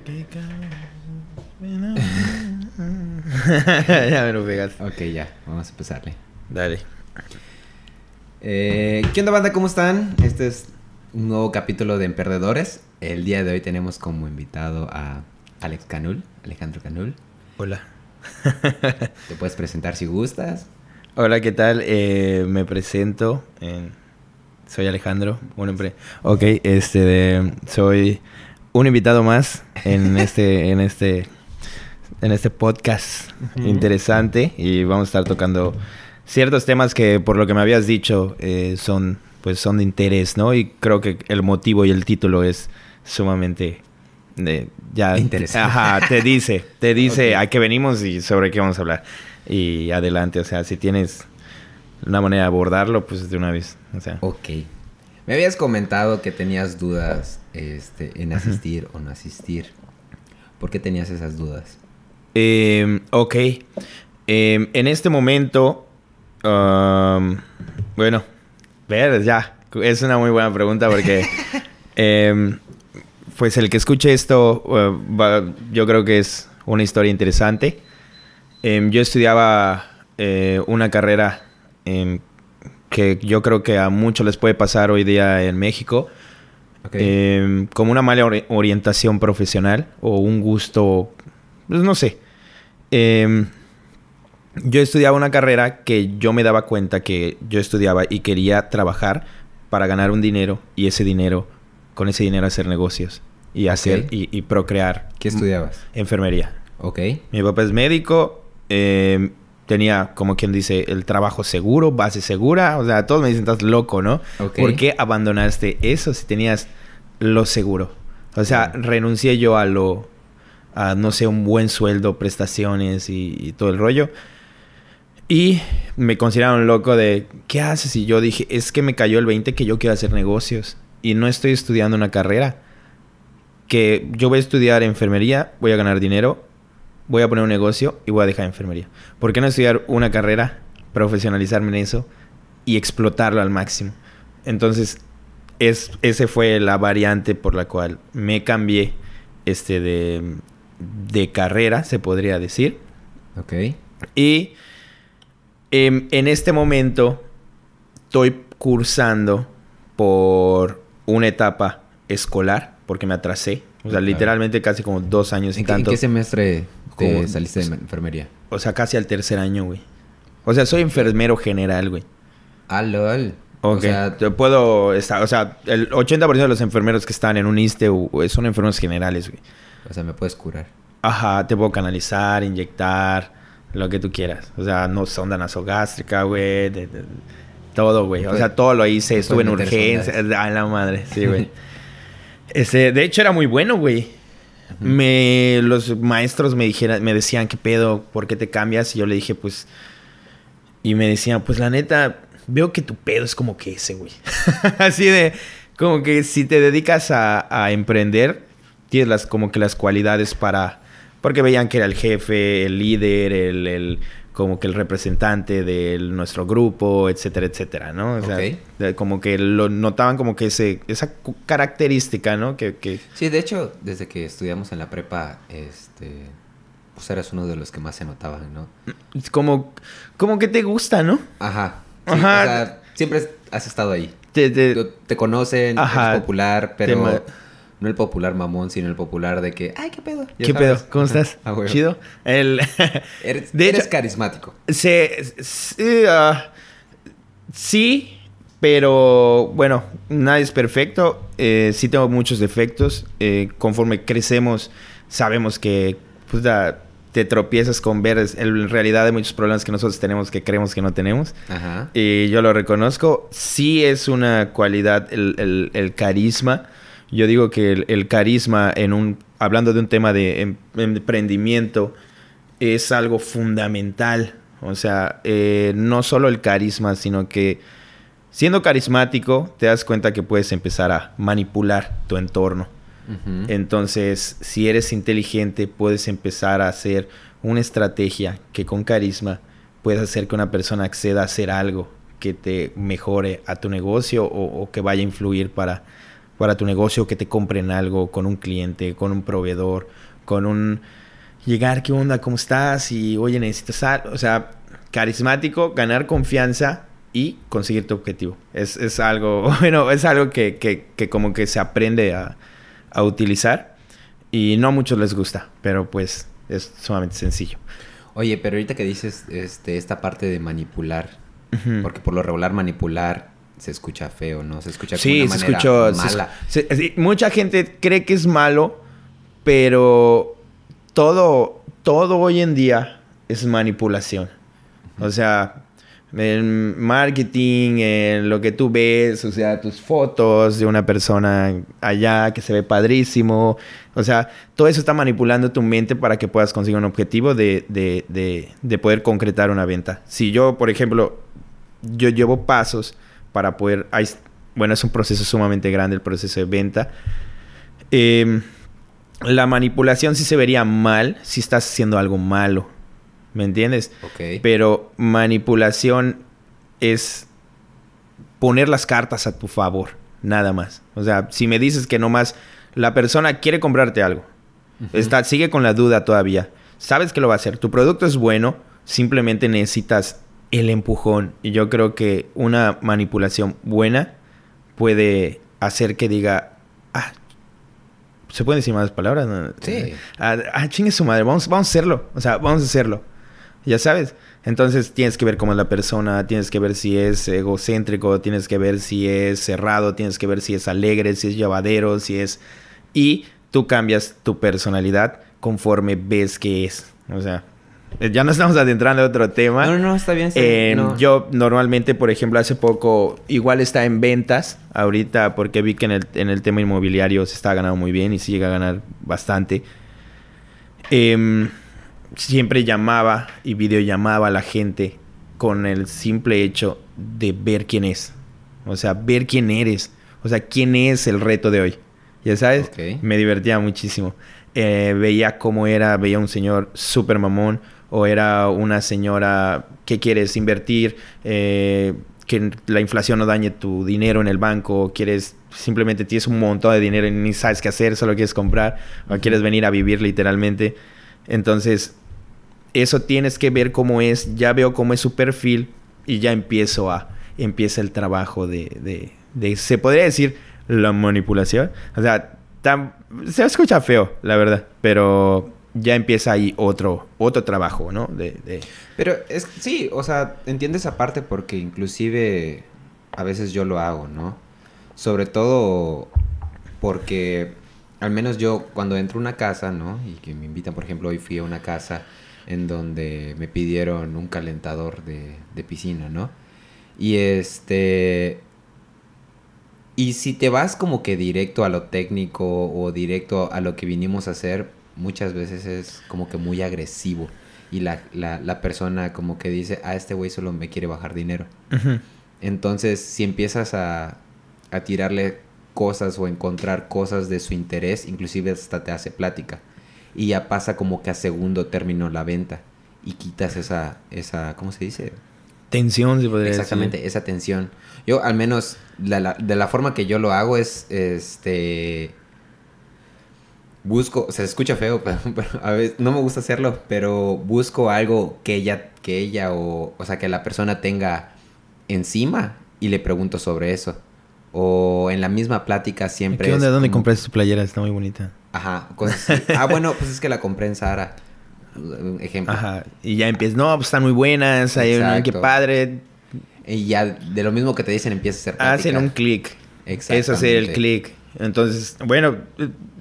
ya me lo pegaste. Ok, ya, vamos a empezarle. Dale. Eh, ¿Qué onda, banda? ¿Cómo están? Este es un nuevo capítulo de Emperdedores. El día de hoy tenemos como invitado a Alex Canul, Alejandro Canul. Hola. Te puedes presentar si gustas. Hola, ¿qué tal? Eh, me presento. en- soy Alejandro. Un empre- ok, este de- soy un invitado más en este, en este, en este podcast interesante y vamos a estar tocando ciertos temas que por lo que me habías dicho eh, son, pues son de interés, ¿no? Y creo que el motivo y el título es sumamente de, ya Interesante. Ajá, te dice, te dice a qué venimos y sobre qué vamos a hablar. Y adelante, o sea, si tienes una manera de abordarlo, pues de una vez, o sea. Ok. Me habías comentado que tenías dudas este, en asistir o no asistir. ¿Por qué tenías esas dudas? Eh, ok. Eh, en este momento, um, bueno, ver, ya, es una muy buena pregunta porque, em, pues el que escuche esto, eh, va- yo creo que es una historia interesante. Em, yo estudiaba eh, una carrera em, que yo creo que a muchos les puede pasar hoy día en México. Ok. Eh, como una mala ori- orientación profesional o un gusto, pues no sé. Eh, yo estudiaba una carrera que yo me daba cuenta que yo estudiaba y quería trabajar para ganar un dinero y ese dinero, con ese dinero hacer negocios y hacer Ok. y, y procrear. ¿Qué estudiabas? Enfermería. Ok. Mi papá es médico, eh, tenía, como quien dice, el trabajo seguro, base segura. O sea, todos me dicen, estás loco, ¿no? Ok. ¿Por qué abandonaste eso si tenías lo seguro? O sea, renuncié yo a lo, a, no sé, un buen sueldo, prestaciones y, y todo el rollo. Y me consideraron loco de, ¿qué haces? Y yo dije, es que me cayó el 20 que yo quiero hacer negocios. Y no estoy estudiando una carrera. Que yo voy a estudiar enfermería, voy a ganar dinero, voy a poner un negocio y voy a dejar enfermería. ¿Por qué no estudiar una carrera, profesionalizarme en eso y explotarlo al máximo? Entonces, es, ese fue la variante por la cual me cambié este de, de carrera, se podría decir. Ok. Y em, en este momento estoy cursando por una etapa escolar, porque me atrasé. O sea, Claro. literalmente casi como dos años y ¿En qué, en tanto. qué semestre te Como- saliste de enfermería? O sea, casi al tercer año, güey. O sea, soy enfermero general, güey. Ah, lol. O sea, Yo puedo estar, o sea, el 80% de los enfermeros que están en un ISTE o- o son enfermeros generales, güey. o sea, me puedes curar. Ajá, te puedo canalizar, inyectar, lo que tú quieras. O sea, no sonda nasogástrica, güey. de- de- todo, güey. O sea, todo lo hice. Estuve en urgencia. A la madre, sí, güey. este, de hecho, era muy bueno, güey. Me, los maestros me dijeran, me decían, ¿qué pedo? ¿Por qué te cambias? Y yo le dije, pues... Y me decían, pues la neta, veo que tu pedo es como que ese, güey. Así de, como que si te dedicas a, a emprender, tienes las, como que las cualidades para... Porque veían que era el jefe, el líder, el, el- como que el representante de nuestro grupo, etcétera, etcétera, ¿no? O sea, como que lo notaban como que ese, esa característica, ¿no? Que, que Sí, de hecho, desde que estudiamos en la prepa, este, pues eras uno de los que más se notaban, ¿no? como, como que te gusta, ¿no? Ajá. Sí, Ajá. O sea, siempre has estado ahí. Te- te- Te, conocen, Ajá. eres popular, pero Te no el popular mamón, sino el popular de que, ay, qué pedo. ¿Qué sabes. pedo? ¿Cómo estás? Ah. ¿Chido? El... Eres, De eres hecho- carismático. Se, ah, sí, pero bueno, nadie es perfecto. Eh, sí tengo muchos defectos. Eh, conforme crecemos, sabemos que pues, da- te tropiezas con ver en realidad hay muchos problemas que nosotros tenemos que creemos que no tenemos. Ajá. Y yo lo reconozco. Sí es una cualidad el, el- el carisma. Yo digo que el, el carisma en un... Hablando de un tema de em- emprendimiento, es algo fundamental. O sea, eh, no solo el carisma, sino que siendo carismático te das cuenta que puedes empezar a manipular tu entorno. Entonces, si eres inteligente, puedes empezar a hacer una estrategia que con carisma puedes hacer que una persona acceda a hacer algo que te mejore a tu negocio o, o que vaya a influir para, para tu negocio, que te compren algo con un cliente, con un proveedor, con un llegar, ¿qué onda? ¿Cómo estás? Y oye, necesitas algo. O sea, carismático, ganar confianza y conseguir tu objetivo. Es, es algo, bueno, es algo que, que, que como que se aprende a, a, utilizar y no a muchos les gusta, pero pues es sumamente sencillo. Oye, pero ahorita que dices este, esta parte de manipular, uh -huh. porque por lo regular manipular se escucha feo, ¿no? Se escucha como sí, una se manera escuchó, mala. Se, se, mucha gente cree que es malo, pero todo, todo hoy en día es manipulación. Uh -huh. O sea, el marketing, en lo que tú ves, o sea, tus fotos de una persona allá que se ve padrísimo. O sea, todo eso está manipulando tu mente para que puedas conseguir un objetivo de, de, de, de poder concretar una venta. Si yo, por ejemplo, yo llevo pasos para poder... Bueno, es un proceso sumamente grande el proceso de venta. Eh, la manipulación sí se vería mal si estás haciendo algo malo. ¿Me entiendes? Ok. Pero manipulación es poner las cartas a tu favor, nada más. O sea, si me dices que nomás la persona quiere comprarte algo, uh -huh. está, sigue con la duda todavía, sabes que lo va a hacer, tu producto es bueno, simplemente necesitas el empujón. Y yo creo que una manipulación buena puede hacer que diga, ah, ¿se pueden decir más palabras? Sí. Ah, ah, chingue su madre, vamos, vamos a hacerlo. O sea, vamos a hacerlo. Ya sabes. Entonces tienes que ver cómo es la persona, tienes que ver si es egocéntrico, tienes que ver si es cerrado, tienes que ver si es alegre, si es llevadero, si es... Y tú cambias tu personalidad conforme ves que es. O sea, ya no estamos adentrando en otro tema. No, no, está bien. Está eh, no. Yo normalmente, por ejemplo, hace poco, igual está en ventas, ahorita, porque vi que en el, en el tema inmobiliario se está ganando muy bien y sí llega a ganar bastante. Eh, siempre llamaba y videollamaba a la gente con el simple hecho de ver quién es. O sea, ver quién eres. O sea, quién es el reto de hoy. Ya sabes, okay. me divertía muchísimo. Eh, veía cómo era, veía un señor súper mamón o era una señora que quieres invertir, eh, que la inflación no dañe tu dinero en el banco, quieres simplemente tienes un montón de dinero y ni sabes qué hacer, solo quieres comprar o quieres venir a vivir literalmente. Entonces, eso tienes que ver cómo es, ya veo cómo es su perfil y ya empiezo a, empieza el trabajo de, de, de se podría decir, la manipulación. O sea, tan, se escucha feo, la verdad, pero ya empieza ahí otro, otro trabajo, ¿no? De, de... Pero es, sí, o sea, entiendo esa parte porque inclusive a veces yo lo hago, ¿no? Sobre todo porque al menos yo cuando entro a una casa, ¿no? Y que me invitan, por ejemplo, hoy fui a una casa en donde me pidieron un calentador de, de piscina, ¿no? Y este... Y si te vas como que directo a lo técnico o directo a lo que vinimos a hacer, muchas veces es como que muy agresivo. Y la, la, la persona como que dice, ah, este güey solo me quiere bajar dinero. Uh -huh. Entonces, si empiezas a, a tirarle cosas o encontrar cosas de su interés, inclusive hasta te hace plática. Y ya pasa como que a segundo término la venta. Y quitas esa, esa ¿cómo se dice? Tensión, se podría Exactamente, decir. esa tensión. Yo, al menos, la, la, de la forma que yo lo hago es, este... Busco, se escucha feo, pero, pero, a veces no me gusta hacerlo, pero busco algo que ella, que ella o, o sea, que la persona tenga encima y le pregunto sobre eso. O en la misma plática siempre. ¿Qué onda? ¿Dónde como... compraste tu playera? Está muy bonita. Ajá, cosas ah, bueno, pues es que la compré en Sara. Ejemplo. Ajá. Y ya empiezas, no, pues están muy buenas, hay una, qué padre. Y ya de lo mismo que te dicen empieza a hacer plática. Hacen un clic. Es hacer el clic. Entonces, bueno,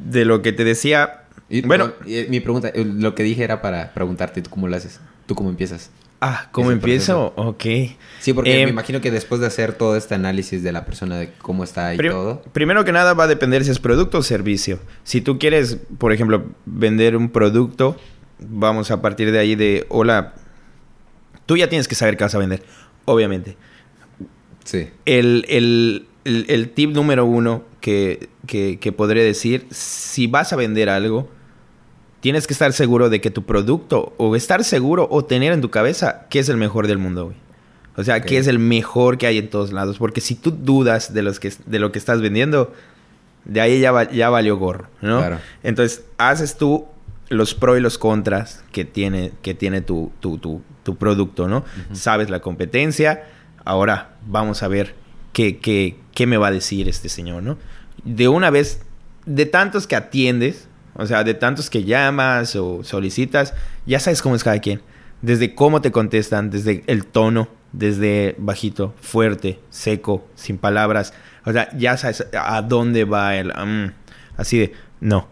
de lo que te decía. Y, bueno, y, mi pregunta, lo que dije era para preguntarte, ¿tú cómo lo haces? ¿Tú cómo empiezas? Ah, ¿cómo empiezo? Ok. Sí, porque eh, me imagino que después de hacer todo este análisis de la persona, de cómo está y prim todo. Primero que nada va a depender si es producto o servicio. Si tú quieres, por ejemplo, vender un producto, vamos a partir de ahí de, hola, tú ya tienes que saber qué vas a vender, obviamente. Sí. El, el, el, el tip número uno que, que, que podré decir, si vas a vender algo, tienes que estar seguro de que tu producto, o estar seguro o tener en tu cabeza que es el mejor del mundo, güey. O sea, okay. que es el mejor que hay en todos lados. Porque si tú dudas de, los que, de lo que estás vendiendo, de ahí ya, ya valió gorro, ¿no? Claro. Entonces, haces tú los pros y los contras que tiene, que tiene tu, tu, tu, tu producto, ¿no? Sabes la competencia, ahora vamos a ver qué, qué, qué me va a decir este señor, ¿no? De una vez, de tantos que atiendes, o sea, de tantos que llamas o solicitas, ya sabes cómo es cada quien. Desde cómo te contestan, desde el tono, desde bajito, fuerte, seco, sin palabras. O sea, ya sabes a dónde va el... Mm, así de, no,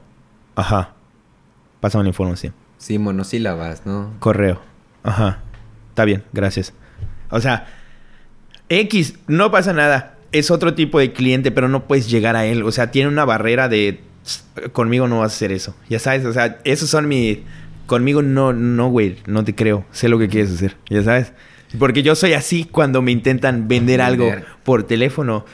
ajá, pásame la información. Sí, monosílabas, ¿no? Correo, ajá, está bien, gracias. O sea, X, no pasa nada. Es otro tipo de cliente, pero no puedes llegar a él. O sea, tiene una barrera de conmigo no vas a hacer eso. Ya sabes, o sea, esos son mi conmigo no no güey, no te creo. Sé lo que quieres hacer, ya sabes. Porque yo soy así cuando me intentan vender, algo por teléfono.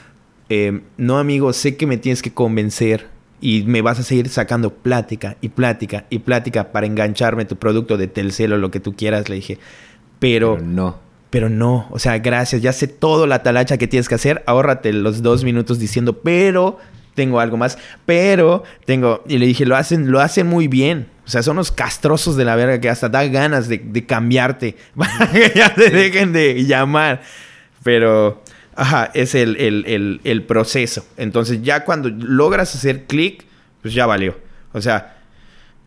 Eh, no, amigo, sé que me tienes que convencer y me vas a seguir sacando plática y plática y plática para engancharme tu producto de Telcel o lo que tú quieras, le dije. Pero, pero no. Pero no, o sea, gracias, ya sé todo la talacha que tienes que hacer, ahórrate los dos minutos diciendo, pero tengo algo más, pero tengo, y le dije, lo hacen, lo hacen muy bien. O sea, son los castrosos de la verga que hasta da ganas de, cambiarte para que ya te dejen de llamar. Pero, ajá, es el, el, proceso. Entonces, ya cuando logras hacer clic, pues ya valió. O sea,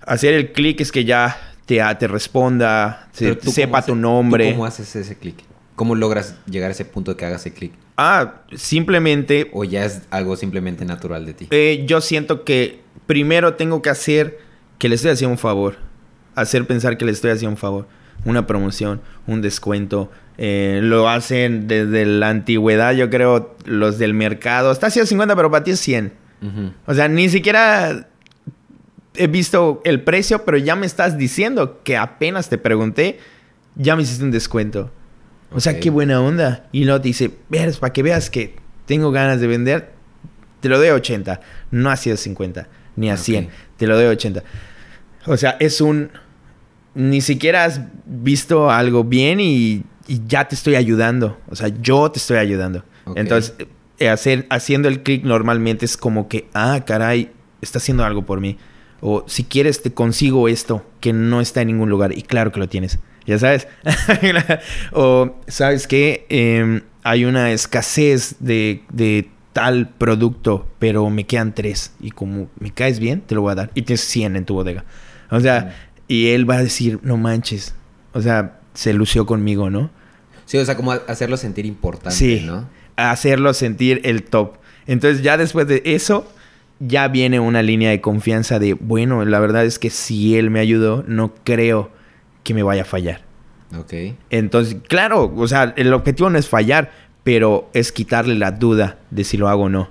hacer el clic es que ya te, te responda, sepa tu nombre. ¿Cómo haces ese clic? ¿Cómo logras llegar a ese punto de que hagas ese clic? Ah, simplemente... ¿O ya es algo simplemente natural de ti? Eh, yo siento que primero tengo que hacer que le estoy haciendo un favor. Hacer pensar que le estoy haciendo un favor. Una promoción, un descuento. Eh, lo hacen desde la antigüedad, yo creo, los del mercado. Está haciendo 50, pero para ti es 100. O sea, ni siquiera he visto el precio, pero ya me estás diciendo que apenas te pregunté, ya me hiciste un descuento. O sea, qué buena onda. Y luego te dice, veas, para que veas que tengo ganas de vender, te lo doy a 80. No a 150, ni a 100. Te lo doy a 80. O sea, es un... Ni siquiera has visto algo bien y, ya te estoy ayudando. O sea, yo te estoy ayudando. Entonces, eh, hacer, haciendo el clic normalmente es como que, ah, caray, está haciendo algo por mí. O si quieres, te consigo esto que no está en ningún lugar. Y claro que lo tienes ya sabes. o, ¿sabes qué? Em, hay una escasez de, de, tal producto, pero me quedan tres. Y como me caes bien, te lo voy a dar. Y tienes 100 en tu bodega. O sea, y él va a decir, no manches. O sea, se lució conmigo, ¿no? Sí, o sea, como hacerlo sentir importante, sí, ¿no? Hacerlo sentir el top. Entonces, ya después de eso, ya viene una línea de confianza de, bueno, la verdad es que si él me ayudó, no creo que me vaya a fallar. Ok. Entonces, claro, o sea, el objetivo no es fallar, pero es quitarle la duda de si lo hago o no.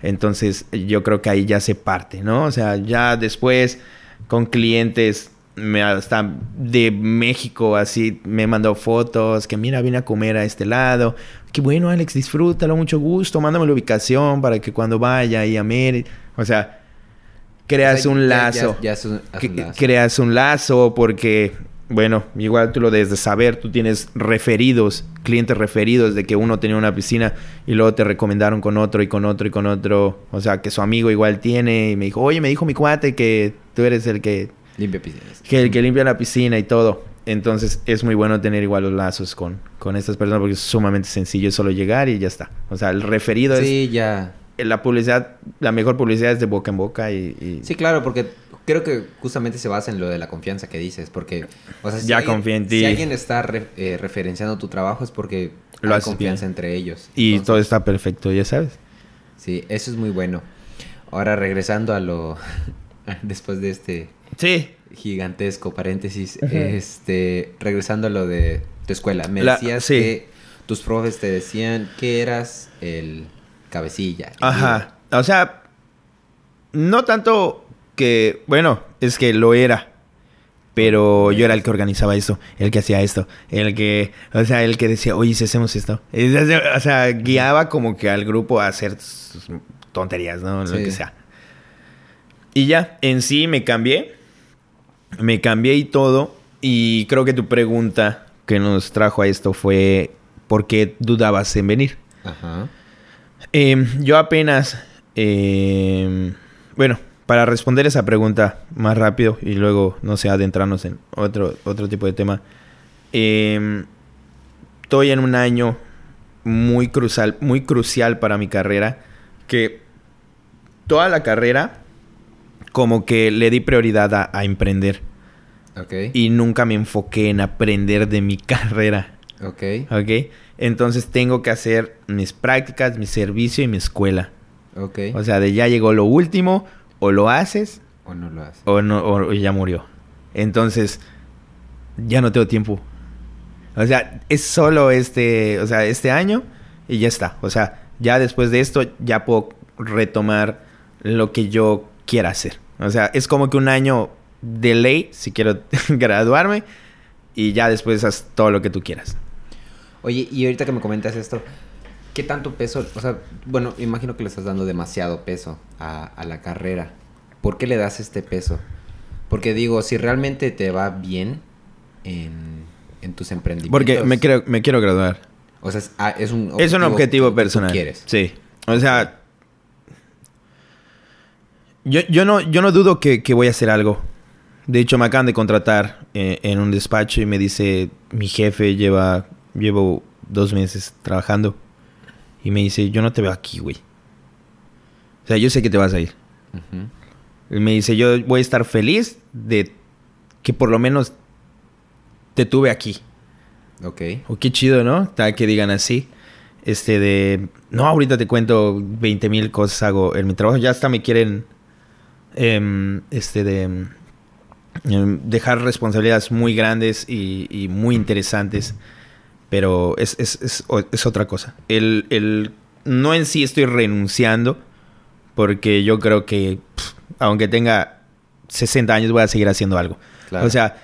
Entonces, yo creo que ahí ya se parte, ¿no? O sea, ya después con clientes me, hasta de México así me mandó fotos que mira vine a comer a este lado qué bueno Alex disfrútalo mucho gusto mándame la ubicación para que cuando vaya y a ver o sea creas un lazo creas un lazo porque bueno, igual tú lo debes de saber, tú tienes referidos, clientes referidos de que uno tenía una piscina y luego te recomendaron con otro y con otro y con otro, o sea, que su amigo igual tiene y me dijo, oye, me dijo mi cuate que tú eres el que limpia piscinas. Que el que limpia la piscina y todo. Entonces es muy bueno tener igual los lazos con, con estas personas porque es sumamente sencillo, es solo llegar y ya está. O sea, el referido es... Sí, ya. La publicidad, la mejor publicidad es de boca en boca y... Sí, claro, porque creo que justamente se basa en lo de la confianza que dices, porque, o sea, si, ya alguien, si alguien está eh, referenciando tu trabajo es porque lo hay confianza entre ellos. Y todo está perfecto, ya sabes. Sí, eso es muy bueno. Ahora regresando a lo, después de este sí. gigantesco paréntesis, este, regresando a lo de tu escuela, me decías que tus profes te decían que eras el cabecilla. Ajá, o sea, no tanto que, bueno, es que lo era. Pero yo era el que organizaba esto, el que hacía esto, el que, o sea, el que decía, oye, si hacemos esto. O sea, guiaba como que al grupo a hacer sus tonterías, ¿no? Lo que sea. Y ya, en sí me cambié. Me cambié y todo. Y creo que tu pregunta que nos trajo a esto fue, ¿por qué dudabas en venir? Ajá. Em, yo apenas Eh, bueno, para responder esa pregunta más rápido y luego, no sé, adentrarnos en otro, otro tipo de tema. Eh, estoy en un año muy crucial, muy crucial para mi carrera. Que toda la carrera, como que le di prioridad a, a emprender. Ok. Y nunca me enfoqué en aprender de mi carrera. Ok. ¿Ok? Entonces tengo que hacer mis prácticas, mi servicio y mi escuela. Ok. O sea, de ya llegó lo último, o lo haces, o no lo hace. o, no, o ya murió. Entonces, ya no tengo tiempo. O sea, es solo este, o sea, este año y ya está. O sea, ya después de esto ya puedo retomar lo que yo quiera hacer. O sea, es como que un año de ley si quiero graduarme y ya después haz todo lo que tú quieras. Oye, y ahorita que me comentas esto, ¿qué tanto peso? O sea, bueno, imagino que le estás dando demasiado peso a, a la carrera. ¿Por qué le das este peso? Porque digo, si realmente te va bien en, en tus emprendimientos. Porque me quiero, me quiero graduar. O sea, es, ah, es un Es un objetivo que tú personal. quieres. Sí. O sea, yo, yo, no, yo no dudo que, que voy a hacer algo. De hecho, me acaban de contratar eh, en un despacho y me dice, mi jefe lleva, llevo dos meses trabajando. Y me dice, yo no te veo aquí, güey. O sea, yo sé que te vas a ir. Y me dice, yo voy a estar feliz de que por lo menos te tuve aquí. Ok. O qué chido, ¿no? Que digan así. Este de... No, ahorita te cuento 20 mil cosas hago en mi trabajo. Ya hasta me quieren... em, este de... em, dejar responsabilidades muy grandes y, y muy interesantes. Pero es, es, es, es otra cosa. El, el- no en sí estoy renunciando. Porque yo creo que... pff, aunque tenga 60 años voy a seguir haciendo algo. Claro. O sea,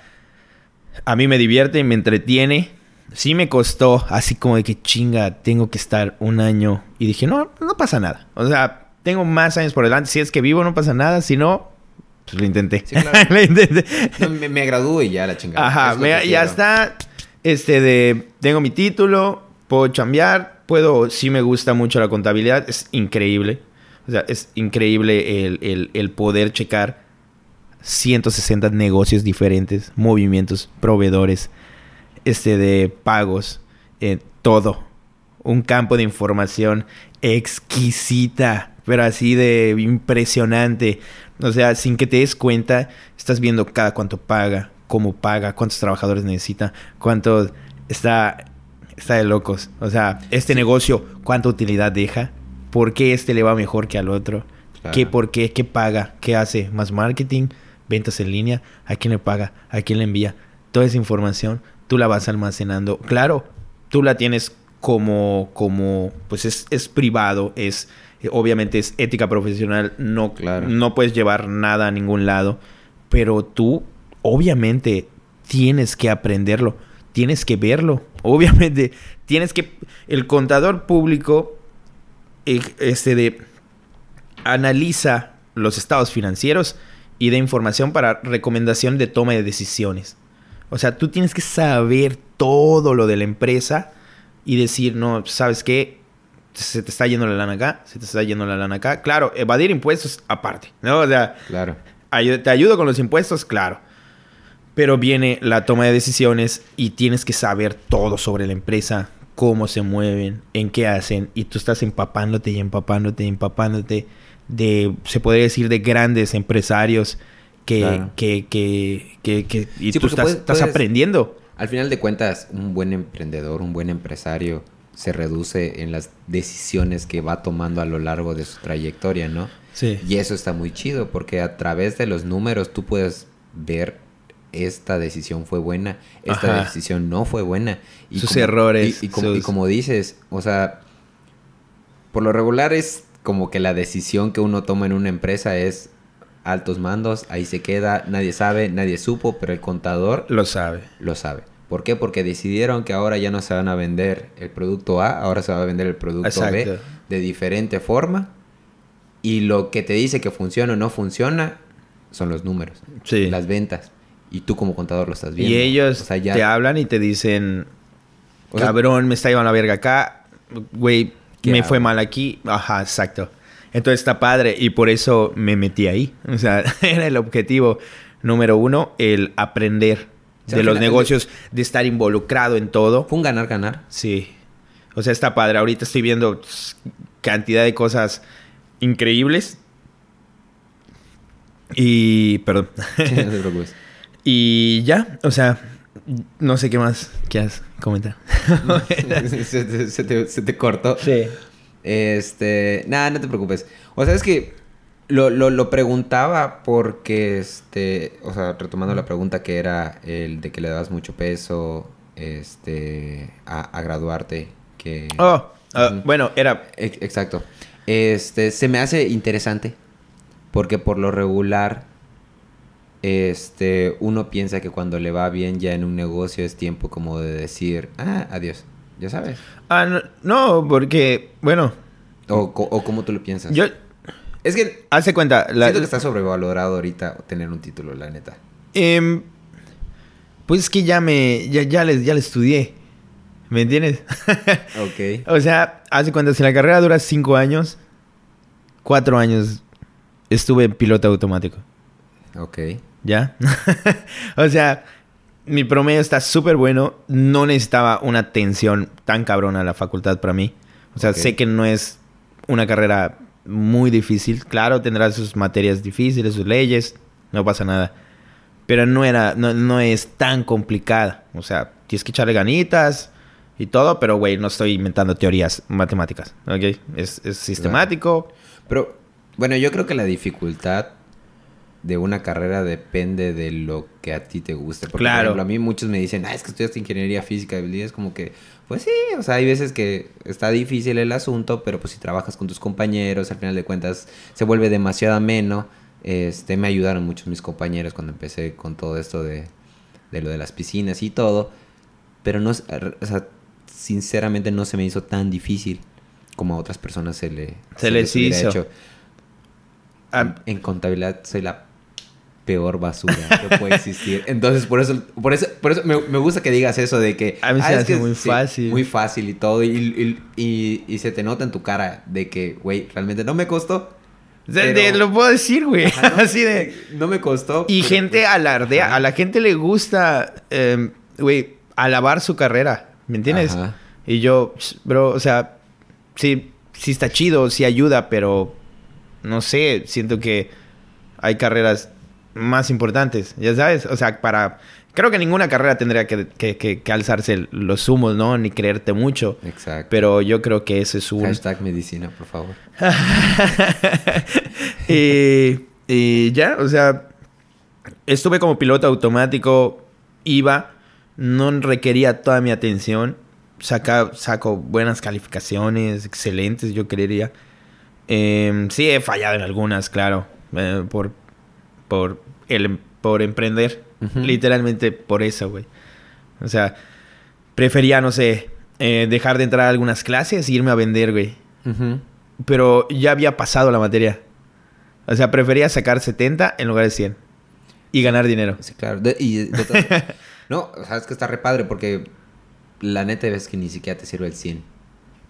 a mí me divierte, me entretiene. Sí me costó así como de que chinga, tengo que estar un año. Y dije, no, no pasa nada. O sea, tengo más años por delante. Si es que vivo, no pasa nada. Si no, pues lo intenté. Sí, claro. lo intenté. No, me, me gradúo y ya la chingada. Ajá, me- ya está. Este de, tengo mi título, puedo chambear, puedo, sí me gusta mucho la contabilidad, es increíble. O sea, es increíble el, el- poder checar 160 negocios diferentes, movimientos, proveedores, este de pagos, eh, todo. Un campo de información exquisita, pero así de impresionante. O sea, sin que te des cuenta, estás viendo cada cuánto paga, cómo paga, cuántos trabajadores necesita, cuánto está está de locos. O sea, este negocio, cuánta utilidad deja, por qué este le va mejor que al otro, Claro. qué por qué, qué paga, qué hace, más marketing, ventas en línea, a quién le paga, a quién le envía. Toda esa información tú la vas almacenando. Claro, tú la tienes como, como, pues es, es privado, es, eh, obviamente es ética profesional, no, Claro. no puedes llevar nada a ningún lado, pero tú, obviamente, tienes que aprenderlo, tienes que verlo, obviamente, tienes que, el contador público, eh, este de, analiza los estados financieros y da información para recomendación de toma de decisiones. O sea, tú tienes que saber todo lo de la empresa y decir, no, ¿sabes qué? Se te está yendo la lana acá, se te está yendo la lana acá. Claro, evadir impuestos aparte, ¿no? O sea, Claro. te ayudo con los impuestos, claro. Pero viene la toma de decisiones y tienes que saber todo sobre la empresa, cómo se mueven, en qué hacen, y tú estás empapándote y empapándote y empapándote de, se podría decir, de grandes empresarios que, Claro. que, que, que, que- y Sí, tú estás, puedes- estás puedes- aprendiendo. Al final de cuentas, un buen emprendedor, un buen empresario, se reduce en las decisiones que va tomando a lo largo de su trayectoria, ¿no? Sí. Y eso está muy chido, porque a través de los números tú puedes ver esta decisión fue buena, esta Ajá. decisión no fue buena. Sus como- errores, Y, y como, y sus- como dices, o sea, por lo regular es como que la decisión que uno toma en una empresa es altos mandos, ahí se queda, nadie sabe, nadie supo, pero el contador Lo sabe. lo sabe. ¿Por qué? Porque decidieron que ahora ya no se van a vender el producto A, ahora se va a vender el producto B de diferente forma. Y lo que te dice que funciona o no funciona son los números, Sí. las ventas. Y tú como contador lo estás viendo. Y ellos O sea, ya- te hablan y te dicen, O sea- cabrón, me está llevando la verga acá, güey, ¿Qué me hago? fue mal aquí. Ajá, exacto. Entonces está padre y por eso me metí ahí. O sea, era el objetivo número uno, el aprender O sea, de los final- negocios, de estar involucrado en todo. Fue un ganar-ganar. Sí. O sea, está padre. Ahorita estoy viendo cantidad de cosas increíbles. Y, perdón. No te preocupes. Y ya, o sea, no sé qué más quieras comentar. se, te, se te- se te cortó. Sí. Este, nada, no te preocupes. O sea, es que lo, lo, lo preguntaba porque, este, o sea, retomando la pregunta que era el de que le dabas mucho peso, este, a, a graduarte, que... Oh, ah, bueno, era... Ex- Exacto. Este, se me hace interesante porque por lo regular, este, uno piensa que cuando le va bien ya en un negocio es tiempo como de decir, ah, adiós, ya sabes. Ah, no, no, porque, bueno, O, o cómo tú lo piensas. yo... Es que Hace cuenta, la, siento que está sobrevalorado ahorita tener un título, la neta. em, pues es que ya me... Ya, ya, les, ya le estudié. ¿Me entiendes? Ok. o sea, hace cuenta, si la carrera dura cinco años, cuatro años estuve en piloto automático. Ok. ¿Ya? o sea, mi promedio está súper bueno. No necesitaba una atención tan cabrona a la facultad para mí. O sea, sé que no es una carrera muy difícil. Claro, tendrá sus materias difíciles, sus leyes. No pasa nada. Pero no era, no, no es tan complicada. O sea, tienes que echarle ganitas y todo, pero güey, no estoy inventando teorías matemáticas. ¿Ok? Es, es sistemático. Pero, bueno, yo creo que la dificultad de una carrera depende de lo que a ti te guste. Porque, Claro. por ejemplo, a mí muchos me dicen, ah, es que estudiaste ingeniería física. Y es como que, pues sí, o sea, hay veces que está difícil el asunto, pero pues si trabajas con tus compañeros, al final de cuentas se vuelve demasiado ameno. Este, me ayudaron muchos mis compañeros cuando empecé con todo esto de, de lo de las piscinas y todo. Pero no, es- o sea, sinceramente no se me hizo tan difícil como a otras personas se le Se les hubiera hizo. Ah, en contabilidad soy la peor basura que puede existir. Entonces, por eso, por eso, por eso me, me gusta que digas eso de que A mí se "Ah, hace que muy sí, fácil". muy fácil y todo. Y, y, y- y se te nota en tu cara de que, güey, realmente no me costó. de- de- pero- lo puedo decir, güey. Ajá, ¿no? Así de... No me costó. Y pero, gente pues, alardea. ajá. A la gente le gusta, eh, güey, alabar su carrera. ¿Me entiendes? Ajá. Y yo, bro, o sea, sí, sí está chido, sí ayuda, pero no sé, siento que hay carreras más importantes, ya sabes. O sea, para. Creo que ninguna carrera tendría que, que- que- que alzarse los humos, ¿no? Ni creerte mucho. Exacto. Pero yo creo que ese es un. Hashtag medicina, por favor. y, y ya, o sea, estuve como piloto automático, iba, no requería toda mi atención, saca, saco buenas calificaciones, excelentes, yo creería. Em, sí, he fallado en algunas, claro, eh, por, por, el, por emprender, literalmente por eso, güey. O sea, prefería, no sé, eh, dejar de entrar a algunas clases e irme a vender, güey pero ya había pasado la materia. O sea, prefería sacar 70 en lugar de 100 y ganar dinero. Sí, claro. De- y de no, o sea, es que está re padre porque la neta ves que ni siquiera te sirve el 100.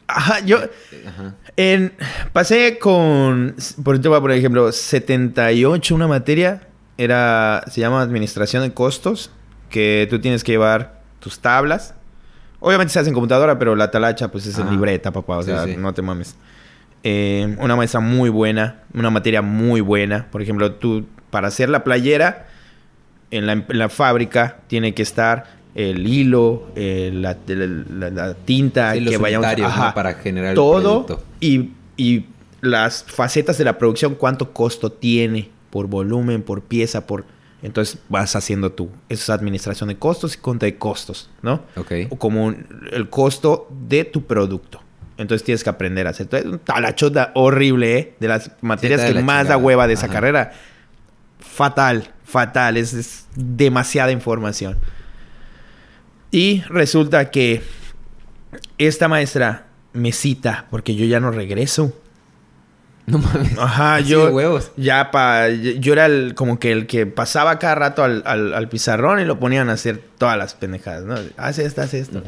Ajá, yo Ajá. en, pasé con, por, ejemplo, por ejemplo, 78 una materia, era, se llama administración de costos, que tú tienes que llevar tus tablas. Obviamente se hace en computadora, pero la talacha pues es en Ajá. libreta, papá, o Sí, sea, sí. no te mames. Eh, una maestra muy buena, una materia muy buena. Por ejemplo, tú para hacer la playera en la, en la fábrica tiene que estar el hilo, eh, la, la- la- la tinta Sí, que vayamos unitarios, ¿no? ajá, Para generar todo y, y las facetas de la producción, cuánto costo tiene por volumen, por pieza, por... Entonces vas haciendo tú. Eso es administración de costos y cuenta de costos, ¿no? Ok. O como un- el costo de tu producto. Entonces tienes que aprender a hacer. Entonces, un talachota horrible, ¿eh? De las materias que la más da hueva de esa Ajá. carrera. Fatal, fatal. Es, es demasiada información. Y resulta que esta maestra me cita porque yo ya no regreso. No mames. Ajá, Así yo de huevos. ya pa, yo era el, como que el que pasaba cada rato al, al- al pizarrón y lo ponían a hacer todas las pendejadas, ¿no? Haz esto, haz esto.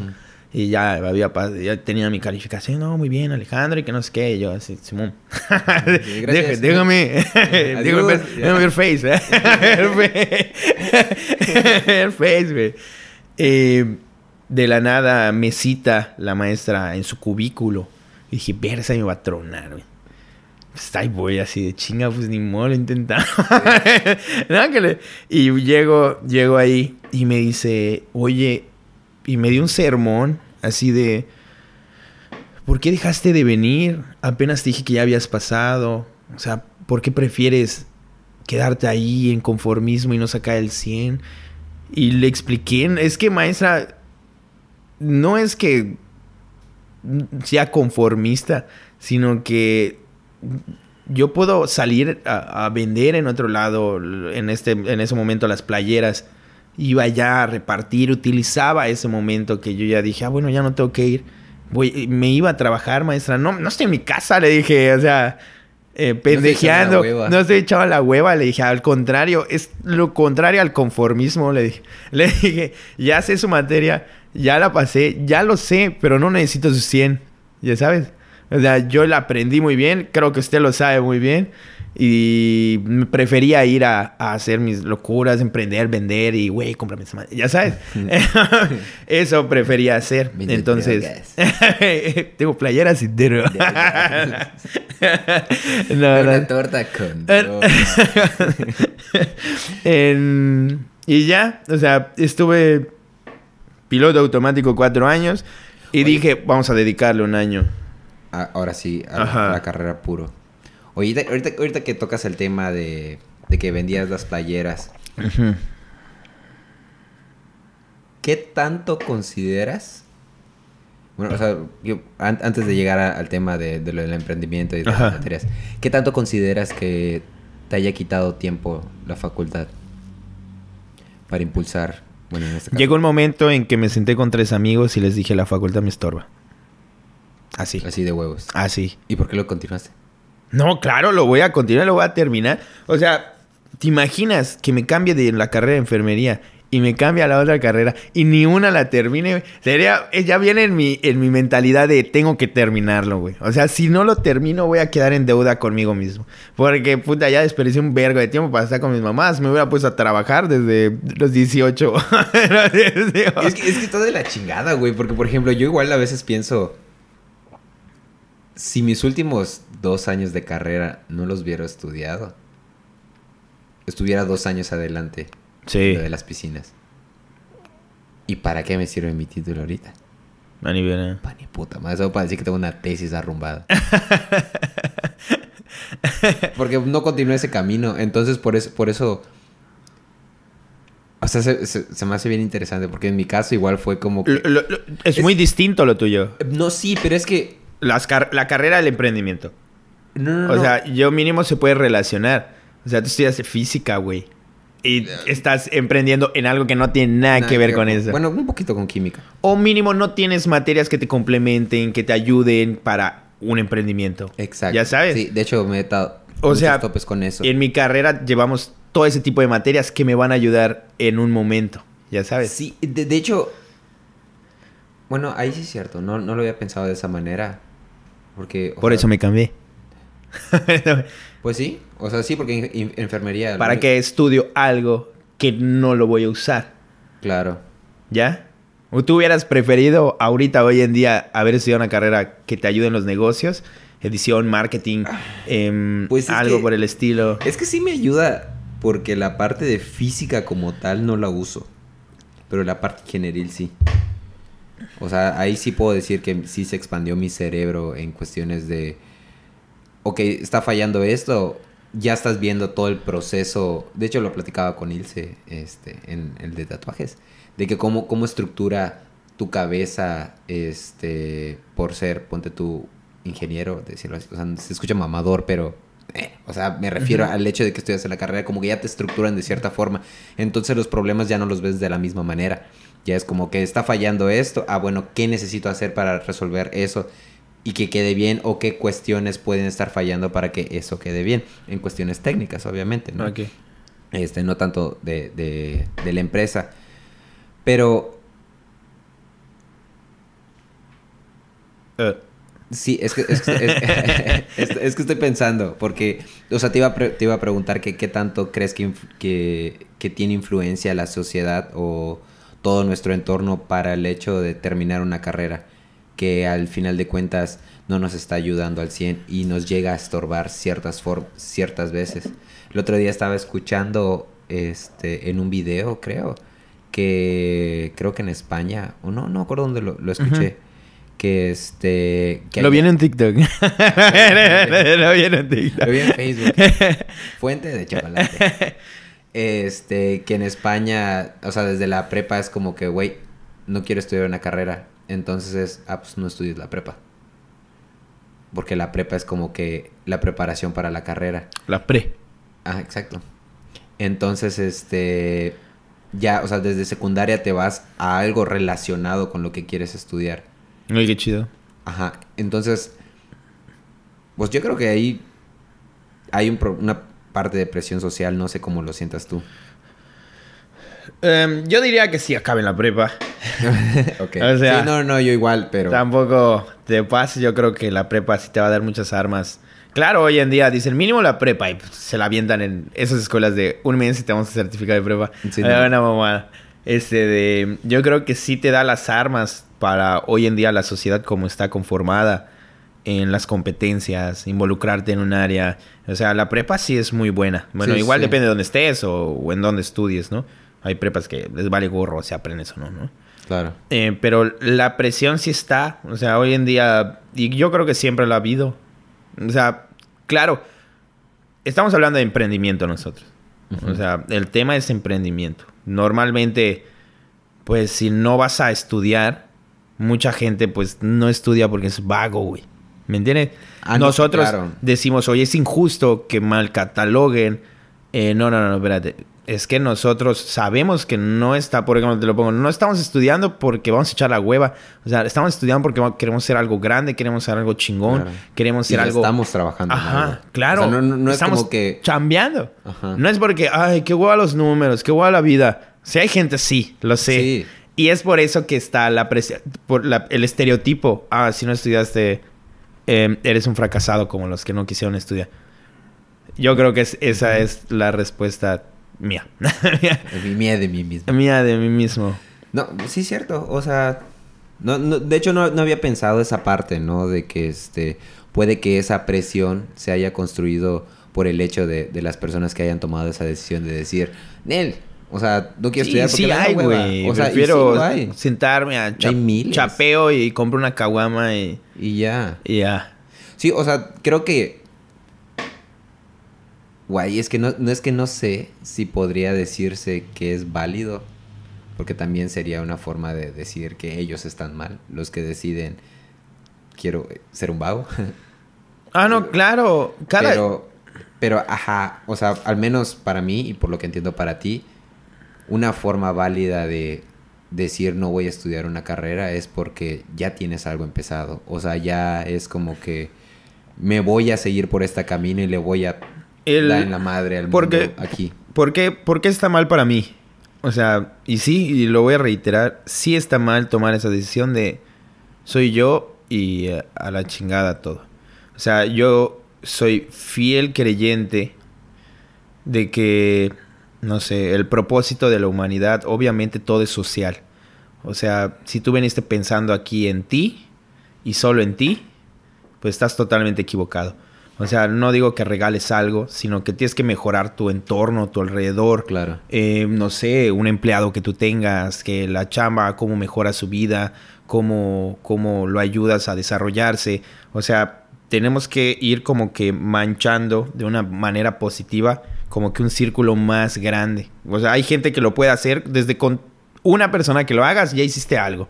Y ya había ya tenía mi calificación, no, muy bien, Alejandro, y que no sé qué. Y yo así, Simón. Gracias. déjame, déjame, déjame ver Face, ¿eh? Face, güey. Eh, de la nada me cita la maestra en su cubículo. Y dije, versa, me va a tronar, güey. Pues ahí voy así de chinga, pues ni modo, intentar. Y llego, llego ahí y me dice, oye, y me dio un sermón así de, ¿por qué dejaste de venir? Apenas te dije que ya habías pasado. O sea, ¿por qué prefieres quedarte ahí en conformismo y no sacar el 100? Y le expliqué, es que maestra, no es que sea conformista, sino que yo puedo salir a, vender en otro lado, en, este, en ese momento las playeras, iba ya a repartir, utilizaba ese momento que yo ya dije, ah, bueno, ya no tengo que ir, Voy, me iba a trabajar, maestra, no, no estoy en mi casa, le dije, o sea, eh, pendejeando, no estoy echado a la hueva, le dije, al contrario, es lo contrario al conformismo, le dije, le dije, ya sé su materia, ya la pasé, ya lo sé, pero no necesito sus 100, ya sabes. O sea, yo la aprendí muy bien, creo que usted lo sabe muy bien. Y prefería ir a, hacer mis locuras, emprender, vender y, güey, cómprame esa madre. Ya sabes. Eso prefería hacer. Entonces, tengo playeras y no, Una torta con. Y ya, o sea, estuve piloto automático cuatro años y dije, vamos a dedicarle un año. Ahora sí, a la, carrera puro. Oye, ahorita, que tocas el tema de, que vendías las playeras, ¿qué tanto consideras? Bueno, o sea, yo, antes de llegar al tema de, lo del emprendimiento y de las materias, ¿qué tanto consideras que te haya quitado tiempo la facultad para impulsar este Llegó un momento en que me senté con tres amigos y les dije, la facultad me estorba. Así. Así de huevos. Así. ¿Y por qué lo continuaste? No, claro, lo voy a continuar, lo voy a terminar. O sea, ¿te imaginas que me cambie de la carrera de enfermería y me cambia la otra carrera y ni una la termine, sería, eh, ya viene en mi, en mi mentalidad de tengo que terminarlo, güey. O sea, si no lo termino voy a quedar en deuda conmigo mismo. Porque, puta, ya desperdicié un vergo de tiempo para estar con mis mamás. Me hubiera puesto a trabajar desde los 18. es, que, es que todo de la chingada, güey. Porque, por ejemplo, yo igual a veces pienso, si mis últimos dos años de carrera no los hubiera estudiado, estuviera dos años adelante Sí. de las piscinas. ¿Y para qué me sirve mi título ahorita? A nivel. Pa' ni puta más. Eso para decir que tengo una tesis arrumbada. Porque no continué ese camino. Entonces, por eso. Por eso o sea, se, me hace bien interesante. Porque en mi caso, igual fue como. Que... es, muy distinto lo tuyo. No, sí, pero es que. La carrera del emprendimiento. No, no, o sea, yo mínimo se puede relacionar. O sea, tú estudias física, güey y estás emprendiendo en algo que no tiene nada, que ver con eso. Bueno, un poquito con química. O mínimo no tienes materias que te complementen, que te ayuden para un emprendimiento. Exacto. Ya sabes. Sí, de hecho me he dado o sea, topes con eso. En mi carrera llevamos todo ese tipo de materias que me van a ayudar en un momento. Ya sabes. Sí, de, hecho, bueno, ahí sí es cierto. No, no lo había pensado de esa manera. Porque. Por eso me cambié. pues sí, o sea, sí, porque enfermería... ¿Para qué estudio algo que no lo voy a usar? Claro. ¿Ya? ¿O tú hubieras preferido ahorita, hoy en día, haber estudiado una carrera que te ayude en los negocios? Edición, marketing, em, pues algo por el estilo. Es que sí me ayuda porque la parte de física como tal no la uso. Pero la parte general sí. O sea, ahí sí puedo decir que sí se expandió mi cerebro en cuestiones de ok, está fallando esto, ya estás viendo todo el proceso. De hecho, lo platicaba con Ilse este, en el de tatuajes. De que cómo, cómo estructura tu cabeza este, por ser, ponte tu ingeniero, decirlo así. O sea, se escucha mamador, pero... Eh, o sea, me refiero al hecho de que estudias en la carrera, como que ya te estructuran de cierta forma. Entonces los problemas ya no los ves de la misma manera. Ya es como que está fallando esto. Ah, bueno, ¿qué necesito hacer para resolver eso? y que quede bien o qué cuestiones pueden estar fallando para que eso quede bien. En cuestiones técnicas, obviamente, ¿no? Este, no tanto de, de, la empresa. Pero Eh, Sí, es que, es, que, es- es- es que estoy pensando, porque, o sea, te iba a, pre- te iba a preguntar que qué tanto crees que, que, que tiene influencia la sociedad o todo nuestro entorno para el hecho de terminar una carrera, que al final de cuentas no nos está ayudando al 100 y nos llega a estorbar ciertas, ciertas veces. El otro día estaba escuchando este, en un video, creo, que creo que en España, o no, no acuerdo dónde lo, lo escuché. Que este. Que lo hay- viene en TikTok. lo viene en TikTok. Lo vi en Facebook. Fuente de chocolate. Este, que en España, o sea, desde la prepa es como que, güey, no quiero estudiar una carrera. Entonces es, ah, pues no estudies la prepa. Porque la prepa es como que la preparación para la carrera. La pre. Ah, exacto. Entonces, este, ya, o sea, desde secundaria te vas a algo relacionado con lo que quieres estudiar. Ay, qué chido. Ajá. Entonces, pues yo creo que ahí hay un pro- una parte de presión social, no sé cómo lo sientas tú. Em, yo diría que sí acabe en la prepa. ok. O sea, sí, no, no, yo igual, pero... Tampoco te pases, yo creo que la prepa sí te va a dar muchas armas. Claro, hoy en día dicen mínimo la prepa y pues, se la avientan en esas escuelas de un mes y te vamos a certificar de prepa. Sí, no. una mamada. Este de, yo creo que sí te da las armas para hoy en día la sociedad como está conformada en las competencias, involucrarte en un área. O sea, la prepa sí es muy buena. Bueno, Sí, igual sí. depende de dónde estés o, o en dónde estudies, ¿no? Hay prepas que les vale gorro si aprendes o no, ¿no? Claro. Eh, pero la presión sí está. O sea, hoy en día, y yo creo que siempre la ha habido. O sea, claro, estamos hablando de emprendimiento nosotros. O sea, el tema es emprendimiento. Normalmente, pues si no vas a estudiar, mucha gente pues no estudia porque es vago, güey. ¿Me entiendes? Ah, no, Nosotros claro. decimos, oye, es injusto que mal cataloguen. Eh, no, no, no, espérate. Es que nosotros sabemos que no está, por ejemplo, te lo pongo, no estamos estudiando porque vamos a echar la hueva. O sea, estamos estudiando porque queremos ser algo grande, queremos ser algo chingón, Claro. queremos Y ser ya algo... estamos trabajando Ajá, algo. claro. O sea, no, no- no es estamos como que... chambeando. Ajá. No es porque, ay, qué hueva los números, qué hueva la vida. Si hay gente, sí, lo sé. Sí. Y es por eso que está la por la- el estereotipo. Ah, si no estudiaste, eh, eres un fracasado como los que no quisieron estudiar. Yo creo que es- esa es la respuesta mía. Miedo de mí mismo. mía de mí mismo. No, sí es cierto. O sea, no, no- de hecho no, no había pensado esa parte, ¿no? De que este puede que esa presión se haya construido por el hecho de, de las personas que hayan tomado esa decisión de decir, Nel, o sea, no quiero Sí, estudiar porque sí hay, hueva". güey. O sea, sí Prefiero hay. sentarme a cha- Hay miles. chapeo y compro una caguama y, Y ya. y ya. Sí, o sea, creo que. Guay, es que no, no es que no sé si podría decirse que es válido. Porque también sería una forma de decir que ellos están mal. Los que deciden. Quiero ser un vago. Ah, no, claro. Cada... Pero, pero, ajá. O sea, al menos para mí y por lo que entiendo para ti. Una forma válida de decir no voy a estudiar una carrera es porque ya tienes algo empezado. O sea, ya es como que me voy a seguir por esta camino y le voy a El- dar en la madre al porque- mundo aquí. ¿Por qué, por qué está mal para mí? O sea, y sí, y lo voy a reiterar, sí está mal tomar esa decisión de soy yo y eh, a la chingada todo. O sea, yo soy fiel creyente de que, no sé, el propósito de la humanidad, obviamente todo es social. O sea, si tú viniste pensando aquí en ti y solo en ti, pues estás totalmente equivocado. O sea, no digo que regales algo, sino que tienes que mejorar tu entorno, tu alrededor. Claro. Eh, no sé, un empleado que tú tengas, que la chamba, cómo mejora su vida, cómo, cómo lo ayudas a desarrollarse. O sea, tenemos que ir como que manchando de una manera positiva, como que un círculo más grande. O sea, hay gente que lo puede hacer desde con una persona que lo hagas, ya hiciste algo.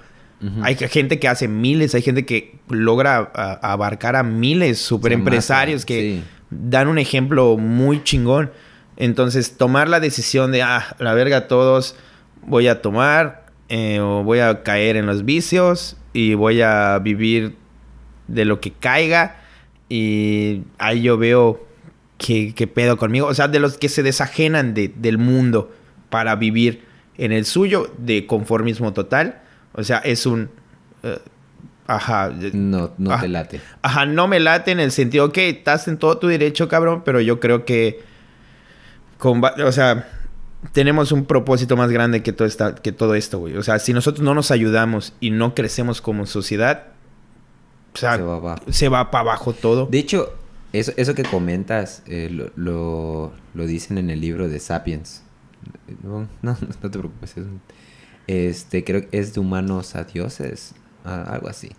Hay gente que hace miles, hay gente que logra a- abarcar a miles super empresarios que sí. dan un ejemplo muy chingón. Entonces, tomar la decisión de, ah, la verga, todos voy a tomar eh, o voy a caer en los vicios y voy a vivir de lo que caiga y ahí yo veo que, que pedo conmigo. O sea, de los que se desajenan de- del mundo para vivir en el suyo de conformismo total. O sea, es un... eh, Ajá. No, no Ajá. te late. Ajá, no me late en el sentido que estás en todo tu derecho, cabrón, pero yo creo que. Con, o sea, tenemos un propósito más grande que todo, esta, que todo esto, güey. O sea, si nosotros no nos ayudamos y no crecemos como sociedad, o sea, Se va se va para abajo todo. De hecho, eso, eso que comentas eh, lo, lo, lo dicen en el libro de Sapiens. No, no, no te preocupes. es este, creo que es de humanos a dioses, algo así.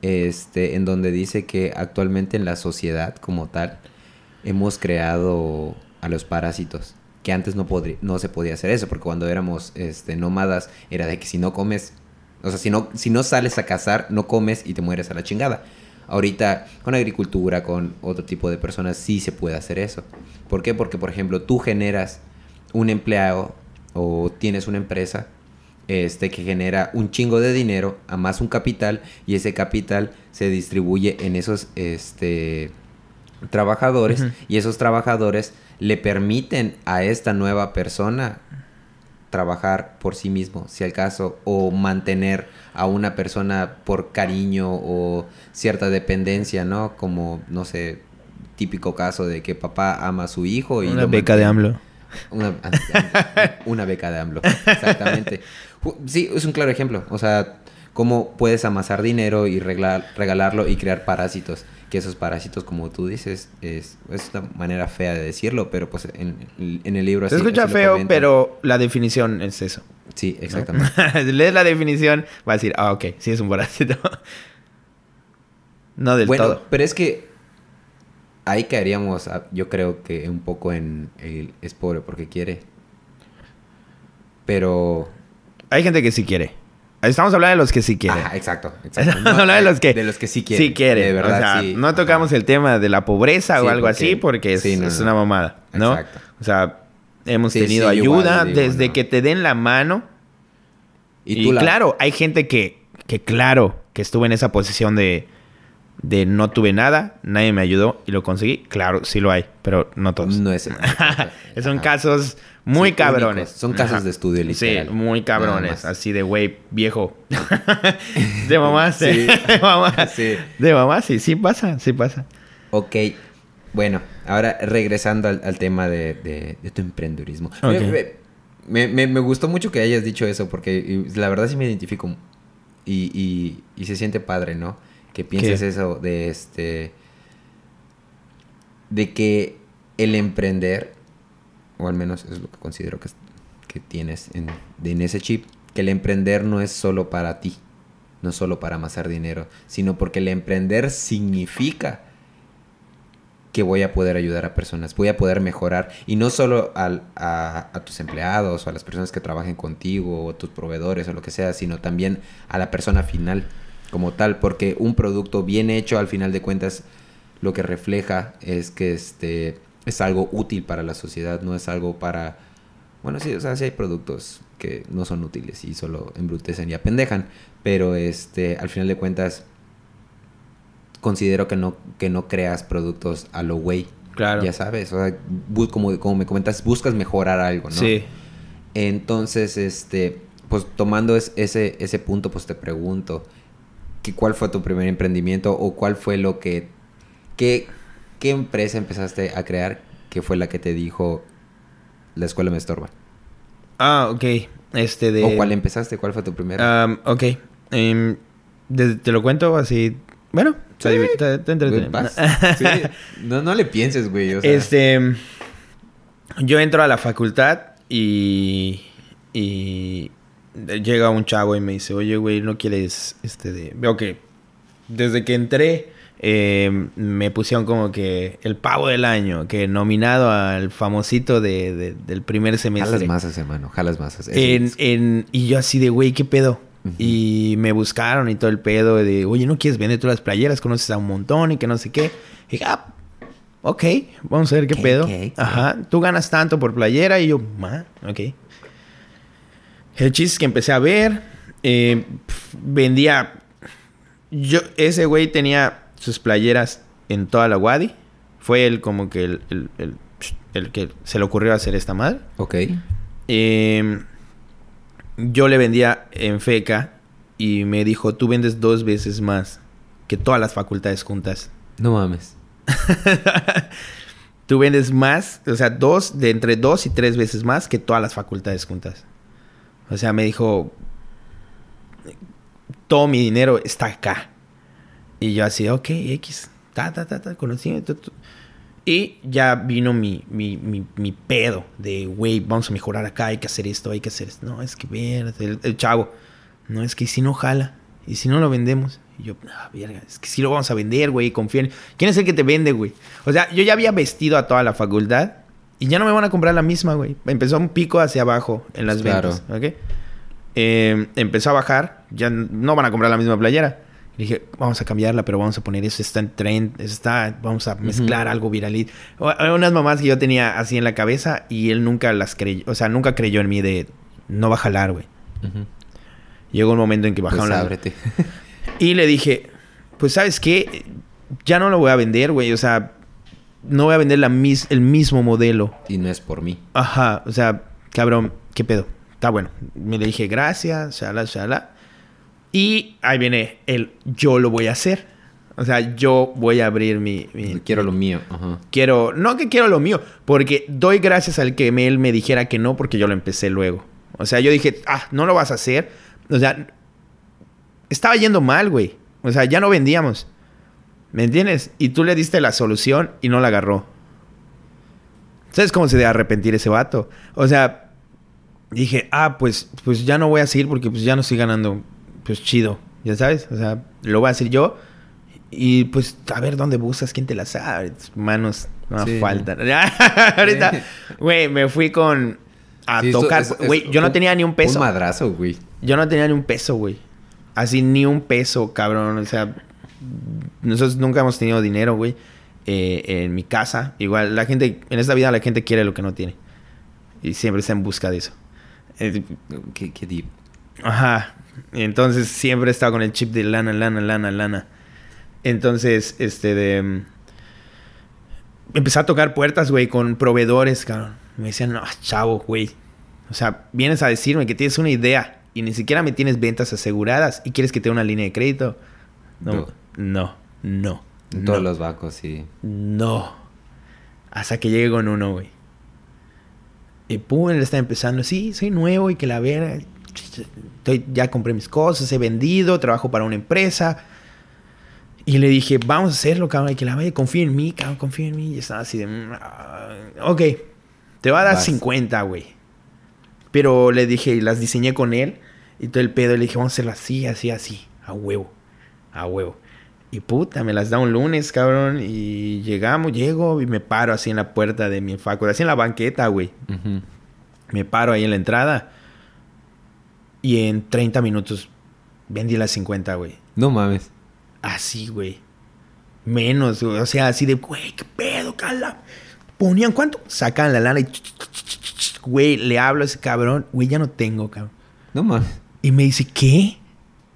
Este, en donde dice que actualmente en la sociedad como tal hemos creado a los parásitos. Que antes no, no se podía hacer eso, porque cuando éramos este, nómadas era de que si no comes, o sea, si no, si no sales a cazar, no comes y te mueres a la chingada. Ahorita, con agricultura, con otro tipo de personas, sí se puede hacer eso. ¿Por qué? Porque, por ejemplo, tú generas un empleado o tienes una empresa este, que genera un chingo de dinero, a más un capital, y ese capital se distribuye en esos este, trabajadores, y esos trabajadores le permiten a esta nueva persona trabajar por sí mismo, si al caso, o mantener a una persona por cariño o cierta dependencia, ¿no? Como, no sé, típico caso de que papá ama a su hijo y Una beca de. AMLO. Una, ah, una beca de AMLO, exactamente. Sí, es un claro ejemplo. O sea, cómo puedes amasar dinero y reglar- regalarlo y crear parásitos. Que esos parásitos, como tú dices, es, es una manera fea de decirlo, pero pues en, en el libro Se así- escucha así lo feo, pero la definición es eso. Sí, ¿no? exactamente. Lees la definición, va a decir, ah, ok, sí es un parásito. no del bueno, todo. pero es que ahí caeríamos, ah, yo creo que un poco en el es pobre porque quiere. Pero Hay gente que sí quiere. Estamos hablando de los que sí quieren. Ajá, exacto, exacto. Estamos hablando de los que, de los que sí quieren. Sí quieren. De verdad, o sea, sí. no tocamos Ajá. el tema de la pobreza Sí, o algo porque- así porque es, sí, no, es no. una mamada, ¿no? Exacto. O sea, hemos tenido igual ayuda digo, desde no. que te den la mano. Y, Y tú la- claro, hay gente que, que claro, que estuvo en esa posición de, de no tuve nada, nadie me ayudó y lo conseguí. Claro, sí lo hay, pero no todos. No es. Son casos muy Sí, cabrones. únicos. Son casos Ajá. de estudio, literal. Sí, muy cabrones. Así de, güey, viejo. de mamá, sí. De mamá. Sí. De mamá, sí, sí pasa, sí pasa. Ok. Bueno, ahora regresando al, al tema de, de- de tu emprendedurismo. Ok. Me, me- me- me gustó mucho que hayas dicho eso porque la verdad sí me identifico y, y- y se siente padre, ¿no? Que pienses ¿Qué? eso de este... De que el emprender, o al menos es lo que considero que, que tienes en, en ese chip, que el emprender no es solo para ti, no solo para amasar dinero, sino porque el emprender significa que voy a poder ayudar a personas, voy a poder mejorar y no solo al- a, a tus empleados o a las personas que trabajen contigo o a tus proveedores o lo que sea, sino también a la persona final como tal, porque un producto bien hecho al final de cuentas lo que refleja es que este es algo útil para la sociedad, no es algo para bueno, sí, o sea, sí hay productos que no son útiles y solo embrutecen y apendejan, pero este al final de cuentas considero que no, que no creas productos a lo güey. Claro. Ya sabes, o sea, como, como me comentas, buscas mejorar algo, ¿no? Sí. Entonces, este, pues tomando es- ese, ese punto, pues te pregunto, que ¿cuál fue tu primer emprendimiento o cuál fue lo que, qué, qué empresa empezaste a crear que fue la que te dijo, la escuela me estorba? Ah, ok. Este de... ¿O cuál empezaste? ¿Cuál fue tu primera? Um, ok. Em, de- te lo cuento así. Bueno, Sí. divi- te- te. Sí. No, no le pienses, güey. o sea, Este. Yo entro a la facultad y. Y. Llega un chavo y me dice, oye, güey, ¿no quieres este de.? Que desde que entré. Eh, me pusieron como que el pavo del año, que nominado al famosito de, de- del primer semestre. Jalas masas, hermano, jalas masas. En, en- y yo así de, güey, ¿qué pedo? Y me buscaron y todo el pedo de, oye, ¿no quieres vender tú las playeras? Conoces a un montón y que no sé qué. Y dije, ah, ok, vamos a ver qué pedo. Ajá, tú ganas tanto por playera y yo, ah, ok. El chiste es que empecé a ver, eh, pf, vendía, yo, ese güey tenía sus playeras en toda la Wadi. Fue él como que el, el- el- el que se le ocurrió hacer esta madre. Ok. Eh, yo le vendía en feca y me dijo, tú vendes dos veces más que todas las facultades juntas. No mames. tú vendes más, o sea, dos, de entre dos y tres veces más que todas las facultades juntas. O sea, me dijo, todo mi dinero está acá. Y yo así, ok, X, ta, ta, ta, ta, conocimiento. Y ya vino mi, mi, mi, mi pedo de, güey, vamos a mejorar acá, hay que hacer esto, hay que hacer esto. No, es que, ver, el, el chavo, no, es que si no jala, y si no lo vendemos. Y yo, ah, verga, es que si lo vamos a vender, güey, confíen. ¿Quién es el que te vende, güey? O sea, yo ya había vestido a toda la facultad y ya no me van a comprar la misma, güey. Empezó un pico hacia abajo en las ventas, ¿ok? Eh, empezó a bajar, ya no van a comprar la misma playera. Dije, vamos a cambiarla, pero vamos a poner eso, está en trend, está, vamos a mezclar algo viral. Unas mamás que yo tenía así en la cabeza y él nunca las creyó, o sea, nunca creyó en mí de, no va a jalar, güey. Llegó un momento en que bajaron pues Y le dije, pues, ¿sabes qué? Ya no lo voy a vender, güey, o sea, no voy a vender la mis el mismo modelo. Y no es por mí. Ajá, o sea, cabrón, ¿qué pedo? Está bueno. Me le dije gracias, shala, shala. Y ahí viene el yo lo voy a hacer. O sea, yo voy a abrir mi... quiero lo mío. Quiero... No que quiero lo mío. Porque doy gracias al que él me dijera que no porque yo lo empecé luego. O sea, yo dije, ah, no lo vas a hacer. O sea, estaba yendo mal, güey. O sea, ya no vendíamos. ¿Me entiendes? Y tú le diste la solución y no la agarró. ¿Sabes cómo se debe arrepentir ese vato? O sea, dije, ah, pues, pues ya no voy a seguir porque pues ya no estoy ganando, pues chido, ya sabes, o sea, lo voy a hacer yo y pues a ver dónde buscas, quién te la sabe, manos no faltan. Ahorita, güey, me fui con a tocar, güey, yo no tenía ni un peso. Un madrazo, güey. Yo no tenía ni un peso, güey. Así ni un peso, cabrón, o sea, nosotros nunca hemos tenido dinero, güey. Eh, en mi casa, igual la gente, en esta vida la gente quiere lo que no tiene. Y siempre está en busca de eso. Eh, qué, qué deep. Ajá. Entonces siempre he estado con el chip de lana, lana, lana, lana. Entonces, este de. Mm, empecé a tocar puertas, güey, con proveedores, cabrón. Me decían, no, chavo, güey. O sea, vienes a decirme que tienes una idea y ni siquiera me tienes ventas aseguradas y quieres que te dé una línea de crédito. No, no, no. En todos los bancos, sí. No. Hasta que llegue con uno, güey. Y pum, él está empezando, sí, soy nuevo y que la vera, estoy, ya compré mis cosas, he vendido, trabajo para una empresa. Y le dije, vamos a hacerlo, cabrón, y que la vaya, confía en mí, cabrón, confía en mí. Y estaba así de, ah, ok, te va a dar 50, güey. Pero le dije, y las diseñé con él, y todo el pedo, y le dije, vamos a hacerlo así, así, así, a huevo, a huevo. Y puta, me las da un lunes, cabrón. Y llegamos, llego y me paro así en la puerta de mi facultad, así en la banqueta, güey. Me paro ahí en la entrada. Y en 30 minutos vendí las 50, güey. No mames. Así, güey. Menos, O sea, así de, güey, qué pedo, cala. Ponían cuánto? Sacan la lana y, güey, le hablo a ese cabrón. Güey, ya no tengo, cabrón. No mames. Y me dice, ¿qué?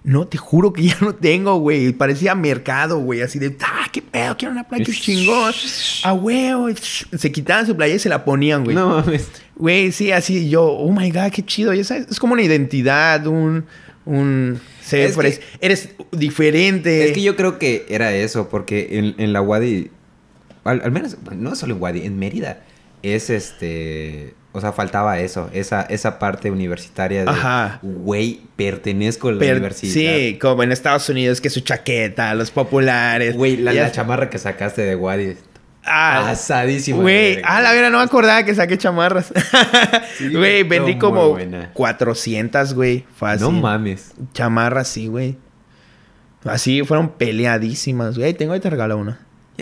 No, te juro que ya no tengo, güey. Parecía mercado, güey. Así de, ah, qué pedo, quiero una playa chingón. Ah, güey. Se quitaban su playa y se la ponían, güey. No mames. Güey, sí, así yo, oh my god, qué chido. Ya sabes, es como una identidad, un. un eres, diferente. Es que yo creo que era eso, porque en, en la Wadi. Al, al menos, no solo en Wadi, en Mérida. Es este o sea, faltaba eso, esa, esa parte universitaria de, güey, pertenezco a la universidad. Sí, como en Estados Unidos, que su chaqueta, los populares. Güey, la, chamarra que sacaste de Wadi. Ah, asadísimo. Güey, ah, la vera, no me acordaba que saqué chamarras. Güey, vendí como 400, güey. Fácil. No mames. Chamarras, sí, güey. Así fueron peleadísimas, güey. Tengo ahí te regalo una.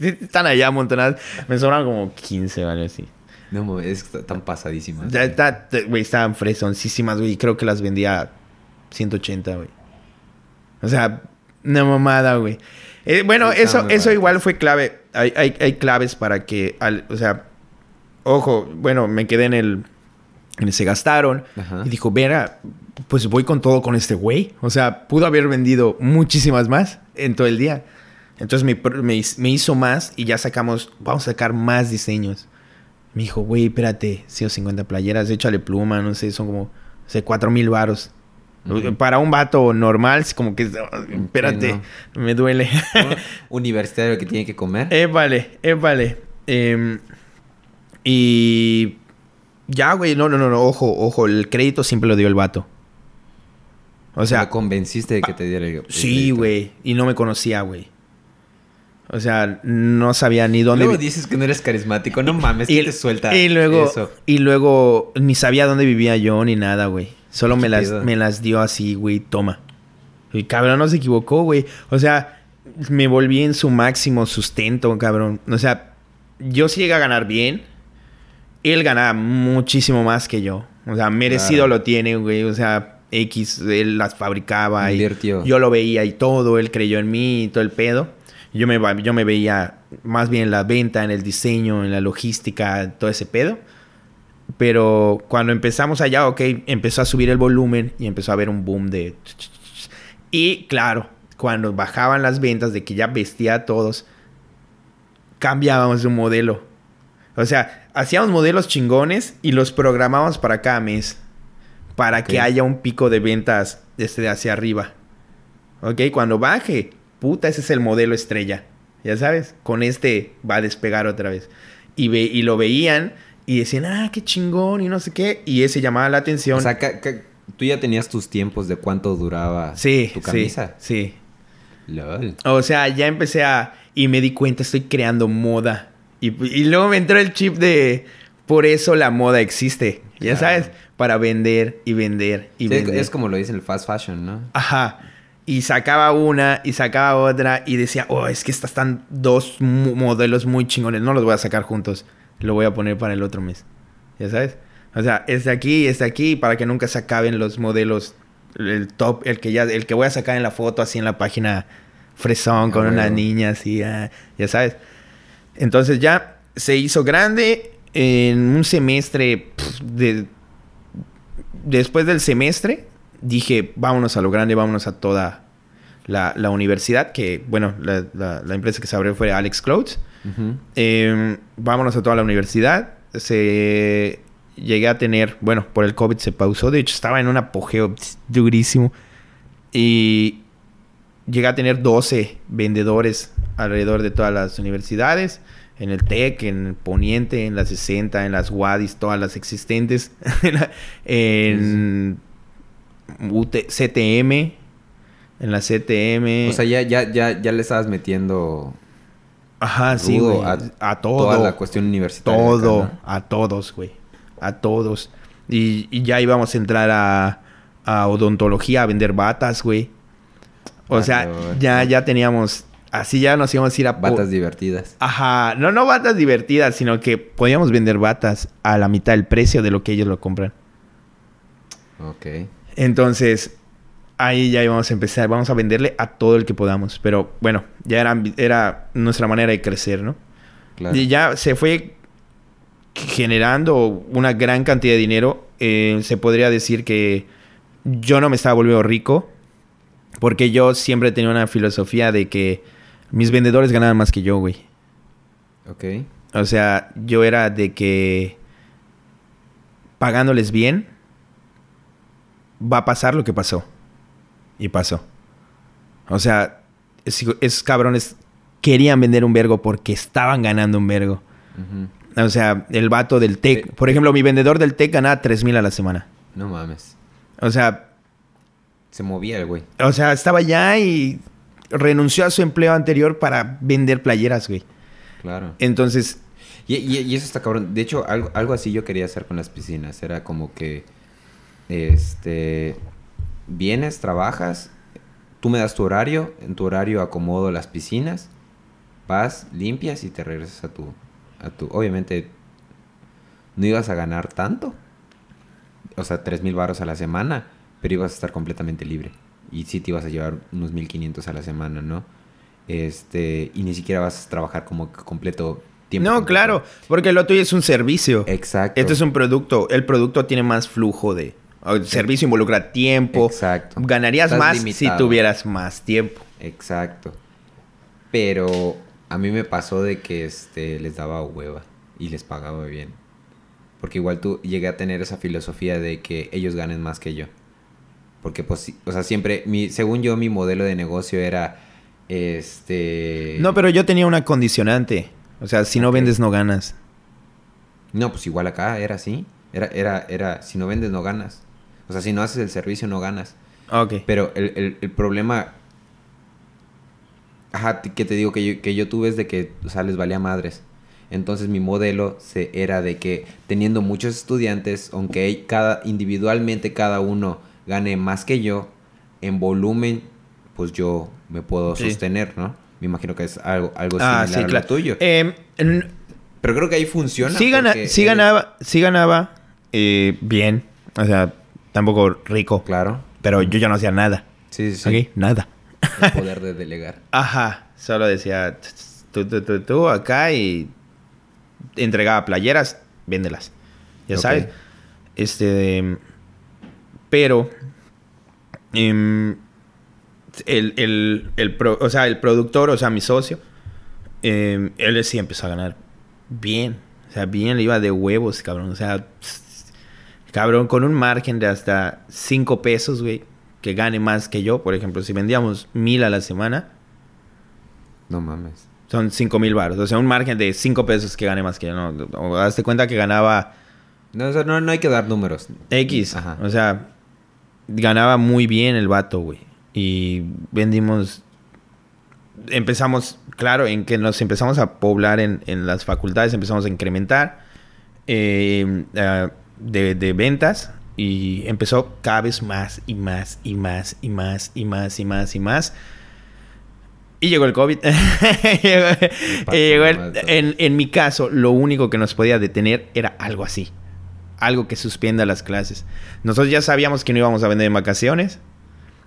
Están allá amontonadas. Me sobran como 15, ¿vale? Sí. No, es tan pasadísimas. Ya está, güey, estaban fresoncísimas, güey. Creo que las vendía 180, güey. O sea, una mamada, güey. Eh, bueno, eso, eso igual fue clave. Hay, hay, hay claves para que, al, o sea, ojo, bueno, me quedé en el, en se gastaron. Y dijo, vera, pues voy con todo con este güey. O sea, pudo haber vendido muchísimas más en todo el día. Entonces me, me, me hizo más y ya sacamos, vamos a sacar más diseños. Me dijo, güey, espérate, 150 playeras, échale pluma, no sé, son como, no sé, 4 mil varos. Ujú. Para un vato normal, es como que, "Ah, espérate, me duele. Universitario que tiene que comer. Eh, vale, eh, vale. Em, y ya, güey, no, no, no, no, ojo, ojo, el crédito siempre lo dio el vato. O sea, Lo convenciste de que te diera el, el sí, güey, y no me conocía, güey. O sea, no sabía ni dónde Luego dices que no eres carismático. No mames, que te suelta y luego, eso? y luego ni sabía dónde vivía yo ni nada, güey. Solo me las, me las dio así, güey, toma. Y cabrón no se equivocó, güey. O sea, me volví en su máximo sustento, cabrón. O sea, yo sí llegué a ganar bien. Él ganaba muchísimo más que yo. O sea, merecido Claro. lo tiene, güey. O sea, X, él las fabricaba. Y yo lo veía y todo. Él creyó en mí y todo el pedo. Yo me, yo me veía más bien en la venta, en el diseño, en la logística, todo ese pedo. Pero cuando empezamos allá, ok, empezó a subir el volumen y empezó a haber un boom de... Y claro, cuando bajaban las ventas de que ya vestía a todos, cambiábamos de un modelo. O sea, hacíamos modelos chingones y los programábamos para cada mes. Para que haya un pico de ventas desde hacia arriba. Ok, cuando baje, puta, ese es el modelo estrella. Ya sabes, con este va a despegar otra vez. Y, ve, y lo veían y decían, ah, qué chingón y no sé qué. Y ese llamaba la atención. O sea, tú ya tenías tus tiempos de cuánto duraba sí, tu camisa. sí. LOL. O sea, ya empecé a... Y me di cuenta, estoy creando moda. Y, y luego me entró el chip de... Por eso la moda existe. Ya Claro. sabes, para vender y vender y Sí, vender. es como lo dice el fast fashion, ¿no? Ajá. Y sacaba una y sacaba otra y decía, oh, es que estas están dos mo- modelos muy chingones. No los voy a sacar juntos. Lo voy a poner para el otro mes. ¿Ya sabes? O sea, este aquí, este aquí, para que nunca se acaben los modelos. El top, el que ya, el que voy a sacar en la foto así en la página fresón con Ah, una huevo. niña así, ah, ya sabes. Entonces ya se hizo grande en un semestre de después del semestre dije, vámonos a lo grande, vámonos a toda la, la universidad, que bueno, la, la- la empresa que se abrió fue Alex Clothes. Eh, vámonos a toda la universidad. Se llegué a tener, bueno, por el COVID se pausó, de hecho estaba en un apogeo durísimo. Y llegué a tener 12 vendedores alrededor de todas las universidades. En el TEC, en el Poniente, en las 60, en las WADIS, todas las existentes. en UT CTM, en la CTM. O sea, ya, ya, ya, ya le estabas metiendo Ajá, sí, güey. a, A, todo. toda la cuestión universitaria. Todo. acá, A todos, güey. A todos. Y, y ya íbamos a entrar a, a odontología, a vender batas, güey. O Ah, sea, ya, ya teníamos... Así ya nos íbamos a ir a... Batas divertidas. Ajá. No, no batas divertidas, sino que podíamos vender batas a la mitad del precio de lo que ellos lo compran. Ok. Entonces, ahí ya íbamos a empezar. Vamos a venderle a todo el que podamos. Pero bueno, ya era, era nuestra manera de crecer, ¿no? Claro. Y ya se fue generando una gran cantidad de dinero. Eh, se podría decir que yo no me estaba volviendo rico. Porque yo siempre tenía una filosofía de que mis vendedores ganaban más que yo, güey. Ok. O sea, yo era de que pagándoles bien va a pasar lo que pasó. Y pasó. O sea, es- esos cabrones querían vender un vergo porque estaban ganando un vergo. O sea, el vato del TEC. Sí. Por ejemplo, mi vendedor del TEC ganaba 3 mil a la semana. No mames. O sea, Se movía el güey. o sea, estaba allá y renunció a su empleo anterior para vender playeras, güey. Claro. Entonces, Y, y- y eso está cabrón. De hecho, algo, algo así yo quería hacer con las piscinas. Era como que, este, vienes, trabajas, tú me das tu horario, en tu horario acomodo las piscinas, vas, limpias y te regresas a tu, a tu, obviamente, no ibas a ganar tanto, o sea, tres mil baros a la semana, pero ibas a estar completamente libre. Y sí te ibas a llevar unos 1500 a la semana, ¿no? Este, y ni siquiera vas a trabajar como completo tiempo. no, completo. claro, porque lo tuyo es un servicio. Exacto. Este es un producto. El producto tiene más flujo de... El servicio involucra tiempo. Exacto. Ganarías Estás más limitado. si tuvieras más tiempo. Exacto. Pero a mí me pasó de que este les daba hueva y les pagaba bien. Porque igual tú llegué a tener esa filosofía de que ellos ganen más que yo. Porque, pues, o sea, siempre, mi, según yo, mi modelo de negocio era, este... No, pero yo tenía una condicionante. O sea, si no vendes, no ganas. No, pues igual acá era así. Era, era, era, si no vendes, no ganas. O sea, si no haces el servicio, no ganas. Ok. Pero el, el- el problema... Ajá, que te digo que yo, que yo tuve es de que, o sea, les valía madres. Entonces mi modelo se, era de que teniendo muchos estudiantes, aunque cada, individualmente cada uno gane más que yo, en volumen, pues yo me puedo Sí. sostener, ¿no? Me imagino que es algo, algo ah, similar sí, a lo tuyo. Em, Pero creo que ahí funciona. sí, gana- porque sí eres- ganaba, sí ganaba eh, bien. O sea, tampoco rico. Claro. Pero yo ya no hacía nada. Sí, sí, sí. Nada. El poder de delegar. Ajá. Solo decía tú, tú, tú, tú, acá y entregaba playeras, véndelas. Ya sabes. Este. Pero. em, el, el, el pro- o sea, el productor, o sea, mi socio, em, él sí empezó a ganar bien. O sea, bien le iba de huevos, cabrón. O sea, cabrón, con un margen de hasta 5 pesos, güey, que gane más que yo. Por ejemplo, si vendíamos mil a la semana, No mames. son 5 mil baros. O sea, un margen de 5 pesos que gane más que yo. ¿no? O hazte cuenta que ganaba No, o sea, no, no hay que dar números. X. Ajá. O sea, ganaba muy bien el vato, güey. Y vendimos. Empezamos, claro, en que nos empezamos a poblar en, en las facultades, empezamos a incrementar eh, de, de ventas. Y empezó cada vez más y más y más y más y más y más y más. Y llegó el COVID. Llegó- partió llegó el- en, en mi caso, lo único que nos podía detener era algo así. Algo que suspenda las clases. Nosotros ya sabíamos que no íbamos a vender en vacaciones.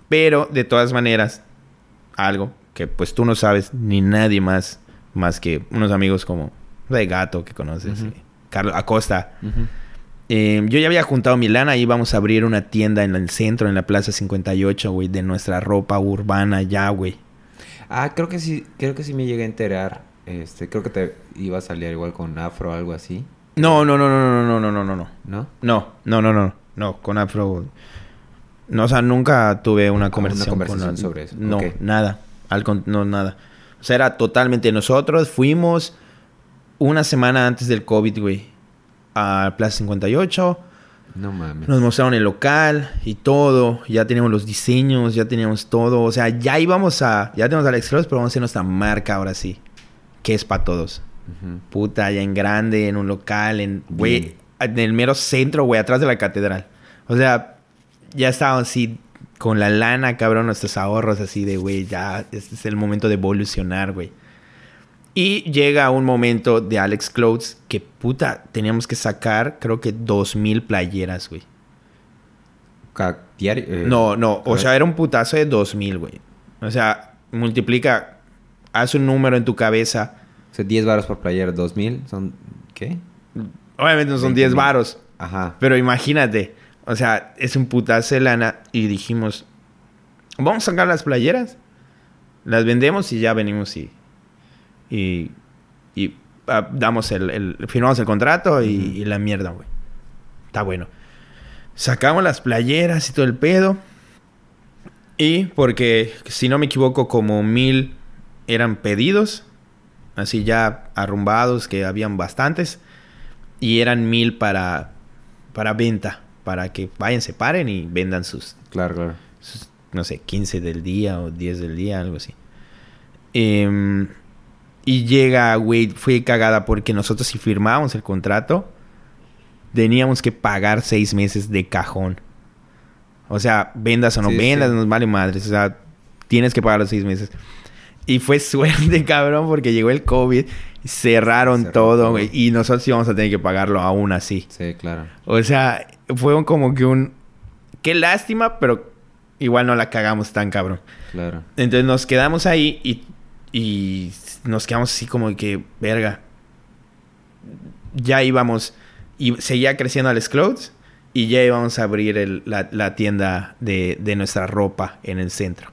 Pero de todas maneras, algo que pues tú no sabes ni nadie más, más que unos amigos como de gato que conoces, eh, Carlos Acosta. Eh, yo ya había juntado mi lana íbamos a abrir una tienda en el centro, en la Plaza 58, güey, de nuestra ropa urbana ya, güey. Ah, creo que sí, creo que sí me llegué a enterar. Este, creo que te iba a salir igual con afro o algo así, No, no, no, no, no, no, no, no, no. ¿no? No, no, no, no. No, con Afro. No, o sea, nunca tuve una Ah, una conversación, conversación con sobre eso, No, nada. Al no, nada. O sea, era totalmente nosotros. Fuimos una semana antes del COVID, güey, a Plaza 58. No mames. Nos mostraron el local y todo. Ya teníamos los diseños, ya teníamos todo. O sea, ya íbamos a. Ya tenemos Alex Cross, pero vamos a hacer nuestra marca ahora sí. Que es para todos. Puta, ya en grande, en un local, en, güey, en el mero centro, güey, atrás de la catedral. O sea, ya estábamos así con la lana, cabrón, nuestros ahorros así de, güey, ya este es el momento de evolucionar, güey. Y llega un momento de Alex Clothes que, puta, teníamos que sacar, creo que dos mil playeras, güey. Diario, eh, No, no, o sea, era un putazo de dos mil, güey. O sea, multiplica, haz un número en tu cabeza. O sea, 10 baros por playera, 2000 son ¿qué? Obviamente no son 20,000. 10 varos. Ajá. Pero imagínate, o sea, es un putazo de lana y dijimos, vamos a sacar las playeras, las vendemos y ya venimos y, y, y, ah, damos el, el- firmamos el contrato y, la mierda, güey. Está bueno. Sacamos las playeras y todo el pedo. Y porque, si no me equivoco, como mil eran pedidos, así ya arrumbados, que habían bastantes. Y eran mil para, para venta, para que vayan, se paren y vendan sus, Claro, claro. sus, no sé, 15 del día o 10 del día, algo así. Em, y llega, güey, fue cagada porque nosotros si firmábamos el contrato, teníamos que pagar seis meses de cajón. O sea, vendas o no Sí, vendas, sí. nos vale madres. O sea, tienes que pagar los seis meses. Y fue suerte, cabrón, porque llegó el COVID, cerraron Cerró todo, güey. Y nosotros íbamos a tener que pagarlo aún así. Sí, claro. O sea, fue un- como que un... Qué lástima, pero igual no la cagamos tan cabrón. Claro. Entonces nos quedamos ahí y, y nos quedamos así como que, verga. Ya íbamos, y seguía creciendo Alex Clothes y ya íbamos a abrir el- la, la tienda de, de nuestra ropa en el centro.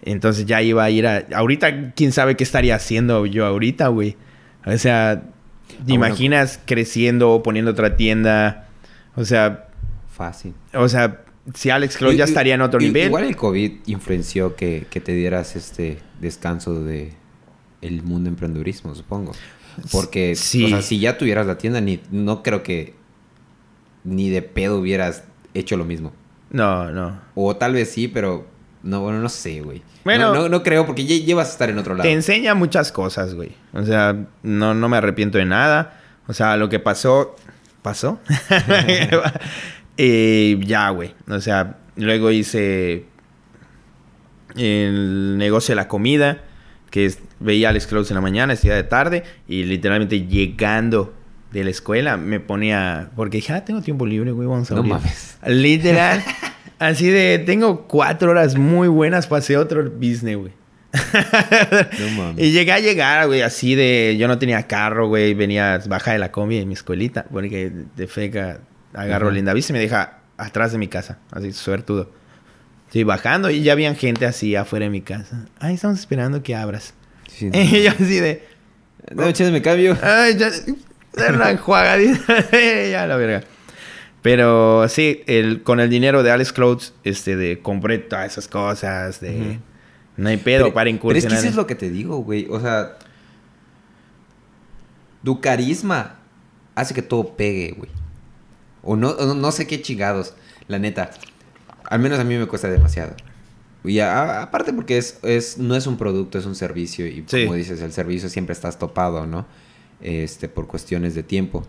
Entonces ya iba a ir a... Ahorita, quién sabe qué estaría haciendo yo ahorita, güey. O sea, ¿te bueno. imaginas creciendo, poniendo otra tienda? O sea, Fácil. o sea, si Alex Close ya estaría en otro nivel. Igual el COVID influenció que, que, te dieras este descanso de el mundo emprendedurismo, supongo. Porque, sí. o sea, si ya tuvieras la tienda, ni, no creo que ni de pedo hubieras hecho lo mismo. No, no. O tal vez sí, pero no, bueno, no sé, güey. Bueno, no, no, creo porque ya llevas a estar en otro lado. Te enseña muchas cosas, güey. O sea, no, no me arrepiento de nada. O sea, lo que pasó, pasó. y ya, güey. O sea, luego hice el negocio de la comida, que veía a Alex Close en la mañana, día de tarde, y literalmente llegando de la escuela me ponía, porque dije, ah, tengo tiempo libre, güey, vamos a No mames. Literal. Así de, tengo cuatro horas muy buenas para hacer otro business, güey. no mames. Y llegué a llegar, güey, así de, yo no tenía carro, güey, venía baja de la combi en mi escuelita, porque de feca agarro linda vista y me deja atrás de mi casa, así suertudo. Estoy bajando y ya habían gente así afuera de mi casa. Ay, estamos esperando que abras. y yo así de... No, me cambio. Ay, ya... La enjuagadita. ya la verga. Pero sí, el, con el dinero de Alex Clothes, este, de compré todas esas cosas, de... No hay pedo para incursionar. Pero es que eso es lo que te digo, güey. O sea... Tu carisma hace que todo pegue, güey. O no, no, sé qué chingados, la neta. Al menos a mí me cuesta demasiado. Y aparte porque es, es, no es un producto, es un servicio. Y como dices, el servicio siempre estás topado, ¿no? Este, por cuestiones de tiempo.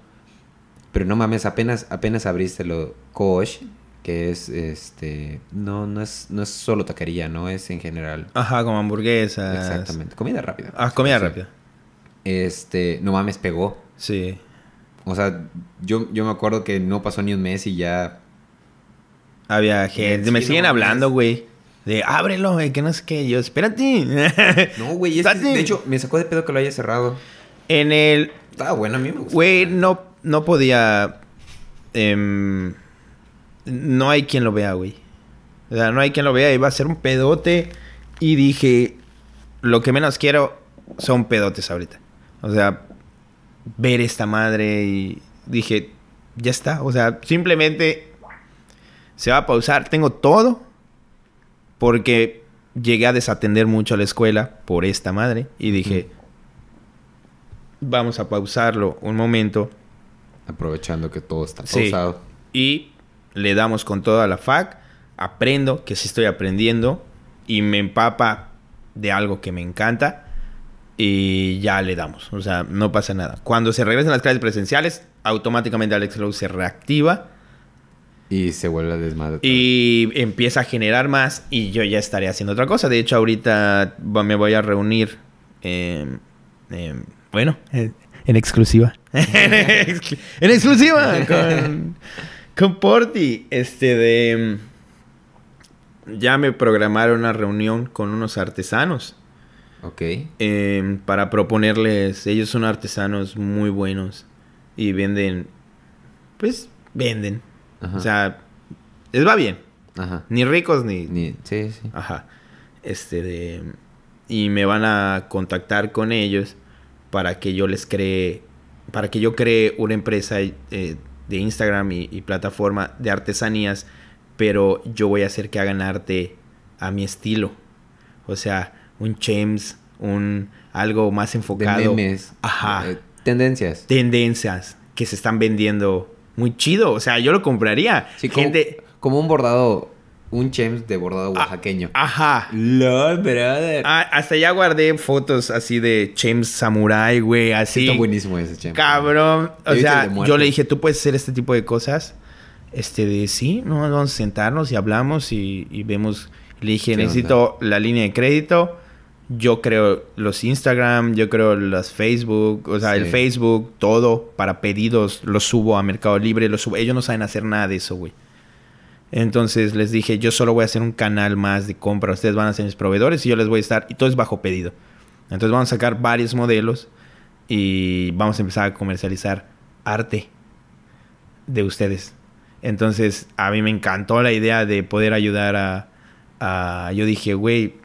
Pero no mames, apenas, apenas abriste lo Kosh, que es este no no es no es solo taquería, no es en general. Ajá, como hamburguesas. Exactamente, comida rápida. Ah, comida rápida. Este, no mames, pegó. Sí. O sea, yo, yo me acuerdo que no pasó ni un mes y ya había gente, me siguen hablando, güey. De ábrelo, güey, que no sé qué. Yo, espérate. No, güey, de hecho, me sacó de pedo que lo haya cerrado. En el. Estaba bueno, a mí me gustó. Güey, no, no podía. Em, no hay quien lo vea, güey. O sea, no hay quien lo vea. Iba a ser un pedote. Y dije, lo que menos quiero son pedotes ahorita. O sea, ver esta madre y dije, ya está. O sea, simplemente se va a pausar. Tengo todo porque llegué a desatender mucho a la escuela por esta madre y dije, vamos a pausarlo un momento. Aprovechando que todo está pausado. Y le damos con toda la FAC, aprendo, que sí estoy aprendiendo, y me empapa de algo que me encanta, y ya le damos. O sea, no pasa nada. Cuando se regresen las clases presenciales, automáticamente Alex Lowe se reactiva. Y se vuelve a desmadre. Y empieza a generar más y yo ya estaré haciendo otra cosa. De hecho, ahorita me voy a reunir. bueno, en exclusiva. en exclusiva con, con Porti. Este de. Ya me programaron una reunión con unos artesanos. Ok. Em, para proponerles. Ellos son artesanos muy buenos. Y venden. Pues venden. O sea, les va bien. Ajá. Ni ricos ni. ni sí, sí. Ajá. Este de. Y me van a contactar con ellos para que yo les cree, para que yo cree una empresa eh, de Instagram y, plataforma de artesanías, pero yo voy a hacer que hagan arte a mi estilo. O sea, un James, un algo más enfocado. De Ajá. Eh, tendencias. Tendencias que se están vendiendo muy chido. O sea, yo lo compraría. Sí, Gente... como un bordado un chems de bordado ah, oaxaqueño. ajá. Lord, brother. Ah, hasta ya guardé fotos así de chems samurai, güey, así. Está buenísimo ese chems. Cabrón. O sea, yo le dije, ¿tú puedes hacer este tipo de cosas? Este, de sí, no, vamos a sentarnos y hablamos y, vemos. Le dije, necesito la línea de crédito. Yo creo los Instagram, yo creo los Facebook, o sea, el Facebook, todo para pedidos, lo subo a Mercado Libre, lo subo. Ellos no saben hacer nada de eso, güey. Entonces les dije, yo solo voy a hacer un canal más de compra, ustedes van a ser mis proveedores y yo les voy a estar, y todo es bajo pedido. Entonces vamos a sacar varios modelos y vamos a empezar a comercializar arte de ustedes. Entonces a mí me encantó la idea de poder ayudar a... a yo dije, güey,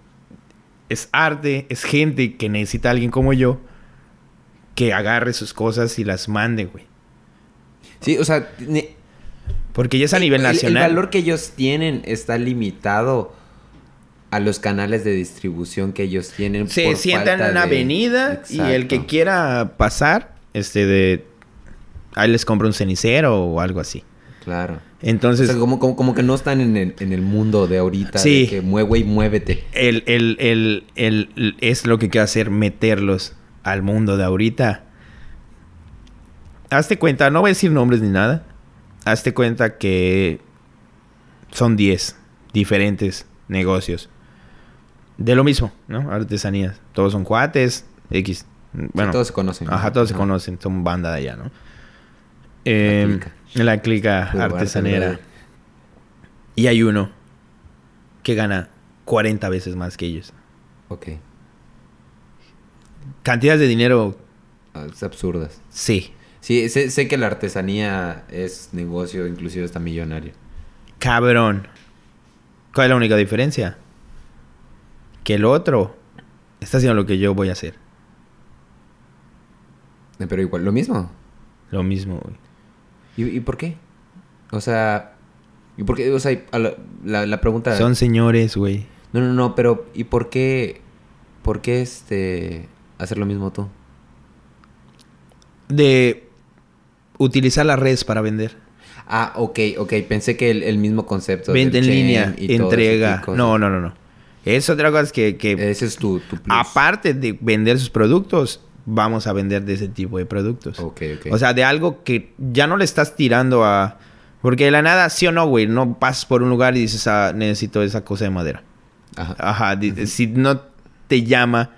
es arte, es gente que necesita a alguien como yo que agarre sus cosas y las mande, güey. Sí, o sea, Porque ya es a nivel El- el- nacional. El, valor que ellos tienen está limitado a los canales de distribución que ellos tienen. Se por sientan en una de- avenida y el que quiera pasar, este de ahí les compra un cenicero o algo así. Claro. O Entonces, sea, como, como, como que no están en el, en el mundo de ahorita. Sí. De que mueve y muévete. el, el, el, es lo que quiero hacer, meterlos al mundo de ahorita. Hazte cuenta, no voy a decir nombres ni nada. Hazte cuenta que son 10 diferentes negocios. De lo mismo, ¿no? Artesanías. Todos son cuates, X. Bueno, todos se conocen. Ajá, todos se conocen, son banda de allá, ¿no? Eh, clica. la clica artesanera. arte, Y hay uno que gana 40 veces más que ellos. Ok. Cantidades de dinero, Ah, Es absurdas. sí. Sí, sé, sé que la artesanía es negocio, inclusive está millonario. Cabrón. ¿Cuál es la única diferencia? Que el otro está haciendo lo que yo voy a hacer. Eh, Pero igual, lo mismo. Lo mismo, güey. ¿Y, y por qué? O sea, ¿y por qué? O sea, la, la, la pregunta... Son señores, güey. No, no, no, pero ¿y por qué? ¿Por qué este hacer lo mismo tú? De utilizar las redes para vender. Ah, ok, ok. Pensé que el, el mismo concepto. Venta en línea, y entrega. No, no, no, no. Es otra cosa que, que Ese es tu, tu plus. aparte de vender sus productos, vamos a vender de ese tipo de productos. Ok, ok. O sea, de algo que ya no le estás tirando a... Porque de la nada, sí o no, güey, no pasas por un lugar y dices, ah, necesito esa cosa de madera. Ajá. Ajá, si no te llama,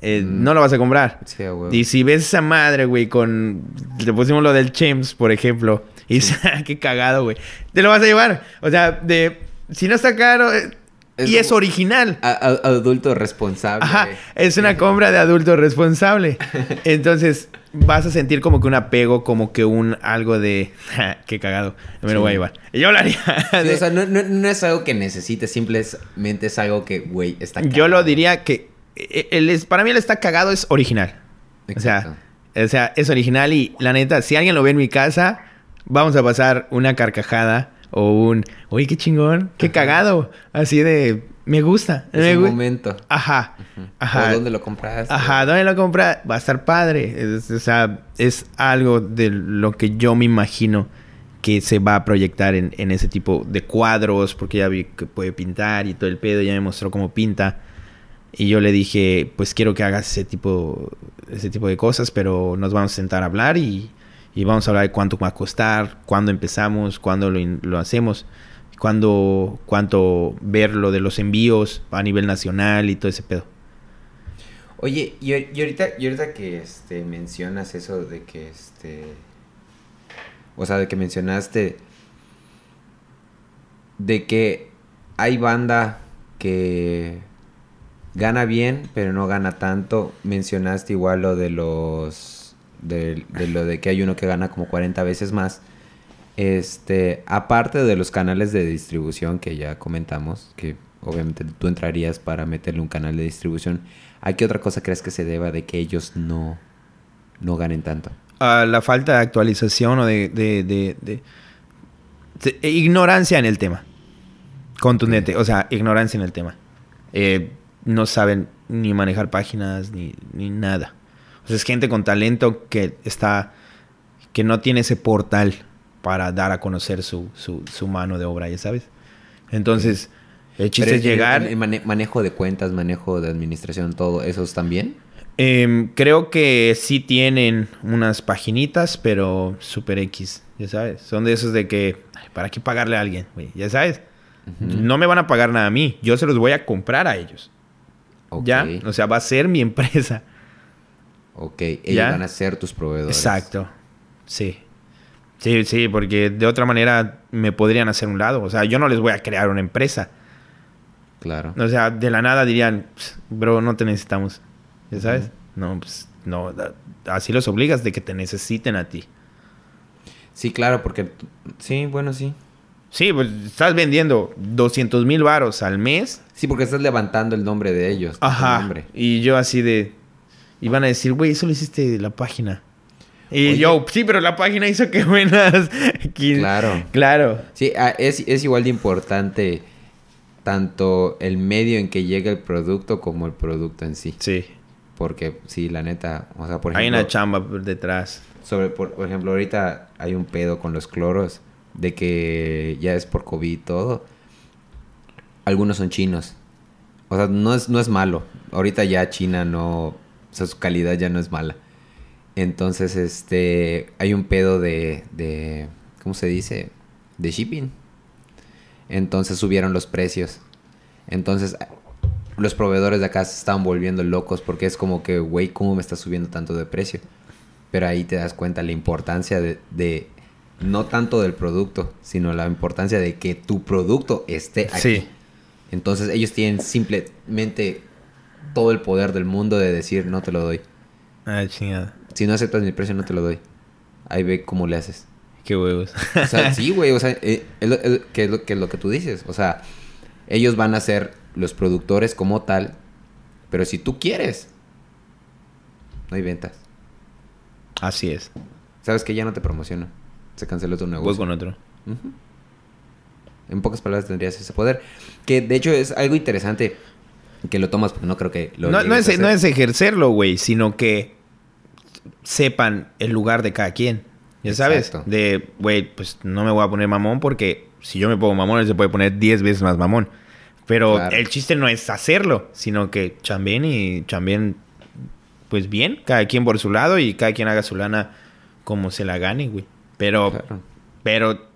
eh, Mm. no lo vas a comprar. Sí, huevo. Y si ves esa madre, güey, con... Le pusimos lo del Chems, por ejemplo. Y dices, qué cagado, güey. Te lo vas a llevar. O sea, de... Si no está caro... eh, Es y es original. A- a- adulto responsable. Ajá, es una compra de adulto responsable. Entonces, vas a sentir como que un apego, como que un algo de, "Ja, qué cagado, me lo voy a llevar. Yo lo haría. Sí, de- o sea, no, no- no es algo que necesites, simplemente es algo que, güey, está yo lo cagado. diría que eh, el es- para mí el está cagado es original. O sea, o sea, es original y la neta, si alguien lo ve en mi casa, vamos a pasar una carcajada o un, oye, qué chingón, qué Ajá. cagado, así de, me gusta, Es me un gu- momento. Ajá, ajá. ¿O dónde lo compraste? Ajá, ¿dónde lo compra? Va a estar padre. Es- o sea, es algo de lo que yo me imagino que se va a proyectar en, en ese tipo de cuadros, porque ya vi que puede pintar y todo el pedo, ya me mostró cómo pinta. Y yo le dije, pues quiero que hagas ese tipo, ese tipo de cosas, pero nos vamos a sentar a hablar y, y vamos a hablar de cuánto va a costar, cuándo empezamos, cuándo lo, lo hacemos, cuándo, cuánto ver lo de los envíos a nivel nacional y todo ese pedo. Oye, y, ahor- y ahorita, ahorita que este, mencionas eso de que este. O sea, de que mencionaste. De que hay banda que gana bien, pero no gana tanto. Mencionaste igual lo de los. De, de lo de que hay uno que gana como 40 veces más. Este, aparte de los canales de distribución que ya comentamos, que obviamente tú entrarías para meterle un canal de distribución, ¿a qué otra cosa crees que se deba de que ellos no, no ganen tanto? a la falta de actualización o de, de- de- ignorancia en el tema. Contundente, o sea, ignorancia en el tema. Eh, no saben ni manejar páginas ni, ni nada. O sea, es gente con talento que está, que no tiene ese portal para dar a conocer su, su, su mano de obra, ya sabes. Entonces, el chiste es llegar. mane- manejo de cuentas, manejo de administración, todo, ¿esos también? Em, creo que sí tienen unas paginitas, pero super X, ya sabes. Son de esos de que, ay, ¿para qué pagarle a alguien? güey? Ya sabes. No me van a pagar nada a mí, yo se los voy a comprar a ellos. ¿Ya? O sea, va a ser mi empresa. Ok, ellos ¿Ya? van a ser tus proveedores. Exacto. Sí. Sí, sí, porque de otra manera me podrían hacer un lado. O sea, yo no les voy a crear una empresa. Claro. O sea, de la nada dirían, "Pss, bro, no te necesitamos. ¿Ya sabes? No, pues no. Así los obligas de que te necesiten a ti. Sí, claro, porque... Sí, bueno, sí. Sí, pues estás vendiendo 200 mil varos al mes. Sí, porque estás levantando el nombre de ellos. Ajá. nombre. Y yo así de... Y van a decir, güey, eso lo hiciste de la página. Y yo, sí, pero la página hizo que buenas. Claro. Claro. Sí, ah, es, es igual de importante tanto el medio en que llega el producto como el producto en sí. Sí. Porque, sí, la neta, o sea, por Hay ejemplo... una chamba por detrás. Sobre, por, por ejemplo, ahorita hay un pedo con los cloros de que ya es por COVID y todo. Algunos son chinos. O sea, no es, no es malo. Ahorita ya China no... O sea, su calidad ya no es mala. Entonces, este... Hay un pedo de... de ¿Cómo se dice? De shipping. Entonces subieron los precios. Entonces, los proveedores de acá se estaban volviendo locos porque es como que, güey, ¿cómo me está subiendo tanto de precio? Pero ahí te das cuenta la importancia de, de no tanto del producto, sino la importancia de que tu producto esté aquí. Sí. Entonces ellos tienen simplemente todo el poder del mundo de decir no te lo doy. Ah, chingada. Si no aceptas mi precio, no te lo doy. Ahí ve cómo le haces. Qué huevos. O sea, sí, güey, o sea, eh, es lo, es- que, es lo, que es lo que tú dices. O sea, ellos van a ser los productores como tal, pero si tú quieres, no hay ventas. Así es. ¿Sabes que ya no te promociona? Se canceló tu Voy negocio. con otro. En pocas palabras tendrías ese poder. Que de hecho es algo interesante que lo tomas porque no creo que lo No, no es, a no es ejercerlo, güey, sino que sepan el lugar de cada quien. Ya sabes, Exacto. de, güey, pues no me voy a poner mamón porque si yo me pongo mamón, él se puede poner 10 veces más mamón. Pero Claro. el chiste no es hacerlo, sino que chambien y chambien, pues bien, cada quien por su lado y cada quien haga su lana como se la gane, güey. Pero, Claro. pero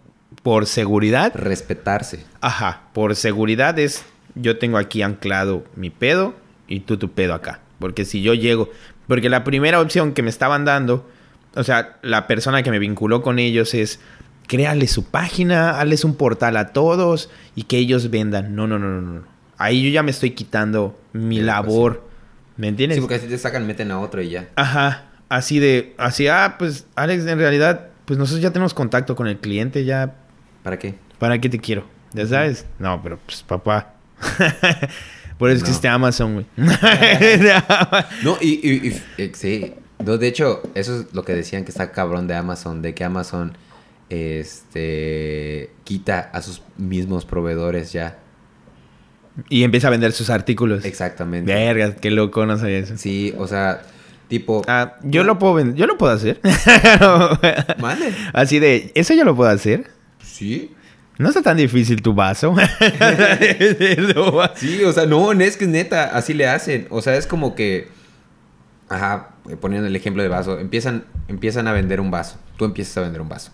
por seguridad, Respetarse. Ajá, por seguridad es yo tengo aquí anclado mi pedo y tú tu pedo acá. Porque si yo llego, porque la primera opción que me estaban dando, o sea, la persona que me vinculó con ellos es créale su página, hazles un portal a todos y que ellos vendan. No, no, no, no, no. Ahí yo ya me estoy quitando mi Sí, pues labor. ¿Me entiendes? Sí, porque así te sacan, meten a otro y ya. Ajá, así de, así, ah, pues Alex, en realidad, pues nosotros ya tenemos contacto con el cliente, ya ¿Para qué? ¿Para qué te quiero? ¿Ya sabes? No, pero pues papá. Por eso No. existe Amazon, güey. No, y, y- y- eh, sí. No, de hecho, eso es lo que decían que está cabrón de Amazon, de que Amazon este quita a sus mismos proveedores ya. y empieza a vender sus artículos. Exactamente. Verga, qué loco, no sabía eso. Sí, o sea, tipo. Ah, yo lo puedo vender, yo lo puedo hacer. Así de, eso yo lo puedo hacer. Sí. No está tan difícil tu vaso. Sí, o sea, no, es que es neta, así le hacen. O sea, es como que. Ajá, eh, poniendo el ejemplo de vaso. Empiezan, empiezan a vender un vaso. Tú empiezas a vender un vaso.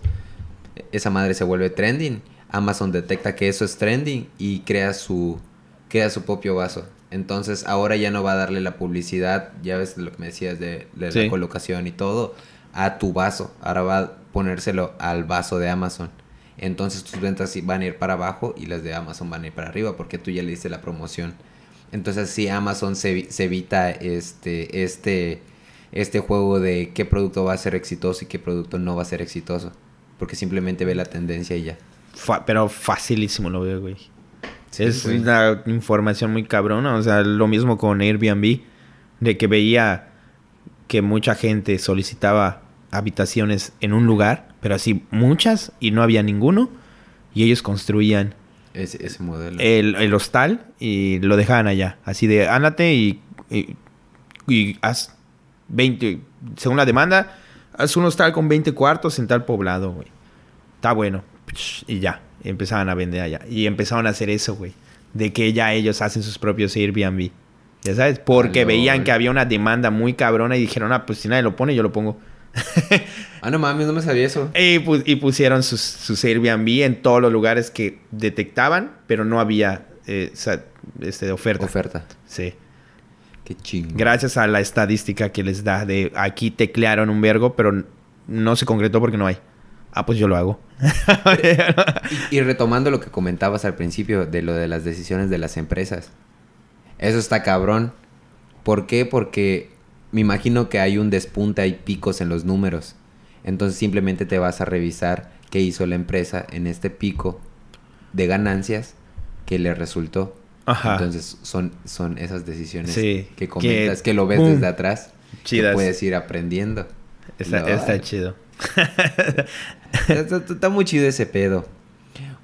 Esa madre se vuelve trending. Amazon detecta que eso es trending y crea su, crea su propio vaso. Entonces, ahora ya no va a darle la publicidad, ya ves lo que me decías de, de Sí. la colocación y todo, a tu vaso. Ahora va a ponérselo al vaso de Amazon. Entonces tus ventas van a ir para abajo y las de Amazon van a ir para arriba porque tú ya le diste la promoción. Entonces sí, Amazon se, evi- se evita este, este, este juego de qué producto va a ser exitoso y qué producto no va a ser exitoso. Porque simplemente ve la tendencia y ya. Fa- pero facilísimo lo veo, güey. Sí, es güey. una información muy cabrona. O sea, lo mismo con Airbnb. De que veía que mucha gente solicitaba habitaciones en un lugar, pero así muchas y no había ninguno. Y ellos construían Ese, ese modelo. el, el hostal y lo dejaban allá. Así de, ándate y, y, y haz 20, según la demanda, haz un hostal con 20 cuartos en tal poblado, güey. Está bueno. Y ya, empezaban a vender allá. Y empezaron a hacer eso, güey. De que ya ellos hacen sus propios Airbnb. Ya sabes, porque Ah, veían que había una demanda muy cabrona y dijeron, ah, pues si nadie lo pone, yo lo pongo. ah, no mames, no me sabía eso. Y, pu- y pusieron sus, sus Airbnb en todos los lugares que detectaban, pero no había eh, este, oferta. Oferta. Sí. Qué chingo. Gracias a la estadística que les da de aquí teclearon un vergo, pero no se concretó porque no hay. Ah, pues yo lo hago. Y, y retomando lo que comentabas al principio de lo de las decisiones de las empresas. Eso está cabrón. ¿Por qué? Porque me imagino que hay un despunte, hay picos en los números. Entonces simplemente te vas a revisar qué hizo la empresa en este pico de ganancias que le resultó. Ajá. Entonces son, son esas decisiones Sí, que comentas, que- que, lo ves desde atrás. Chidas. Que puedes ir aprendiendo. Está, No. está chido. está, está- está muy chido ese pedo.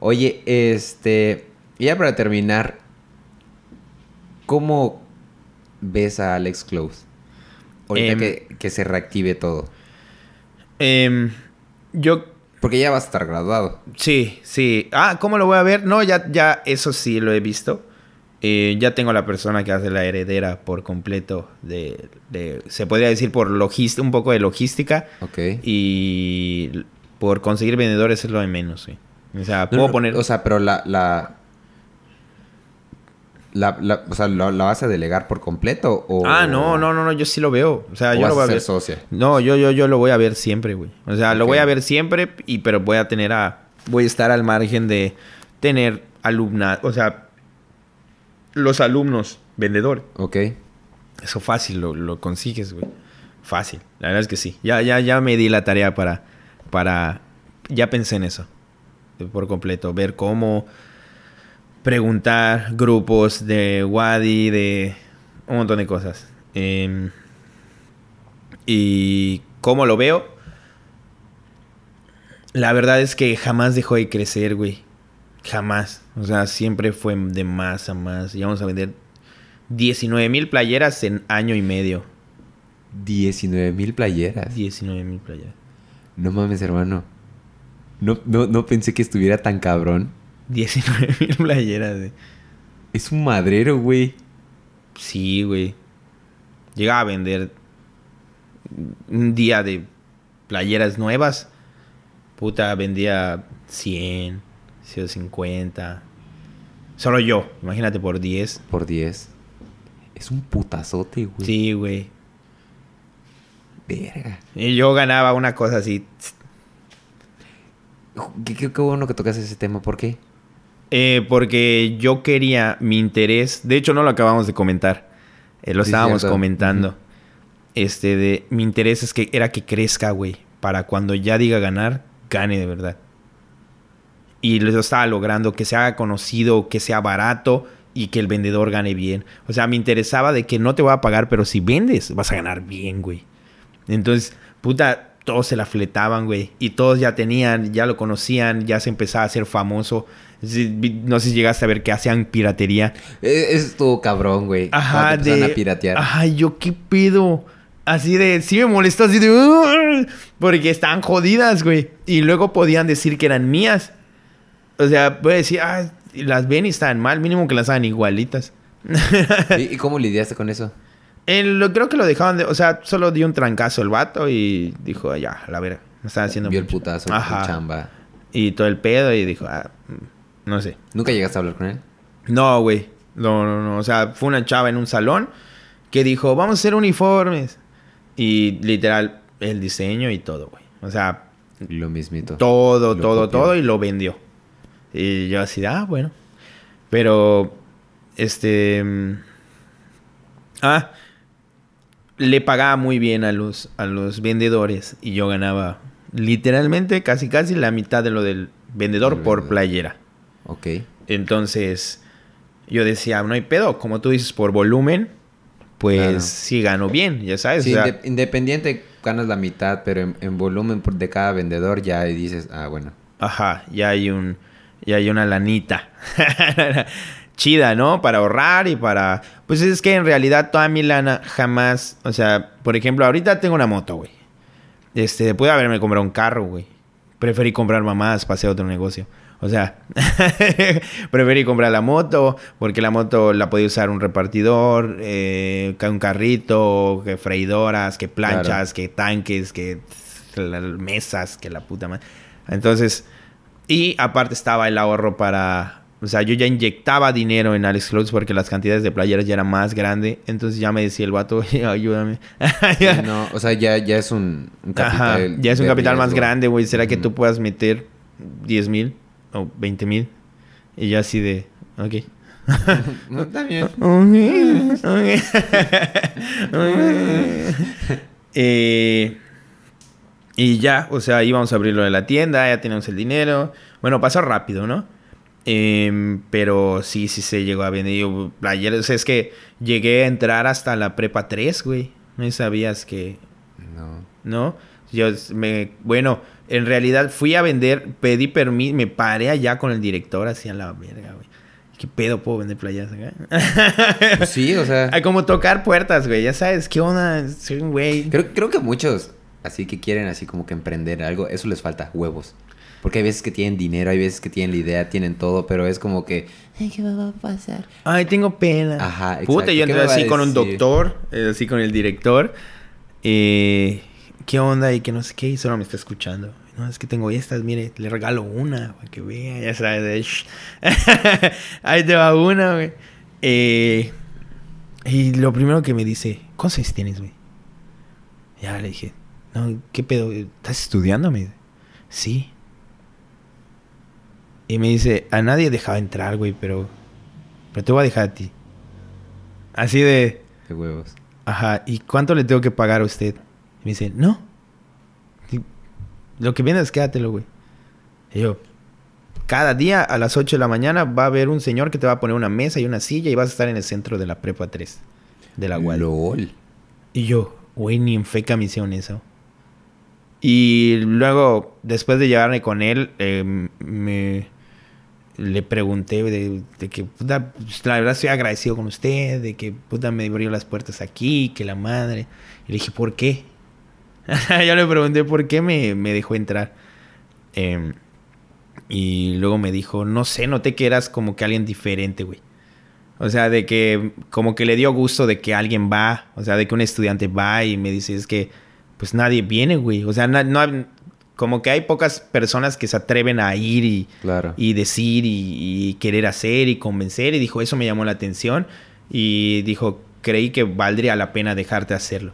Oye, este. Ya para terminar. ¿Cómo ves a Alex Close? Ahorita Em. que, que se reactive todo. Em, yo Porque ya vas a estar graduado. Sí, sí. Ah, ¿cómo lo voy a ver? No, ya, ya, eso sí lo he visto. Eh, ya tengo la persona que hace la heredera por completo de, de- se podría decir por logística, un poco de logística Ok. y por conseguir vendedores es lo de menos, sí. O sea, No, puedo no, poner... O sea, pero la. la... La, la- o sea, ¿la, la vas a delegar por completo? O... Ah, no, no, no, no, yo sí lo veo. O sea, o yo vas lo voy a ser ver. socia. No, yo, yo, yo lo voy a ver siempre, güey. O sea, lo voy a ver siempre, y, pero voy a tener a... Voy a estar al margen de tener alumna... O sea, los alumnos vendedores. Ok. Eso fácil, lo, lo consigues, güey. Fácil. La verdad es que sí. Ya, ya, ya me di la tarea para... para ya pensé en eso. Por completo. Ver cómo preguntar grupos de Wadi, de un montón de cosas. Em, y cómo lo veo. La verdad es que jamás dejó de crecer, güey. Jamás. O sea, siempre fue de más a más. Y vamos a vender 19 mil playeras en año y medio. 19 mil playeras. 19 mil playeras. No mames, hermano. No, no, no pensé que estuviera tan cabrón. 19 mil playeras, güey. Es un madrero, güey. Sí, güey. Llegaba a vender un día de playeras nuevas. Puta, vendía 100, 150. Solo yo, imagínate por 10. Por 10. Es un putazote, güey. Sí, güey. Verga. Y yo ganaba una cosa así. Qué, qué- qué bueno que tocas ese tema. ¿Por qué? Eh, porque yo quería mi interés. De hecho, no lo acabamos de comentar. Eh, lo Sí, estábamos cierto. comentando. Este de mi interés es que era que crezca, güey. Para cuando ya diga ganar, gane de verdad. Y lo estaba logrando, que se haga conocido, que sea barato y que el vendedor gane bien. O sea, me interesaba de que no te voy a pagar, pero si vendes, vas a ganar bien, güey. Entonces, puta, todos se la fletaban, güey. Y todos ya tenían, ya lo conocían, ya se empezaba a hacer famoso. No sé si llegaste a ver que hacían piratería. Eh, Eso estuvo cabrón, güey. Ajá, de. a piratear. Ajá, yo qué pedo. Así de. Sí me molestó, así de. Porque estaban jodidas, güey. Y luego podían decir que eran mías. O sea, puede decir, ah, las ven y están mal. Mínimo que las hagan igualitas. ¿Y, cómo lidiaste con eso? El- lo- creo que lo dejaban de. O sea, solo dio un trancazo el vato y dijo, ya, a la verga. Me están haciendo. Vio el mucho". putazo, Ajá. chamba. Y todo el pedo y dijo, ah, no sé. ¿Nunca llegaste a hablar con él? No, güey. No, no, no. O sea, fue una chava en un salón que dijo, vamos a hacer uniformes. Y literal, el diseño y todo, güey. O sea, Lo mismito. todo, Lo todo, copió. todo y lo vendió. Y yo así, ah, bueno. Pero, este... mm, Ah, le pagaba muy bien a los, a los vendedores y yo ganaba literalmente casi casi la mitad de lo del vendedor El por vendedor. playera. Ok. Entonces, yo decía, no hay pedo, como tú dices, por volumen, pues Claro. sí gano bien, ya sabes. Sí, o sea, inde- independiente ganas la mitad, pero en, en volumen de cada vendedor ya dices, ah, bueno. Ajá, ya hay un, ya hay una lanita. Chida, ¿no? Para ahorrar y para... Pues es que en realidad toda mi lana jamás... O sea, por ejemplo, ahorita tengo una moto, güey. Este, pude haberme comprado un carro, güey. Preferí comprar mamás para hacer otro negocio. O sea, preferí comprar la moto porque la moto la podía usar un repartidor, eh, un carrito, que freidoras, que planchas, que tanques, que mesas, que la puta madre. Entonces, y aparte estaba el ahorro para... O sea, yo ya inyectaba dinero en Alex Clothes porque las cantidades de playeras ya eran más grandes. Entonces ya me decía el vato, ayúdame. Sí, no, o sea, ya, ya es un, un Ajá, capital. ya es un capital más grande, güey. ¿Será que tú puedas meter 10 mil o 20 mil? Y ya así de, ok. No, está bien. Eh, y ya, o sea, íbamos a abrir lo de la tienda, ya teníamos el dinero. Bueno, pasó rápido, ¿no? Em, pero sí, sí se llegó a vender. Yo, ayer, o sea, es que llegué a entrar hasta la prepa 3, güey. No sabías que... No. ¿no? Yo me, bueno, en realidad fui a vender, pedí permiso, me paré allá con el director así a la verga, güey. ¿Qué pedo puedo vender playas acá? Pues sí, o sea. Como tocar puertas, güey. Ya sabes, ¿qué onda? Soy un güey. Creo, creo que muchos, así que quieren así como que emprender algo, eso les falta, huevos. Porque hay veces que tienen dinero, hay veces que tienen la idea, tienen todo, pero es como que, ay, ¿qué me va a pasar? Ay, tengo pena. Ajá, Puta, exacto. yo ¿Qué entré así con un doctor, eh, así con el director. Eh, ¿Qué onda? Y que no sé qué, y solo me está escuchando. No, es que tengo estas, mire, le regalo una para que vea, ya sabes. Ahí te va una, güey. Eh, y lo primero que me dice, ¿cuántos años tienes, güey? Ya le dije, no, ¿qué pedo? ¿Estás estudiando? Me dice, sí. Y me dice, a nadie dejaba entrar, güey, pero, pero te voy a dejar a ti. Así de, De huevos. ajá, ¿y cuánto le tengo que pagar a usted? Y me dice, no. Lo que vienes, quédatelo, güey. Y yo, cada día a las 8 de la mañana va a haber un señor que te va a poner una mesa y una silla y vas a estar en el centro de la prepa 3 de la UAL. LOL. Y yo, güey, ni en feca me hicieron eso. Y luego, después de llevarme con él, eh, me le pregunté de, de que, puta, pues, la verdad estoy agradecido con usted, de que, puta, me abrió las puertas aquí, que la madre. Y le dije, ¿por qué? Yo le pregunté por qué me, me dejó entrar. Em, y luego me dijo, no sé, noté que eras como que alguien diferente, güey. O sea, de que como que le dio gusto de que alguien va, o sea, de que un estudiante va y me dice, es que pues nadie viene, güey. O sea, no, hay- como que hay pocas personas que se atreven a ir y, Claro. y decir y, y querer hacer y convencer. Y dijo, eso me llamó la atención. Y dijo, creí que valdría la pena dejarte hacerlo.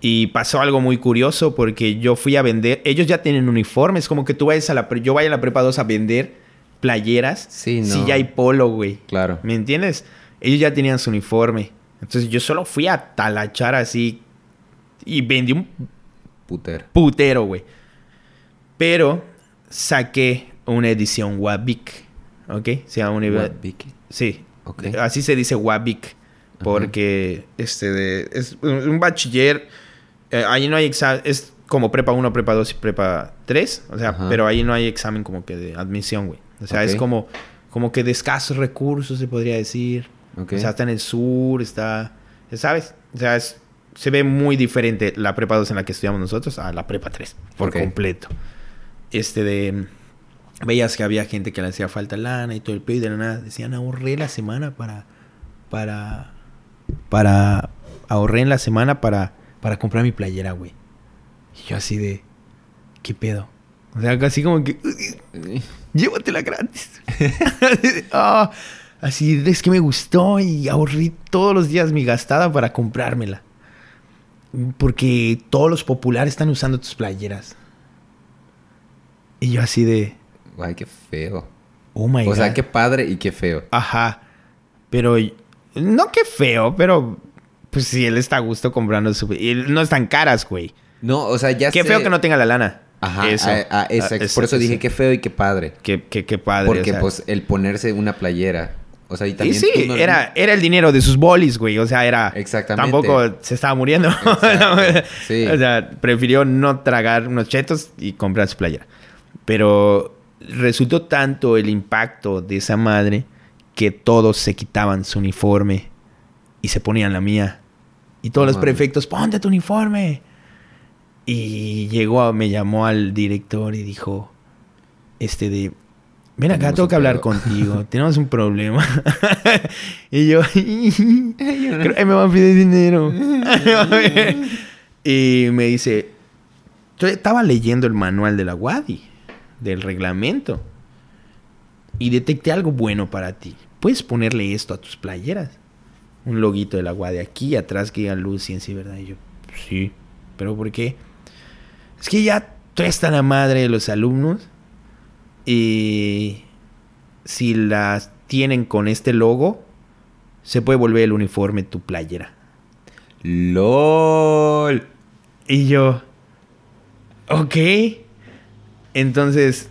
Y pasó algo muy curioso porque yo fui a vender, ellos ya tienen uniformes, como que tú vayas a la, yo vaya a la prepa 2 a vender playeras. Sí, Si no. ya hay polo, güey. Claro. ¿Me entiendes? Ellos ya tenían su uniforme. Entonces yo solo fui a talachar así y vendí un Puter. putero, güey. Pero saqué una edición Wabic. ¿Ok? Se llama una... Vicky. Sí. Ok. Así se dice Wabic. Porque este de, es un bachiller. Eh, ahí no hay examen. Es como prepa 1, prepa 2 y prepa 3. O sea, Ajá. pero ahí no hay examen como que de admisión, güey. O sea, es como, como que de escasos recursos, se podría decir. O sea, está en el sur, está. ¿Sabes? O sea, es- se ve muy diferente la prepa 2 en la que estudiamos nosotros a la prepa 3. Por completo. Este de. Veías que había gente que le hacía falta lana y todo el pedo y de la nada decían ahorré la semana para. Para. Para. Ahorré en la semana para. Para comprar mi playera, güey. Y yo así de. ¿Qué pedo? O sea, así como que. llévatela gratis. Así de, "Ah", así de, es que me gustó y ahorré todos los días mi gastada para comprármela. Porque todos los populares están usando tus playeras. Y yo así de, Ay, qué feo. oh my o sea, qué padre y qué feo. Ajá. Pero, no que feo, pero pues si él está a gusto comprando su... Y no están caras, güey. No, o sea, ya Qué sé- feo que no tenga la lana. Ajá, Eso. ah, esa- por eso dije qué feo y qué padre. Qué, qué- qué padre. Porque o sea. pues el ponerse una playera, o sea, y Y también sí, tú no- era, era el dinero de sus bolis, güey. O sea, era. Exactamente. Tampoco se estaba muriendo. Sí. O sea, prefirió no tragar unos chetos y comprar su playera. Pero resultó tanto el impacto de esa madre que todos se quitaban su uniforme y se ponían la mía. Y todos los prefectos, ponte tu uniforme. Y llegó, a- me llamó al director y dijo, este de, ven acá, tengo que hablar pedo". contigo, tenemos un problema. y yo, creo que me va a pedir dinero. y me dice, yo estaba leyendo el manual de la WADI, del reglamento, y detecté algo bueno para ti. Puedes ponerle esto a tus playeras. Un loguito de la WADI aquí atrás que diga luz, ciencia y verdad. Y yo, sí, pero ¿por qué? Es que ya está la madre de los alumnos y si las tienen con este logo, se puede volver el uniforme tu playera. LOL. Y yo, ok. Entonces,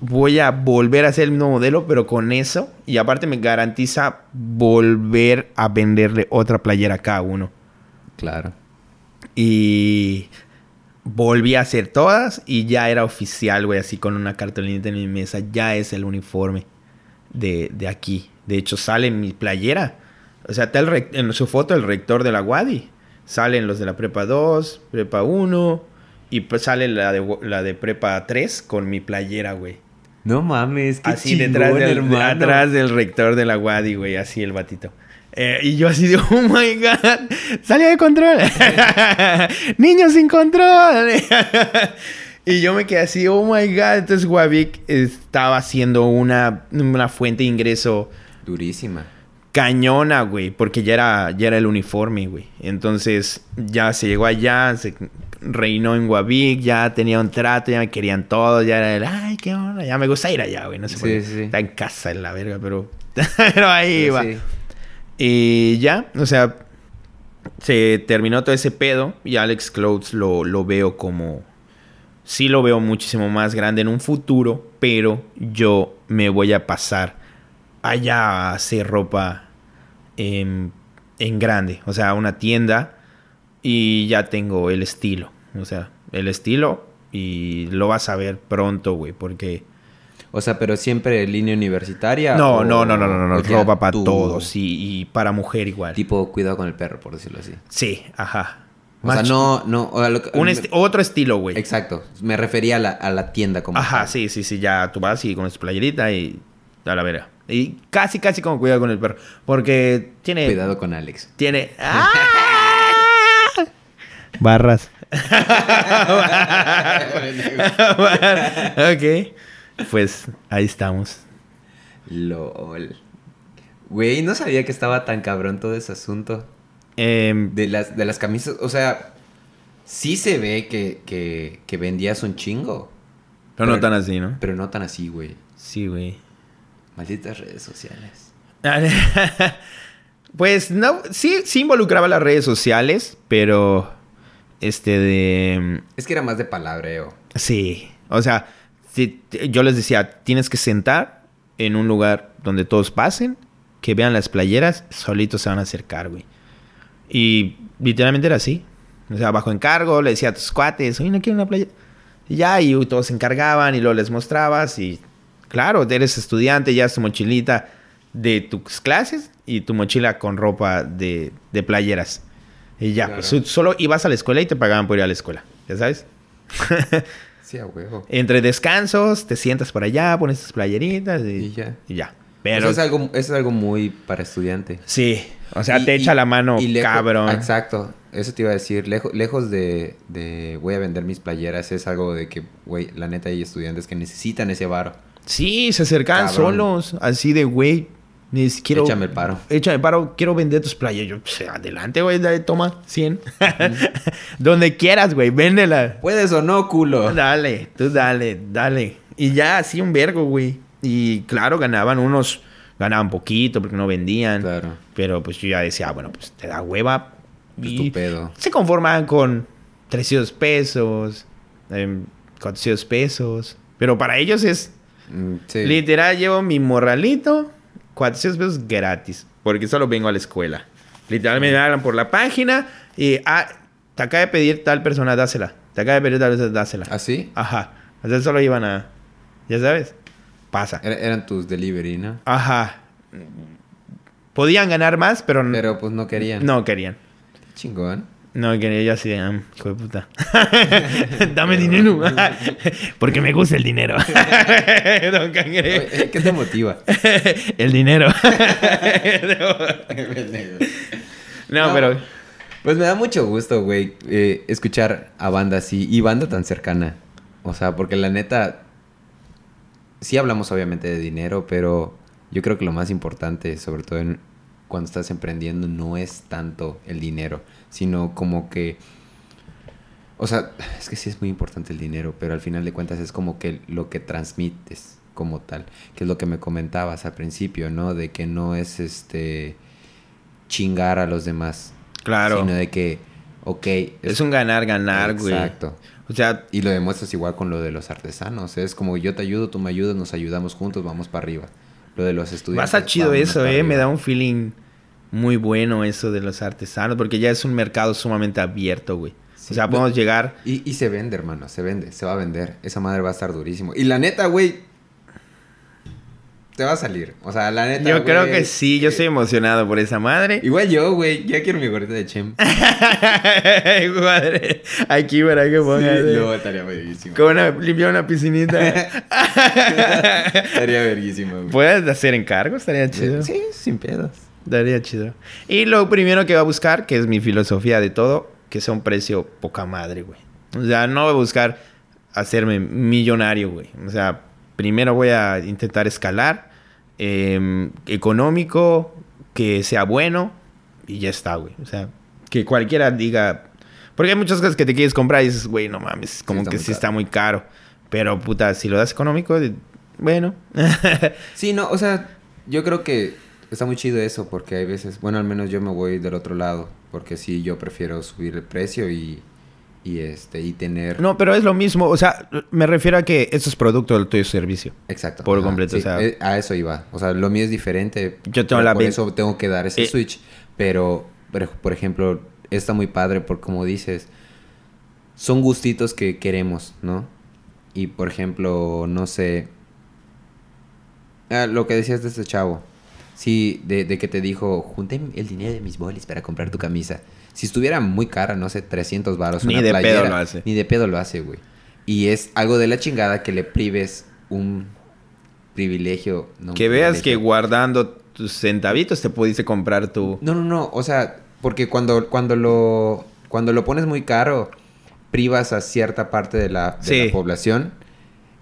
voy a volver a hacer el mismo modelo, pero con eso. Y aparte me garantiza volver a venderle otra playera a cada uno. Claro. Y volví a hacer todas y ya era oficial, güey, así con una cartolinita en mi mesa. Ya es el uniforme de, de aquí. De hecho, sale en mi playera. O sea, está el en su foto el rector de la Wadi. Salen los de la prepa 2, prepa 1 y pues sale la de, la de prepa 3 con mi playera, güey. No mames, qué Así chingón, detrás del, hermano. atrás del rector de la Wadi, güey, así el batito. Eh, y yo así de, oh my god, salió de control. Niños sin control. y yo me quedé así, oh my god. Entonces Wavik estaba haciendo una, una fuente de ingreso Durísima. Cañona, güey, porque ya era, ya era el uniforme, güey. Entonces ya se llegó allá, se reinó en Guavic, ya tenía un trato, ya me querían todos, ya era el, ay, qué onda, ya me gusta ir allá, güey, no sé por Sí, qué. sí, sí. Está en casa en la verga, pero, pero ahí Pero va. sí. Y ya, o sea, se terminó todo ese pedo y Alex Clothes lo, lo veo como... Sí lo veo muchísimo más grande en un futuro, pero yo me voy a pasar allá a hacer ropa en, en grande, o sea, una tienda y ya tengo el estilo, o sea, el estilo y lo vas a ver pronto, güey, porque... O sea, pero siempre línea universitaria. No, o- no, no, no, no, no, ropa para todos y, y para mujer igual. Tipo, cuidado con el perro, por decirlo así. Sí, ajá. O sea, no, no. o a lo que- un otro estilo, güey. Exacto. Me refería a la, a la tienda como. Ajá, tal. sí, sí, sí. Ya tú vas y con tu playerita y a la vera. Y casi, casi como cuidado con el perro. Porque tiene. Cuidado con Alex. Tiene. ¡Ah! Barras. ok. Pues ahí estamos. LOL. Güey, no sabía que estaba tan cabrón todo ese asunto. Em, De las, de las camisas, o sea, sí se ve que, que, que vendías un chingo. pero no tan así, ¿no? Pero no tan así, güey. Sí, güey. Malditas redes sociales. pues no, sí, sí involucraba las redes sociales, pero este de Es que era más de palabreo. sí, o sea, si- yo les decía, tienes que sentar en un lugar donde todos pasen, que vean las playeras, solitos se van a acercar, güey. Y literalmente era así. O sea, bajo encargo, le decía a tus cuates, oye, no quiero una playera. Y ya, y todos se encargaban y luego les mostrabas y claro, eres estudiante, ya es tu mochilita de tus clases y tu mochila con ropa de, de playeras. Y ya, Claro. pues solo ibas a la escuela y te pagaban por ir a la escuela, ¿ya sabes? Sí, a huevo. Entre descansos, te sientas por allá, pones tus playeritas y, Y ya. y ya. Pero Pero es algo, eso es algo muy para estudiante. sí, o sea, Y- te echa y- la mano, y cabrón. Exacto. Eso te iba a decir. Lejo- lejos de, de voy a vender mis playeras, es algo de que, güey, la neta hay estudiantes que necesitan ese varo. Sí, se acercaban Cabrón. solos, así de, güey, quiero... Échame el paro. Échame el paro, quiero vender tus playas. Yo, pues, adelante, güey, dale, toma, 100. Donde quieras, güey, véndela. ¿Puedes o no, culo? Dale, tú dale, dale. Y ya, así un vergo, güey. Y claro, ganaban unos, ganaban poquito porque no vendían. Claro. Pero pues yo ya decía, ah, bueno, pues te da hueva. Y tu pedo. se conformaban con 300 pesos, em, 400 pesos. Pero para ellos es sí. literal, llevo mi morralito, 400 pesos gratis. Porque solo vengo a la escuela. Literalmente me hablan por la página y, ah, te acaba de pedir tal persona, dásela. Te acaba de pedir tal persona, dásela. ¿Así? Ajá. Entonces solo iban a, ya sabes, pasa. Era- eran tus delivery, ¿no? Ajá. Podían ganar más, pero, Pero pues no querían. no querían. Chingón. No quería yo así de, "Ah, hijo de puta. Dame dinero. Porque me gusta el dinero. Don Cangrejo. ¿Qué te motiva? el dinero. no, No. pero... Pues me da mucho gusto, güey, eh, escuchar a banda así y banda tan cercana. O sea, porque la neta, sí hablamos obviamente de dinero, pero yo creo que lo más importante, sobre todo en- cuando estás emprendiendo, no es tanto el dinero, sino como que... O sea, es que sí es muy importante el dinero, pero al final de cuentas es como que lo que transmites como tal, que es lo que me comentabas al principio, ¿no? De que no es este chingar a los demás, Claro. sino de que, ok, Es un ganar, ganar, güey. Exacto. O sea, Y lo demuestras igual con lo de los artesanos. Es como yo te ayudo, tú me ayudas, nos ayudamos juntos, vamos para arriba. Lo de los estudiantes. Pasa chido vámonos eso, eh. Me da un feeling muy bueno eso de los artesanos. Porque ya es un mercado sumamente abierto, güey. o sea, podemos llegar. Y, y se vende, hermano, se vende, se va a vender. Esa madre va a estar durísimo. Y la neta, güey, te va a salir. O sea, la neta. Yo creo que sí, yo estoy emocionado por esa madre. Igual yo, güey, ya quiero mi gorrita de Chem. madre, aquí para que pongas. Sí, no, estaría verguísimo. Con una, limpiar una piscinita. estaría verguísimo, güey. ¿Puedes hacer encargos? Estaría chido. Sí, sin pedos. Estaría chido. Y lo primero que va a buscar, que es mi filosofía de todo, que sea un precio poca madre, güey. O sea, no voy a buscar hacerme millonario, güey. O sea, primero voy a intentar escalar, eh, económico, que sea bueno y ya está, güey. O sea, que cualquiera diga... Porque hay muchas cosas que te quieres comprar y dices, güey, no mames, como Sí, que sí caro. está muy caro. Pero, puta, si lo das económico, bueno. Sí, no, o sea, yo creo que está muy chido eso porque hay veces, bueno, al menos yo me voy del otro lado, porque sí, yo prefiero subir el precio y, y este, y tener... no, pero es lo mismo. O sea, me refiero a que esto es producto del tuyo servicio. Exacto. Por completo, sí, o sea- eh, a eso iba. O sea, lo mío es diferente. Yo tengo la Por eso tengo que dar ese Eh. switch. Pero, pero, por ejemplo, está muy padre porque, como dices, son gustitos que queremos, ¿no? Y, por ejemplo, no sé... Ah, lo que decías de este chavo. Sí, de, de que te dijo, junté el dinero de mis bolis para comprar tu camisa. Si estuviera muy cara, no sé, 300 baros Ni una de pedo lo hace. Ni de pedo lo hace, güey. Y es algo de la chingada que le prives un privilegio. no un Que veas que guardando tus centavitos te pudiste comprar tu... No, no, no. O sea, porque cuando, cuando lo cuando lo pones muy caro, privas a cierta parte de la, de Sí. la población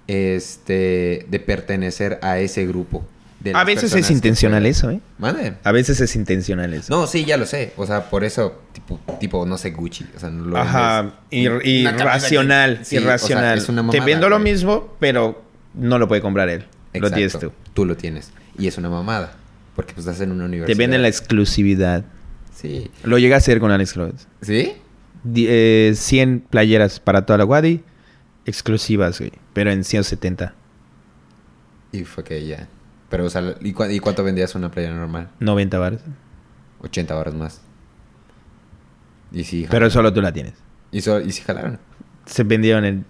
este, de pertenecer a ese grupo. A veces es intencional eso, ¿eh? Mande. A veces es intencional eso. No, sí, ya lo sé. O sea, por eso, tipo, tipo no sé, Gucci. O sea, no lo Ajá, ir- irracional, sí, o sea, irracional. Te vendo lo güey. mismo, pero no lo puede comprar él. Lo tienes tú. Exacto. Tú lo tienes. Y es una mamada. Porque pues estás en una Te universidad. venden la exclusividad. Sí. Lo llega a hacer con Alex Rhodes. ¿Sí? Eh, 100 playeras para toda la Wadi, exclusivas, güey. Pero en 170, Y fue que ya. Pero, o sea, ¿y, cuánto vendías una playera normal? 90 baros. 80 horas más. Y sí, Pero solo tú la tienes. y, so- y sí jalaron. Se vendieron en...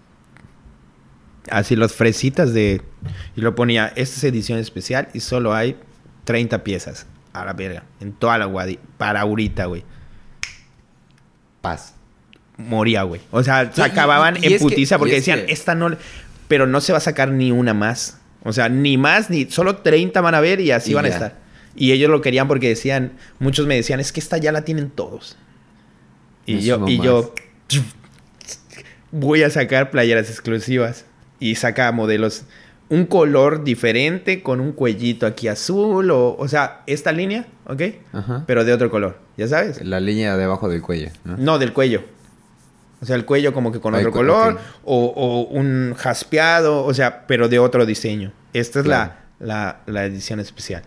Así los fresitas de... Y lo ponía, esta es edición especial y solo hay 30 piezas. A la verga. En toda la Wadi. Para ahorita, güey. Paz. moría, güey. O sea, se acababan y- en que- putiza porque decían, que- esta no... le-". Pero no se va a sacar ni una más. O sea, ni más, ni... Solo 30 van a ver y así Y van a estar. Y ellos lo querían porque decían... Muchos me decían, es que esta ya la tienen todos. Y yo... Y yo... Voy a sacar playeras exclusivas. Y saca modelos... Un color diferente con un cuellito aquí azul o... O sea, esta línea, ¿ok? Ajá. Pero de otro color. ¿Ya sabes? La línea debajo del cuello, ¿no? No, del cuello. O sea, el cuello como que con Ay, otro color. O, o un jaspeado. O sea, pero de otro diseño. Esta es Claro. la, la, la edición especial.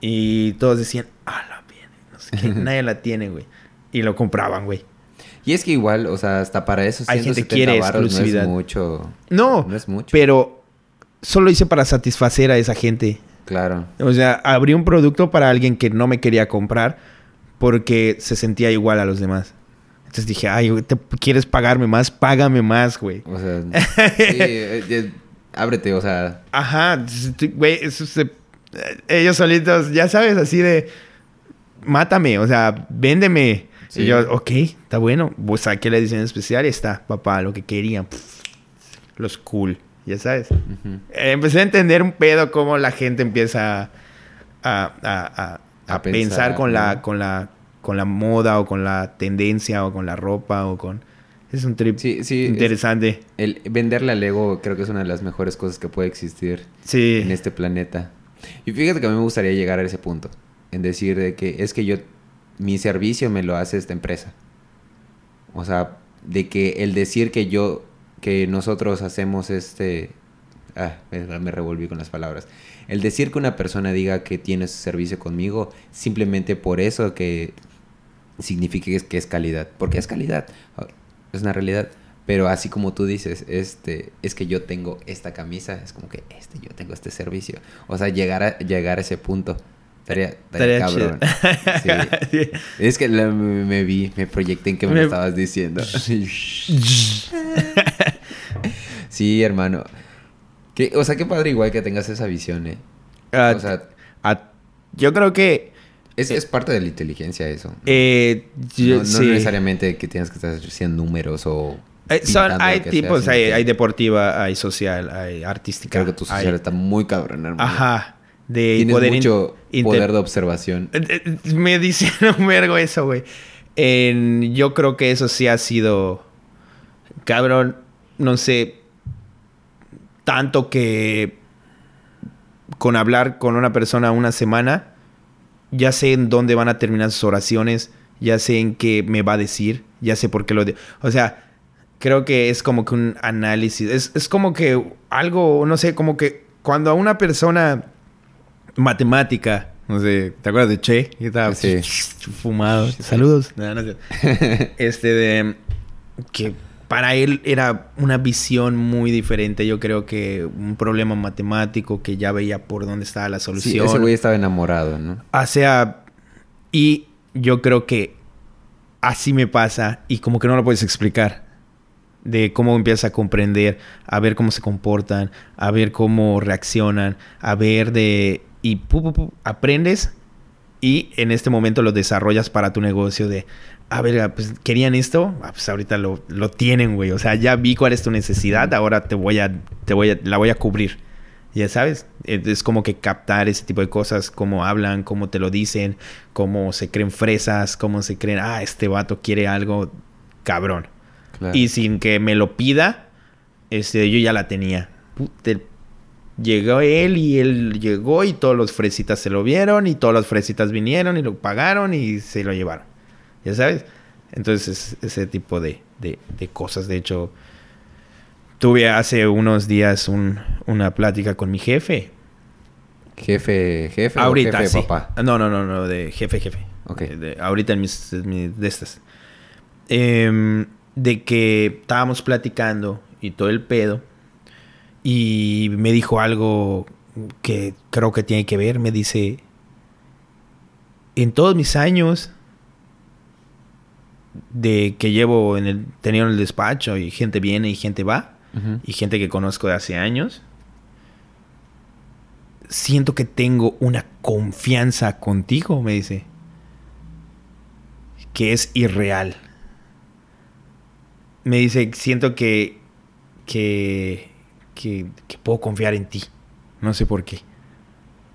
Y todos decían, ah, la viene. No sé qué. Nadie la tiene, güey. Y lo compraban, güey. Y es que igual, o sea, hasta para eso Hay gente 170 que quiere no exclusividad. es mucho. No, No es mucho. pero solo hice para satisfacer a esa gente. Claro. O sea, abrí un producto para alguien que no me quería comprar porque se sentía igual a los demás. Entonces dije, ay, ¿te quieres pagarme más? Págame más, güey. O sea, sí, eh, eh, ábrete, o sea, Ajá, güey, eso se- ellos solitos, ya sabes, así de, mátame, o sea, véndeme. Sí. Y yo, ok, está bueno. Pues saqué la edición especial y está, papá, lo que querían. Los cool, ya sabes. Eh, Empecé a entender un pedo cómo la gente empieza a, a- a- a pensar, pensar, con, la, con, la, con la moda o con la tendencia o con la ropa o con... Es un trip Sí, sí, es- interesante. el venderle al ego creo que es una de las mejores cosas que puede existir Sí. en este planeta. Y fíjate que a mí me gustaría llegar a ese punto, en decir de que es que yo, mi servicio me lo hace esta empresa. O sea, de que el decir que yo, que nosotros hacemos este... Ah, me revolví con las palabras. El decir que una persona diga que tiene su servicio conmigo, simplemente por eso que significa que es, calidad. Porque es calidad. Ah, Es una realidad. Pero así como tú dices, este, es que yo tengo esta camisa, es como que este, yo tengo este servicio. O sea, llegar a, llegar a ese punto Estaría, estaría, cabrón. Sí. Es que me, me, vi, me proyecté en que me, lo estabas diciendo. sí, hermano. ¿Qué, o sea, qué padre igual que tengas esa visión, ¿eh? Uh, o sea, uh, yo creo que... Es, es, parte de la inteligencia eso. Eh, yo, no, necesariamente que tienes que estar haciendo números o... Eh, son, hay tipos, hay, hay, deportiva, hay social, hay artística. Creo que tu social hay... está muy cabrón, hermano. Ajá. De Tienes poder mucho poder de observación. Eh, me dicen un vergo eso, güey. yo creo que eso sí ha sido... Cabrón, no sé... Tanto que... Con hablar con una persona una semana... Ya sé en dónde van a terminar sus oraciones. Ya sé en qué me va a decir. Ya sé por qué lo... De... O sea creo que es como que un análisis. Es, es, como que algo, no sé, como que cuando a una persona matemática, no sé, ¿te acuerdas de Che? Y estaba sí. fumado. Saludos. No, no sé. este de que para él era una visión muy diferente. Yo creo que un problema matemático que ya veía por dónde estaba la solución. Sí, ese güey estaba enamorado, ¿no? O sea, y yo creo que así me pasa y como que no lo puedes explicar de cómo empiezas a comprender, a ver cómo se comportan, a ver cómo reaccionan, a ver de... y pu, pu, pu, aprendes y en este momento lo desarrollas para tu negocio de, a ver, pues querían esto, ah, pues ahorita lo, lo tienen, güey. O sea, ya vi cuál es tu necesidad, ahora te voy a, te voy a, la voy a cubrir. Ya sabes, es como que captar ese tipo de cosas, cómo hablan, cómo te lo dicen, cómo se creen fresas, cómo se creen, ah, este vato quiere algo cabrón. Claro. Y sin que me lo pida, este, yo ya la tenía. llegó él y él llegó y todos los fresitas se lo vieron y todas las fresitas vinieron y lo pagaron y se lo llevaron. ¿Ya sabes? Entonces, ese tipo de, de, de cosas. De hecho, tuve hace unos días un, una plática con mi jefe. Jefe, jefe ahorita, o jefe, sí. papá. No, no, no, no, de jefe, jefe. Ok. De, ahorita en mis, mis de estas. Eh, de que estábamos platicando y todo el pedo. Y me dijo algo que creo que tiene que ver. Me dice, en todos mis años de que llevo en el, tenido en el despacho y gente viene y gente va, uh -huh. y gente que conozco de hace años, siento que tengo una confianza contigo, me dice, que es irreal me dice, siento que, que, que, que, puedo confiar en ti. No sé por qué.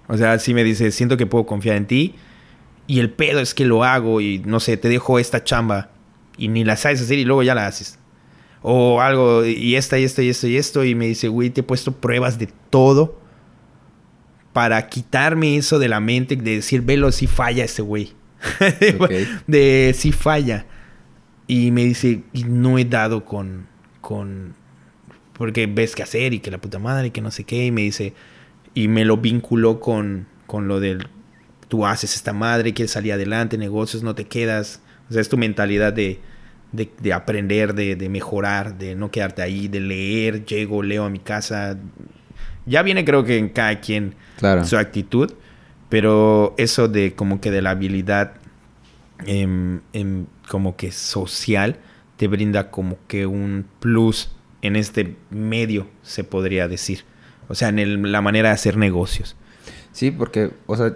O sea, sí me dice, siento que puedo confiar en ti. Y el pedo es que lo hago y no sé, te dejo esta chamba y ni la sabes hacer y luego ya la haces. O algo, y esta, y esto, y esto, y esto. Y me dice, güey, te he puesto pruebas de todo para quitarme eso de la mente, de decir, velo, si falla ese güey. Okay. de si falla. Y me dice, y no he dado con, con, porque ves qué hacer y que la puta madre y que no sé qué. Y me dice, y me lo vinculó con, con lo del, tú haces esta madre, quieres salir adelante, negocios, no te quedas. O sea, es tu mentalidad de, de, de aprender, de, de, mejorar, de no quedarte ahí, de leer, llego, leo a mi casa. Ya viene creo que en cada quien claro. su actitud, pero eso de como que de la habilidad en, en como que social te brinda como que un plus en este medio, se podría decir. O sea, en el, la manera de hacer negocios. Sí, porque, o sea,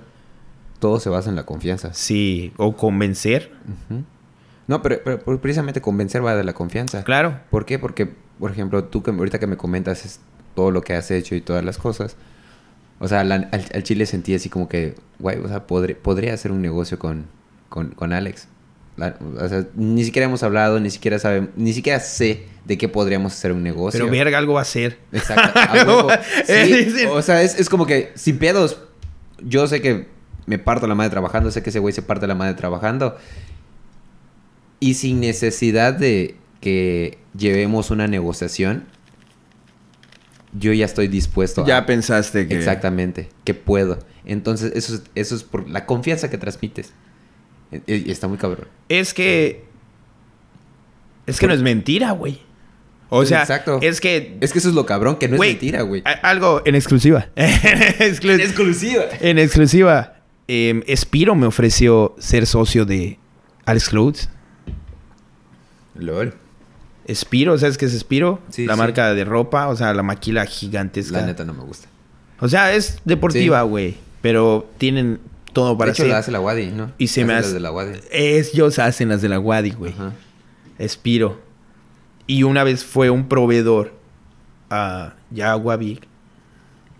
todo se basa en la confianza. Sí, o convencer. Uh -huh. No, pero, pero, precisamente convencer va de la confianza. Claro. ¿Por qué? Porque, por ejemplo, tú que ahorita que me comentas es todo lo que has hecho y todas las cosas. O sea, la, al, al, chile sentí así como que, guay, o sea, podré, podría hacer un negocio con, con, con Alex. La, o sea, ni siquiera hemos hablado, ni siquiera sabemos, ni siquiera sé de qué podríamos hacer un negocio. Pero verga, algo va a ser. Exacto. Sí, o sea, es, es, como que sin pedos. Yo sé que me parto la madre trabajando, sé que ese güey se parte la madre trabajando. Y sin necesidad de que llevemos una negociación, yo ya estoy dispuesto. Ya a, pensaste que. Exactamente, que puedo. Entonces, eso es, eso es por la confianza que transmites. Y está muy cabrón. Es que. Es que no es mentira, güey. O sea, Exacto. es que. Es que eso es lo cabrón, que no wey, es mentira, güey. Algo en exclusiva. Exclu en exclusiva. En exclusiva. Eh, Espiro me ofreció ser socio de Alex Clothes. LOL. Espiro, ¿sabes qué es Espiro? Sí, la sí. marca de ropa, o sea, la maquila gigantesca. La neta no me gusta. O sea, es deportiva, Sí. güey. Pero tienen todo para de hecho, hacer. la hace la Wadi, ¿no? Y se me Hace las de la Wadi. Ellos hacen las de la Wadi, güey. Ajá. Espiro. Y una vez fue un proveedor a ya Guavic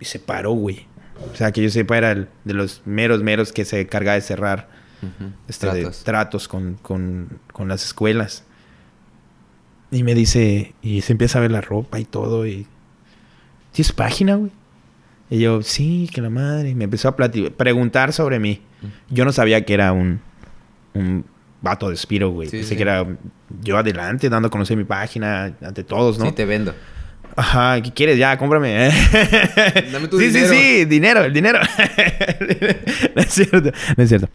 y se paró, güey. O sea, que yo sepa, era el de los meros, meros que se carga de cerrar este, de Tratos. con, con- con las escuelas. Y me dice, y se empieza a ver la ropa y todo. Y, ¿Tienes página, güey? Y yo, sí, que la madre. Y me empezó a preguntar sobre mí. Yo no sabía que era un, un vato de Spiro, güey. Sí, Pensé sí. que era yo adelante, dando a conocer mi página ante todos, ¿no? Sí, te vendo. Ajá, ¿qué quieres? Ya, cómprame. Dame tu sí, dinero. sí, sí, dinero, el dinero. no es cierto, no es cierto.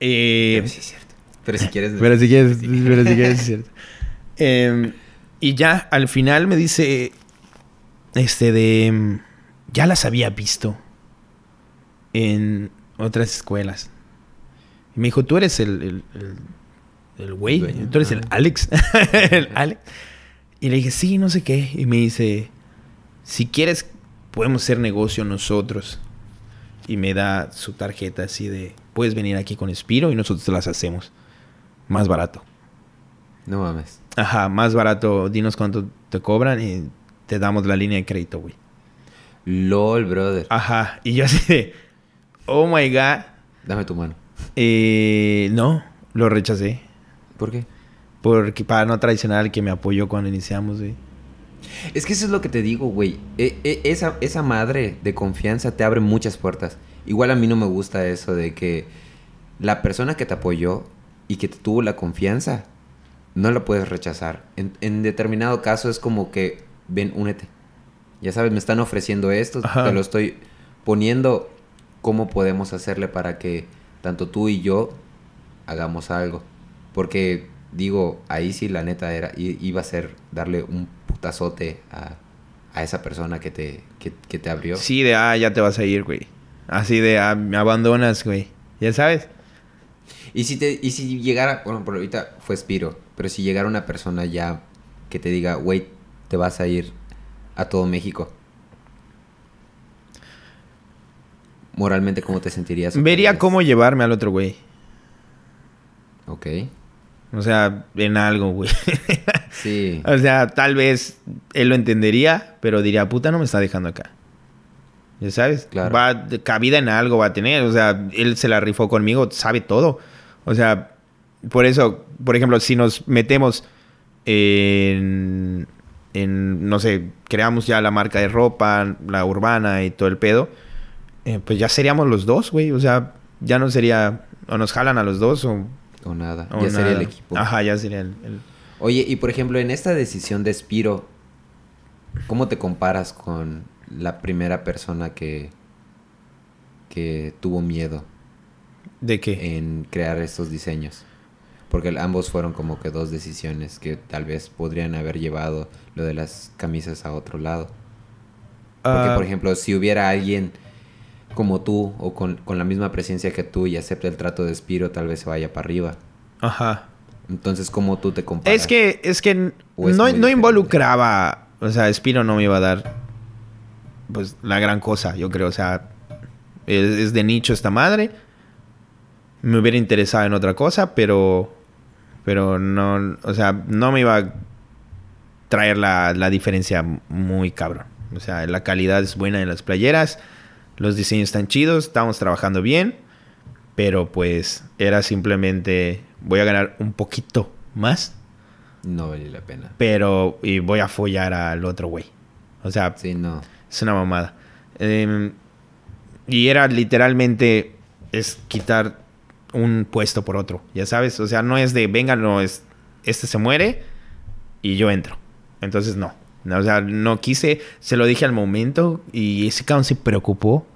Eh, Pero sí es cierto. Pero si quieres... pero si quieres, Sí. pero si quieres, es cierto. Eh, y ya, al final me dice, este de, ya las había visto en otras escuelas. Y me dijo, tú eres el, el, el, el güey, tú eres el Ah. Alex. el Alex. Y le dije, sí, no sé qué. Y me dice, si quieres, podemos hacer negocio nosotros. Y me da su tarjeta así de, puedes venir aquí con Espiro y nosotros te las hacemos. Más barato. No mames. Ajá, más barato. Dinos cuánto te cobran y te damos la línea de crédito, güey. LOL, brother. Ajá. Y yo así de, oh my god. Dame tu mano. Eh, no, lo rechacé. ¿Por qué? Porque para no traicionar al que me apoyó cuando iniciamos, güey. Es que eso es lo que te digo, güey. E- e- esa, esa madre de confianza te abre muchas puertas. Igual a mí no me gusta eso de que la persona que te apoyó y que te tuvo la confianza, no la puedes rechazar. En, en determinado caso es como que, ven, únete. Ya sabes, me están ofreciendo esto, Ajá. te lo estoy poniendo. ¿Cómo podemos hacerle para que tanto tú y yo hagamos algo? Porque digo, ahí sí la neta era, iba a ser darle un putazote a, a esa persona que te, que, que te abrió. Sí, de, ah, ya te vas a ir, güey. Así de, ah, me abandonas, güey. Ya sabes. Y si te, y si llegara, bueno, por ahorita fue Spiro, pero si llegara una persona ya que te diga, güey, te vas a ir a todo México. Moralmente, ¿cómo te sentirías? Vería cómo llevarme al otro güey. Ok. O sea, en algo, güey. Sí. o sea, tal vez él lo entendería, pero diría, puta, no me está dejando acá. Ya sabes, Claro. va cabida en algo va a tener. O sea, él se la rifó conmigo, sabe todo. O sea, por eso, por ejemplo, si nos metemos en, en no sé, creamos ya la marca de ropa, la urbana y todo el pedo, eh, pues ya seríamos los dos, güey. O sea, ya no sería, o nos jalan a los dos o, O nada. o ya sería el equipo. Ajá, ya sería el- el Oye, y por ejemplo, en esta decisión de Spiro, ¿cómo te comparas con la primera persona que, que tuvo miedo ¿De qué? en crear estos diseños? Porque ambos fueron como que dos decisiones que tal vez podrían haber llevado lo de las camisas a otro lado. Porque, Ah, por ejemplo, si hubiera alguien como tú o con, con la misma presencia que tú y acepta el trato de Spiro, tal vez se vaya para arriba. Ajá. Entonces, ¿cómo tú te comparas? Es que, es que ¿O es no, no involucraba, o sea, Spiro no me iba a dar, pues, la gran cosa, yo creo, o sea, es, es de nicho esta madre, me hubiera interesado en otra cosa, pero, pero no, o sea, no me iba a traer la, la diferencia muy cabrón, o sea, la calidad es buena en las playeras, los diseños están chidos, estamos trabajando bien, pero pues era simplemente voy a ganar un poquito más, No vale la pena. pero y voy a follar al otro güey. O sea, Sí, no. es una mamada. Em, y era literalmente es quitar un puesto por otro, ya sabes, o sea, no es de venga, no es este se muere y yo entro. Entonces no. No, O sea, no quise, se lo dije al momento y ese cabrón se preocupó.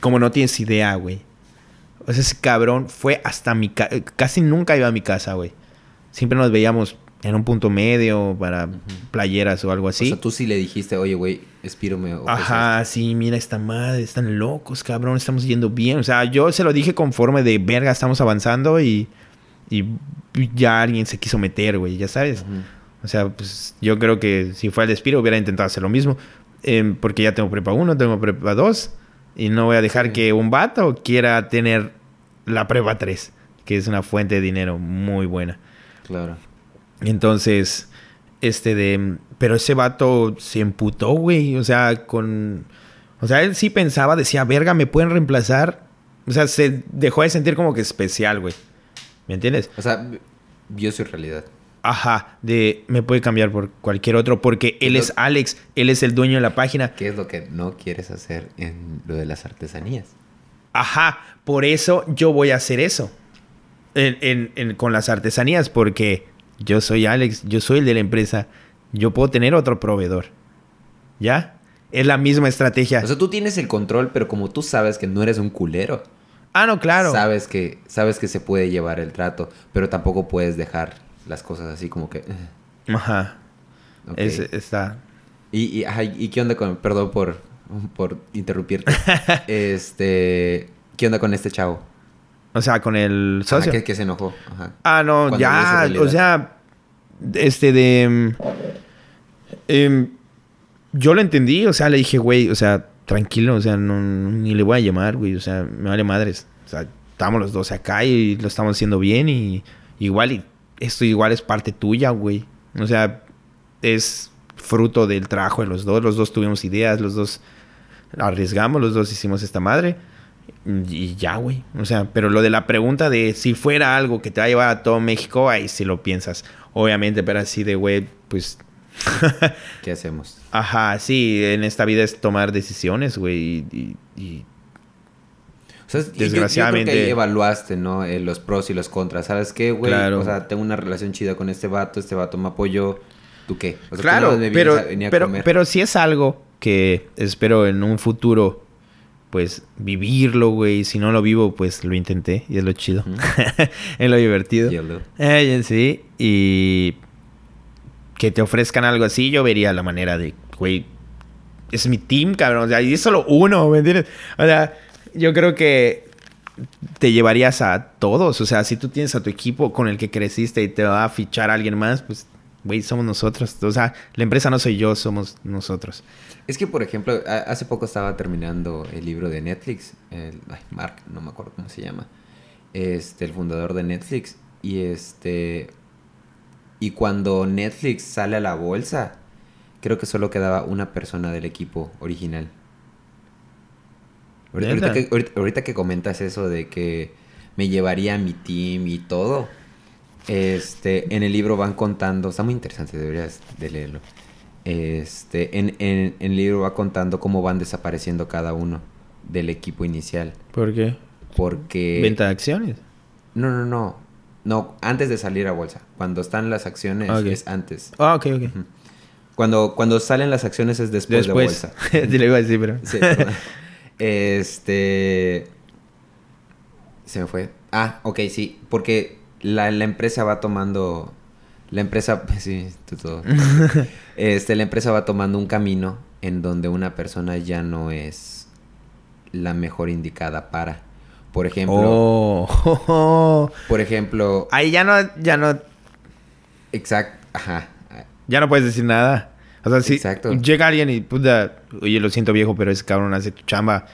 Como no tienes idea, güey. O sea, ese cabrón fue hasta mi casa. Casi nunca iba a mi casa, güey. Siempre nos veíamos en un punto medio para playeras o algo así. O sea, tú sí le dijiste, oye, güey, Espiro me ofrece Ajá, sí, mira esta madre, están locos, cabrón, estamos yendo bien. O sea, yo se lo dije conforme de verga, estamos avanzando y, y ya alguien se quiso meter, güey, ya sabes. esto". Ujú. O sea, pues yo creo que si fue al Despiro hubiera intentado hacer lo mismo. Em, porque ya tengo prepa 1, tengo prepa 2. Y no voy a dejar que un vato quiera tener la prepa 3, que es una fuente de dinero muy buena. Claro. Entonces, este de... Pero ese vato se emputó, güey. O sea, con... O sea, él sí pensaba, decía, verga, me pueden reemplazar. O sea, se dejó de sentir como que especial, güey. ¿Me entiendes? O sea, vio su realidad. Ajá, de me puede cambiar por cualquier otro porque él es Alex, él es el dueño de la página. ¿Qué es lo que no quieres hacer en lo de las artesanías? Ajá, por eso yo voy a hacer eso. En- en- en- con las artesanías, porque yo soy Alex, yo soy el de la empresa, yo puedo tener otro proveedor. ¿Ya? Es la misma estrategia. O sea, tú tienes el control, pero como tú sabes que no eres un culero, ah, no, claro. sabes que sabes que se puede llevar el trato, pero tampoco puedes dejar las cosas así como que. eh, Ajá. Es- está. Y, y, ajá, ¿y qué onda con, perdón por, por interrumpirte, este, ¿qué onda con este chavo? O sea, con el Ajá, socio. que, que se enojó. Ajá. Ah, no, ya, o sea, este de... em, yo lo entendí, o sea, le dije, güey, o sea, tranquilo, o sea, no, ni le voy a llamar, güey, o sea, me vale madres. O sea, estamos los dos acá y lo estamos haciendo bien y igual, y esto igual es parte tuya, güey. O sea, es fruto del trabajo de los dos, los dos tuvimos ideas, los dos arriesgamos, los dos hicimos esta madre. Y ya, güey. O sea, pero lo de la pregunta de si fuera algo que te va a llevar a todo México, ahí sí lo piensas. Obviamente, pero así de, güey, pues... ¿Qué hacemos? Ajá, sí, en esta vida es tomar decisiones, güey. Y, y- y- Yo- Yo, creo Desgraciadamente- que ahí evaluaste, ¿no? Eh, los pros y los contras. ¿Sabes qué, güey? Claro. O sea, tengo una relación chida con este vato, este vato me apoyó. ¿Tú qué? O sea, claro, pero, a- pero, comer. pero si es algo que espero en un futuro, pues, vivirlo, güey. Si no lo vivo, pues, lo intenté. Y es lo chido. Ujú. es lo divertido. Yolo. Eh, sí, y que te ofrezcan algo así, yo vería la manera de, güey, es mi team, cabrón, o sea, y es solo uno, ¿me entiendes? O sea, yo creo que te llevarías a todos, o sea, si tú tienes a tu equipo con el que creciste y te va a fichar a alguien más, pues, güey, somos nosotros, o sea, la empresa no soy yo, somos nosotros. Es que, por ejemplo, hace poco estaba terminando el libro de Netflix. El, ay, Mark, no me acuerdo cómo se llama. Este, el fundador de Netflix. Y este. Y cuando Netflix sale a la bolsa, creo que solo quedaba una persona del equipo original. Ahorita, que, ahorita- ahorita que comentas eso de que me llevaría a mi team y todo. Este, en el libro van contando, está muy interesante, deberías de leerlo. Este, en, en- en el libro va contando cómo van desapareciendo cada uno del equipo inicial. ¿Por qué? Porque... Venta de acciones. No, no, no. No, antes de salir a bolsa. Cuando están las acciones Ok. es antes. Ah, ok, ok. Ujú. Cuando, cuando salen las acciones es después, Después. de bolsa. Te lo iba a decir, pero... Sí. este. Se me fue. Ah, ok, sí. Porque la, la empresa va tomando. La empresa. Sí, tú todo. este, la empresa va tomando un camino en donde una persona ya no es la mejor indicada para. Por ejemplo. Oh. Por ejemplo. Ahí ya no, ya no, Exacto. Ajá. ya no puedes decir nada. O sea, si Exacto. llega alguien y puta, oye, lo siento viejo, pero ese cabrón hace tu chamba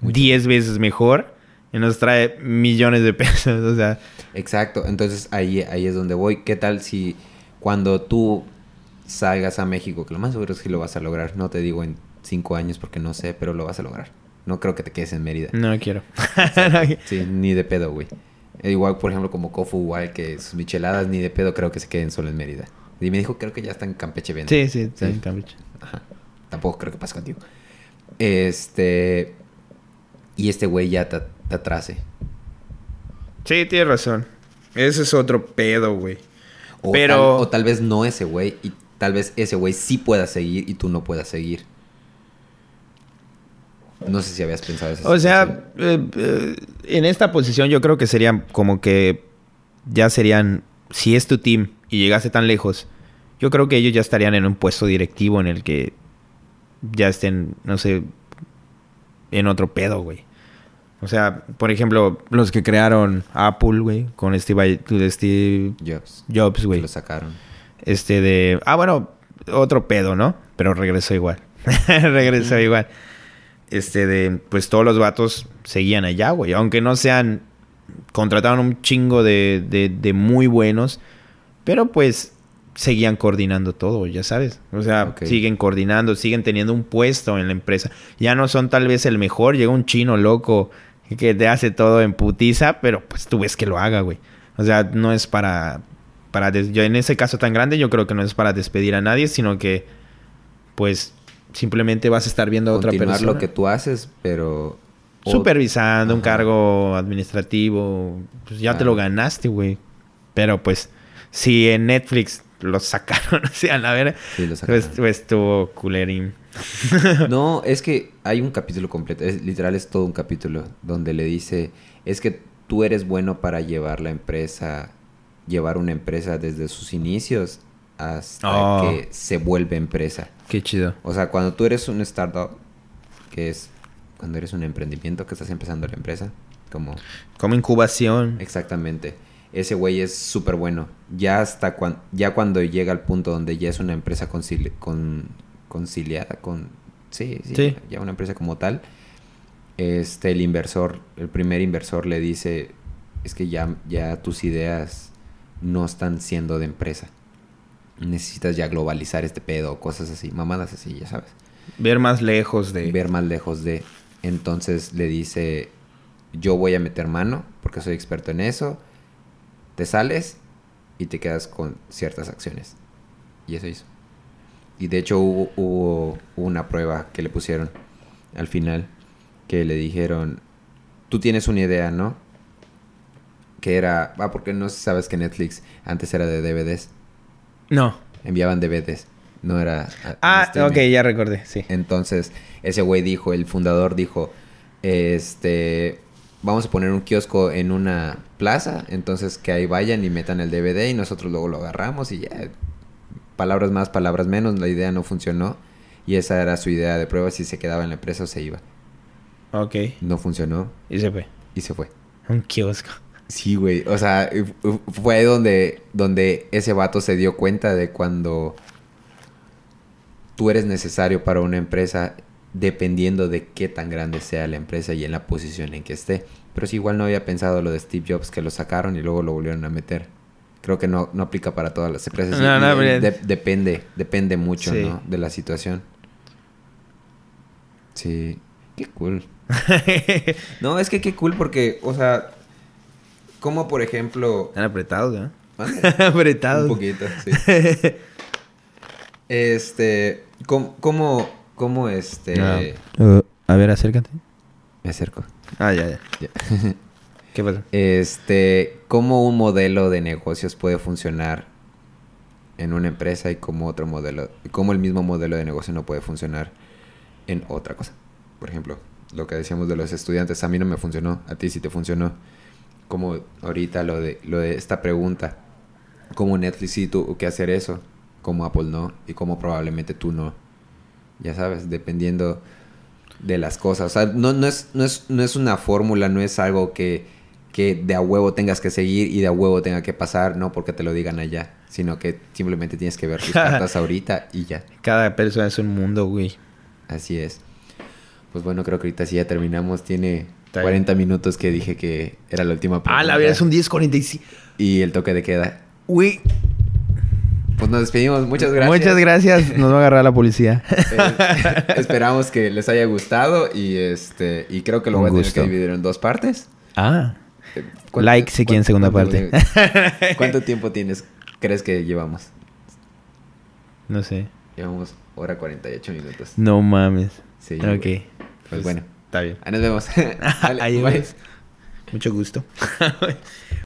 10 veces mejor y nos trae millones de pesos. O sea, Exacto, entonces ahí, ahí es donde voy. ¿Qué tal si cuando tú salgas a México, que lo más seguro es que lo vas a lograr, no te digo en cinco años porque no sé, pero lo vas a lograr. No creo que te quedes en Mérida. no quiero. Sí, ni de pedo, güey. E igual, por ejemplo, como Kofu, igual que sus micheladas, ni de pedo creo que se queden solo en Mérida. Y me dijo, creo que ya está en Campeche Venta. sí, sí, Sí. en Campeche. Ajá. Tampoco creo que pase contigo. Este... Y este güey ya te, te atrase. Sí, tienes razón. Ese es otro pedo, güey. O, Pero- tal, o tal vez no ese güey y tal vez ese güey sí pueda seguir y tú no puedas seguir. No sé si habías pensado eso. O sea, eh, eh, en esta posición yo creo que serían como que ya serían, si es tu team y llegaste tan lejos, yo creo que ellos ya estarían en un puesto directivo en el que ya estén, no sé, en otro pedo, güey. O sea, por ejemplo, los que crearon Apple, güey, con Steve, Steve Jobs. Jobs, güey. lo sacaron. Este de. Ah, bueno, otro pedo, ¿no? Pero regresó igual. regresó igual. Este de. Pues todos los vatos seguían allá, güey. Aunque no sean. Contrataron un chingo de, de, de muy buenos. Pero pues. Seguían coordinando todo, ya sabes. O sea, siguen coordinando, siguen teniendo un puesto en la empresa. Ya no son tal vez el mejor. Llega un chino loco que te hace todo en putiza, pero pues tú ves que lo haga, güey. O sea, no es para, para yo en ese caso tan grande yo creo que no es para despedir a nadie, sino que pues simplemente vas a estar viendo a otra Continuar persona lo que tú haces, pero... supervisando un cargo administrativo, pues ya te lo ganaste, güey. Pero pues si en Netflix lo sacaron, o sea, a la vera, Sí, lo pues, sacaron. pues estuvo culerín. No, es que hay un capítulo completo, es, literal es todo un capítulo donde le dice, es que tú eres bueno para llevar la empresa, llevar una empresa desde sus inicios hasta Oh. que se vuelve empresa. Qué chido. O sea, cuando tú eres un startup, que es cuando eres un emprendimiento que estás empezando la empresa, como Como incubación. exactamente, ese güey es súper bueno. Ya hasta cuan- ya cuando llega al punto donde ya es una empresa concili- con, conciliada con sí, sí, Sí. ya una empresa como tal. Este el inversor, el primer inversor le dice, es que ya ya tus ideas no están siendo de empresa. Necesitas ya globalizar este pedo, cosas así, mamadas así, ya sabes Ver más lejos de... ver más lejos de. Entonces le dice, yo voy a meter mano porque soy experto en eso. Te sales y te quedas con ciertas acciones. Y eso hizo. Y de hecho hubo, hubo una prueba que le pusieron al final que le dijeron, tú tienes una idea, ¿no? Que era, ah, porque no sabes que Netflix antes era de DVDs, No. enviaban DVDs, no era... Ah, ok, ya recordé, sí. Entonces, ese güey dijo, el fundador dijo, este, vamos a poner un kiosco en una plaza, entonces que ahí vayan y metan el DVD y nosotros luego lo agarramos y ya, palabras más, palabras menos, la idea no funcionó y esa era su idea de prueba si se quedaba en la empresa o se iba. Ok. No funcionó Y se fue. y se fue. Un kiosco. Sí, güey. O sea, fue donde, donde ese vato se dio cuenta de cuando tú eres necesario para una empresa dependiendo de qué tan grande sea la empresa y en la posición en que esté. Pero sí, igual no había pensado lo de Steve Jobs que lo sacaron y luego lo volvieron a meter. Creo que no, no aplica para todas las empresas. No, no, de- depende, depende mucho, Sí. ¿no? De la situación. Sí. Qué cool. No, es que qué cool porque, o sea, como por ejemplo... Están apretados, ¿no? Mande. apretados. Un poquito, sí. Este, ¿cómo, cómo, cómo, este... Ah. Uh, a ver, acércate. Me acerco. Ah, ya, ya. Ya. ¿Qué pasa? Este, ¿cómo un modelo de negocios puede funcionar en una empresa y cómo otro modelo, cómo el mismo modelo de negocio no puede funcionar en otra cosa? Por ejemplo, lo que decíamos de los estudiantes, a mí no me funcionó, a ti sí te funcionó. Como ahorita lo de, lo de esta pregunta, ¿cómo Netflix sí tuvo que hacer eso? Como Apple no, y cómo probablemente tú no. Ya sabes, dependiendo de las cosas. O sea, no, no, es, no, es, no es una fórmula, no es algo que, que de a huevo tengas que seguir y de a huevo tenga que pasar, no porque te lo digan allá, sino que simplemente tienes que ver tus cartas ahorita y ya. Cada persona es un mundo, güey. Así es. Pues bueno, creo que ahorita sí ya terminamos. Tiene Está 40 minutos que dije que era la última pregunta. Ah, la verdad es un 10.45. Y el toque de queda. Güey. Pues nos despedimos. Muchas gracias. Muchas gracias. Nos va a agarrar la policía. Eh, esperamos que les haya gustado y este y creo que lo Un voy a tener que dividir en dos partes. ah. Eh, ¿cuánto- Like si quieren segunda parte. ¿Cuánto tiempo tienes crees que llevamos? No sé. Llevamos hora 48 minutos. No mames. Sí. ok. güey. Pues bueno. Está bien. Ahí nos vemos. Dale, Ahí bye. Mucho gusto.